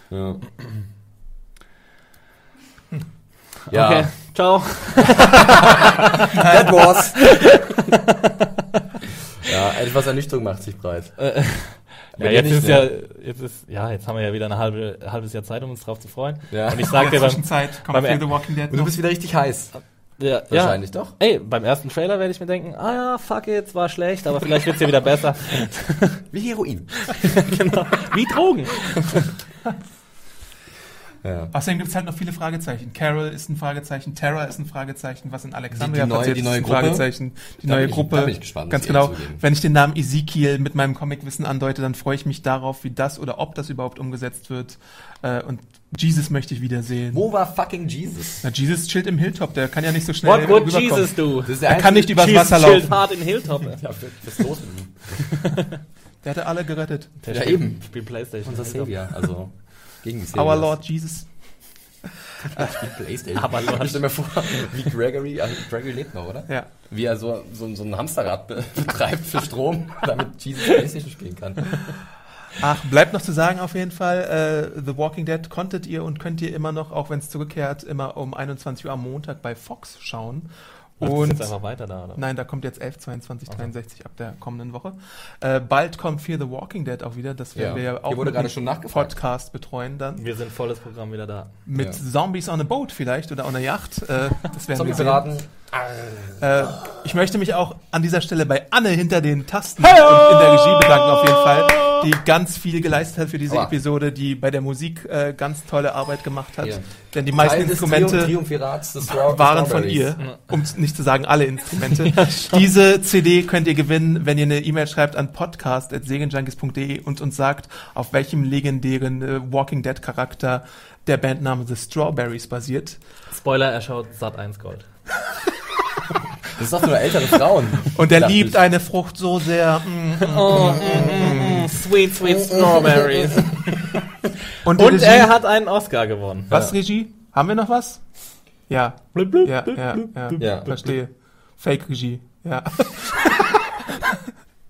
Ja. Ja, Okay, ciao. that was. ja, etwas Ernüchterung macht sich breit. Ja, jetzt nicht, ist ne? ja, jetzt ist, ja, jetzt haben wir ja wieder ein halbe, halbes Jahr Zeit, um uns drauf zu freuen. Ja. Und ich In sag der dir beim, Zwischenzeit kommt beim the Walking Dead Und du bist wieder richtig heiß. ja, Wahrscheinlich ja, doch. ey, beim ersten Trailer werde ich mir denken, ah ja, fuck it, war schlecht, aber vielleicht wird's ja wieder besser. Wie Heroin. genau. Wie Drogen. Ja. Außerdem gibt es halt noch viele Fragezeichen. Carol ist ein Fragezeichen, Terra ist ein Fragezeichen, was in Alexandria Die- die neue- passiert die ist, neue ist ein Gruppe? Fragezeichen. Die Da neue ich- Gruppe. da bin ich gespannt, Ganz genau. Wenn ich den Namen Ezekiel mit meinem Comicwissen andeute, dann freue ich mich darauf, wie das oder ob das überhaupt umgesetzt wird. Äh, und Jesus möchte ich wiedersehen. Wo war fucking Jesus? Na, Jesus chillt im Hilltop, der kann ja nicht so schnell What would rüberkommen. Jesus do? Er kann nicht übers Jesus Wasser chillt laufen. hart in Hilltop. Ja, was los mit ihm? Der hatte alle gerettet. Der Ja, spielt- eben. Spielt Playstation. Unser. Savior, also gegen Our. Lord Jesus. Playstation. Aber Lord. Ich stell mir vor, wie Gregory, also Gregory lebt noch, oder? Ja. Wie er so, so, so ein Hamsterrad be- betreibt für Strom, damit Jesus Playstation spielen kann. Ach, bleibt noch zu sagen auf jeden Fall, äh, The Walking Dead konntet ihr und könnt ihr immer noch, auch wenn es zurückkehrt, immer um 21 Uhr am Montag bei Fox schauen. Und jetzt einfach weiter da, oder? Nein, da kommt jetzt 11, 22, 63 ab der kommenden Woche. Äh, bald kommt Fear the Walking Dead auch wieder. Das werden Ja. wir ja auch wurde mit gerade einem schon nachgefragt. Podcast betreuen dann. Wir sind volles Programm wieder da. Mit Ja. Zombies on a Boat vielleicht oder on a Yacht. Äh, das werden wir sehen. Äh, ich möchte mich auch an dieser Stelle bei Anne hinter den Tasten und in der Regie bedanken auf jeden Fall, die ganz viel geleistet hat für diese Aua. Episode, die bei der Musik äh, ganz tolle Arbeit gemacht hat. Ja. Denn die meisten Teil Instrumente waren von ihr, um nicht zu sagen alle Instrumente. Diese CD könnt ihr gewinnen, wenn ihr eine E-Mail schreibt an podcast.segenjunkies.de und uns sagt, auf welchem legendären äh, Walking Dead Charakter der Bandname The Strawberries basiert. Spoiler, er schaut Sat 1 Gold. Das ist doch nur ältere Frauen. Und er liebt ich. eine Frucht so sehr. mm, mm. Oh, mm, mm, sweet, sweet Strawberries. Und, Und er hat einen Oscar gewonnen. was Regie? Haben wir noch was? Ja. Blub, blub, Ja, blub, ja, blub, ja. blub. Ja. Verstehe. Fake Regie. Ja.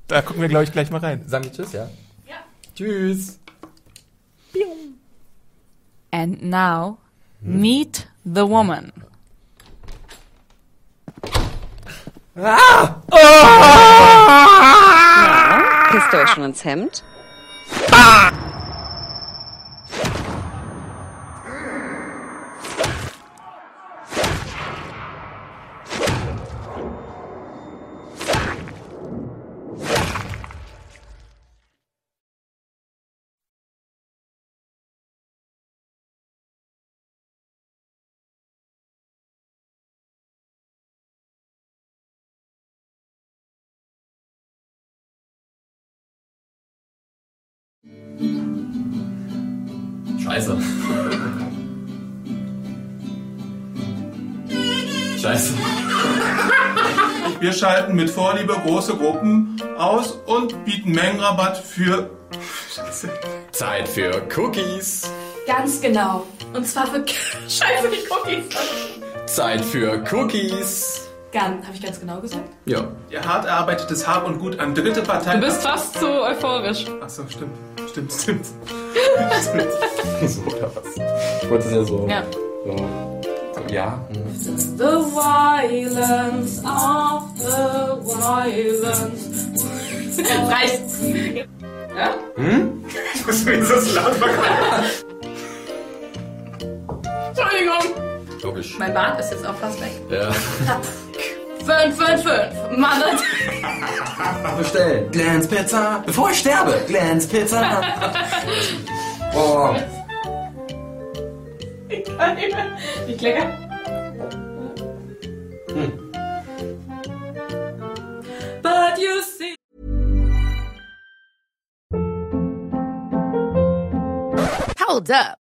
Da gucken wir, glaube ich, gleich mal rein. Sagen wir Tschüss, ja? Ja. Tschüss. And now, meet the woman. Pisst ihr euch schon ins Hemd? Scheiße. Wir schalten mit Vorliebe große Gruppen aus und bieten Mengenrabatt für. Scheiße. Zeit für Cookies. Ganz genau. Und zwar für Scheiße die Cookies. Zeit für Cookies. Ganz, habe ich ganz genau gesagt? Ja. Ihr hart erarbeitetes Hab und Gut an dritte Parteien. Du bist fast zu euphorisch. Achso, stimmt. Stimmt, stimmt. so oder was? Wolltest du ja so. Ja. so. Ja. The violence of the violence. Reicht. Ja? Ich muss mir das laut machen. Entschuldigung. Logisch. Mein Bart ist jetzt auch fast weg. Ja. Fünf, fünf, fünf. Mann, Bestellen. Glance Pizza. Bevor ich sterbe. Glance Pizza. oh. Nicht lecker? But you see. Hold up.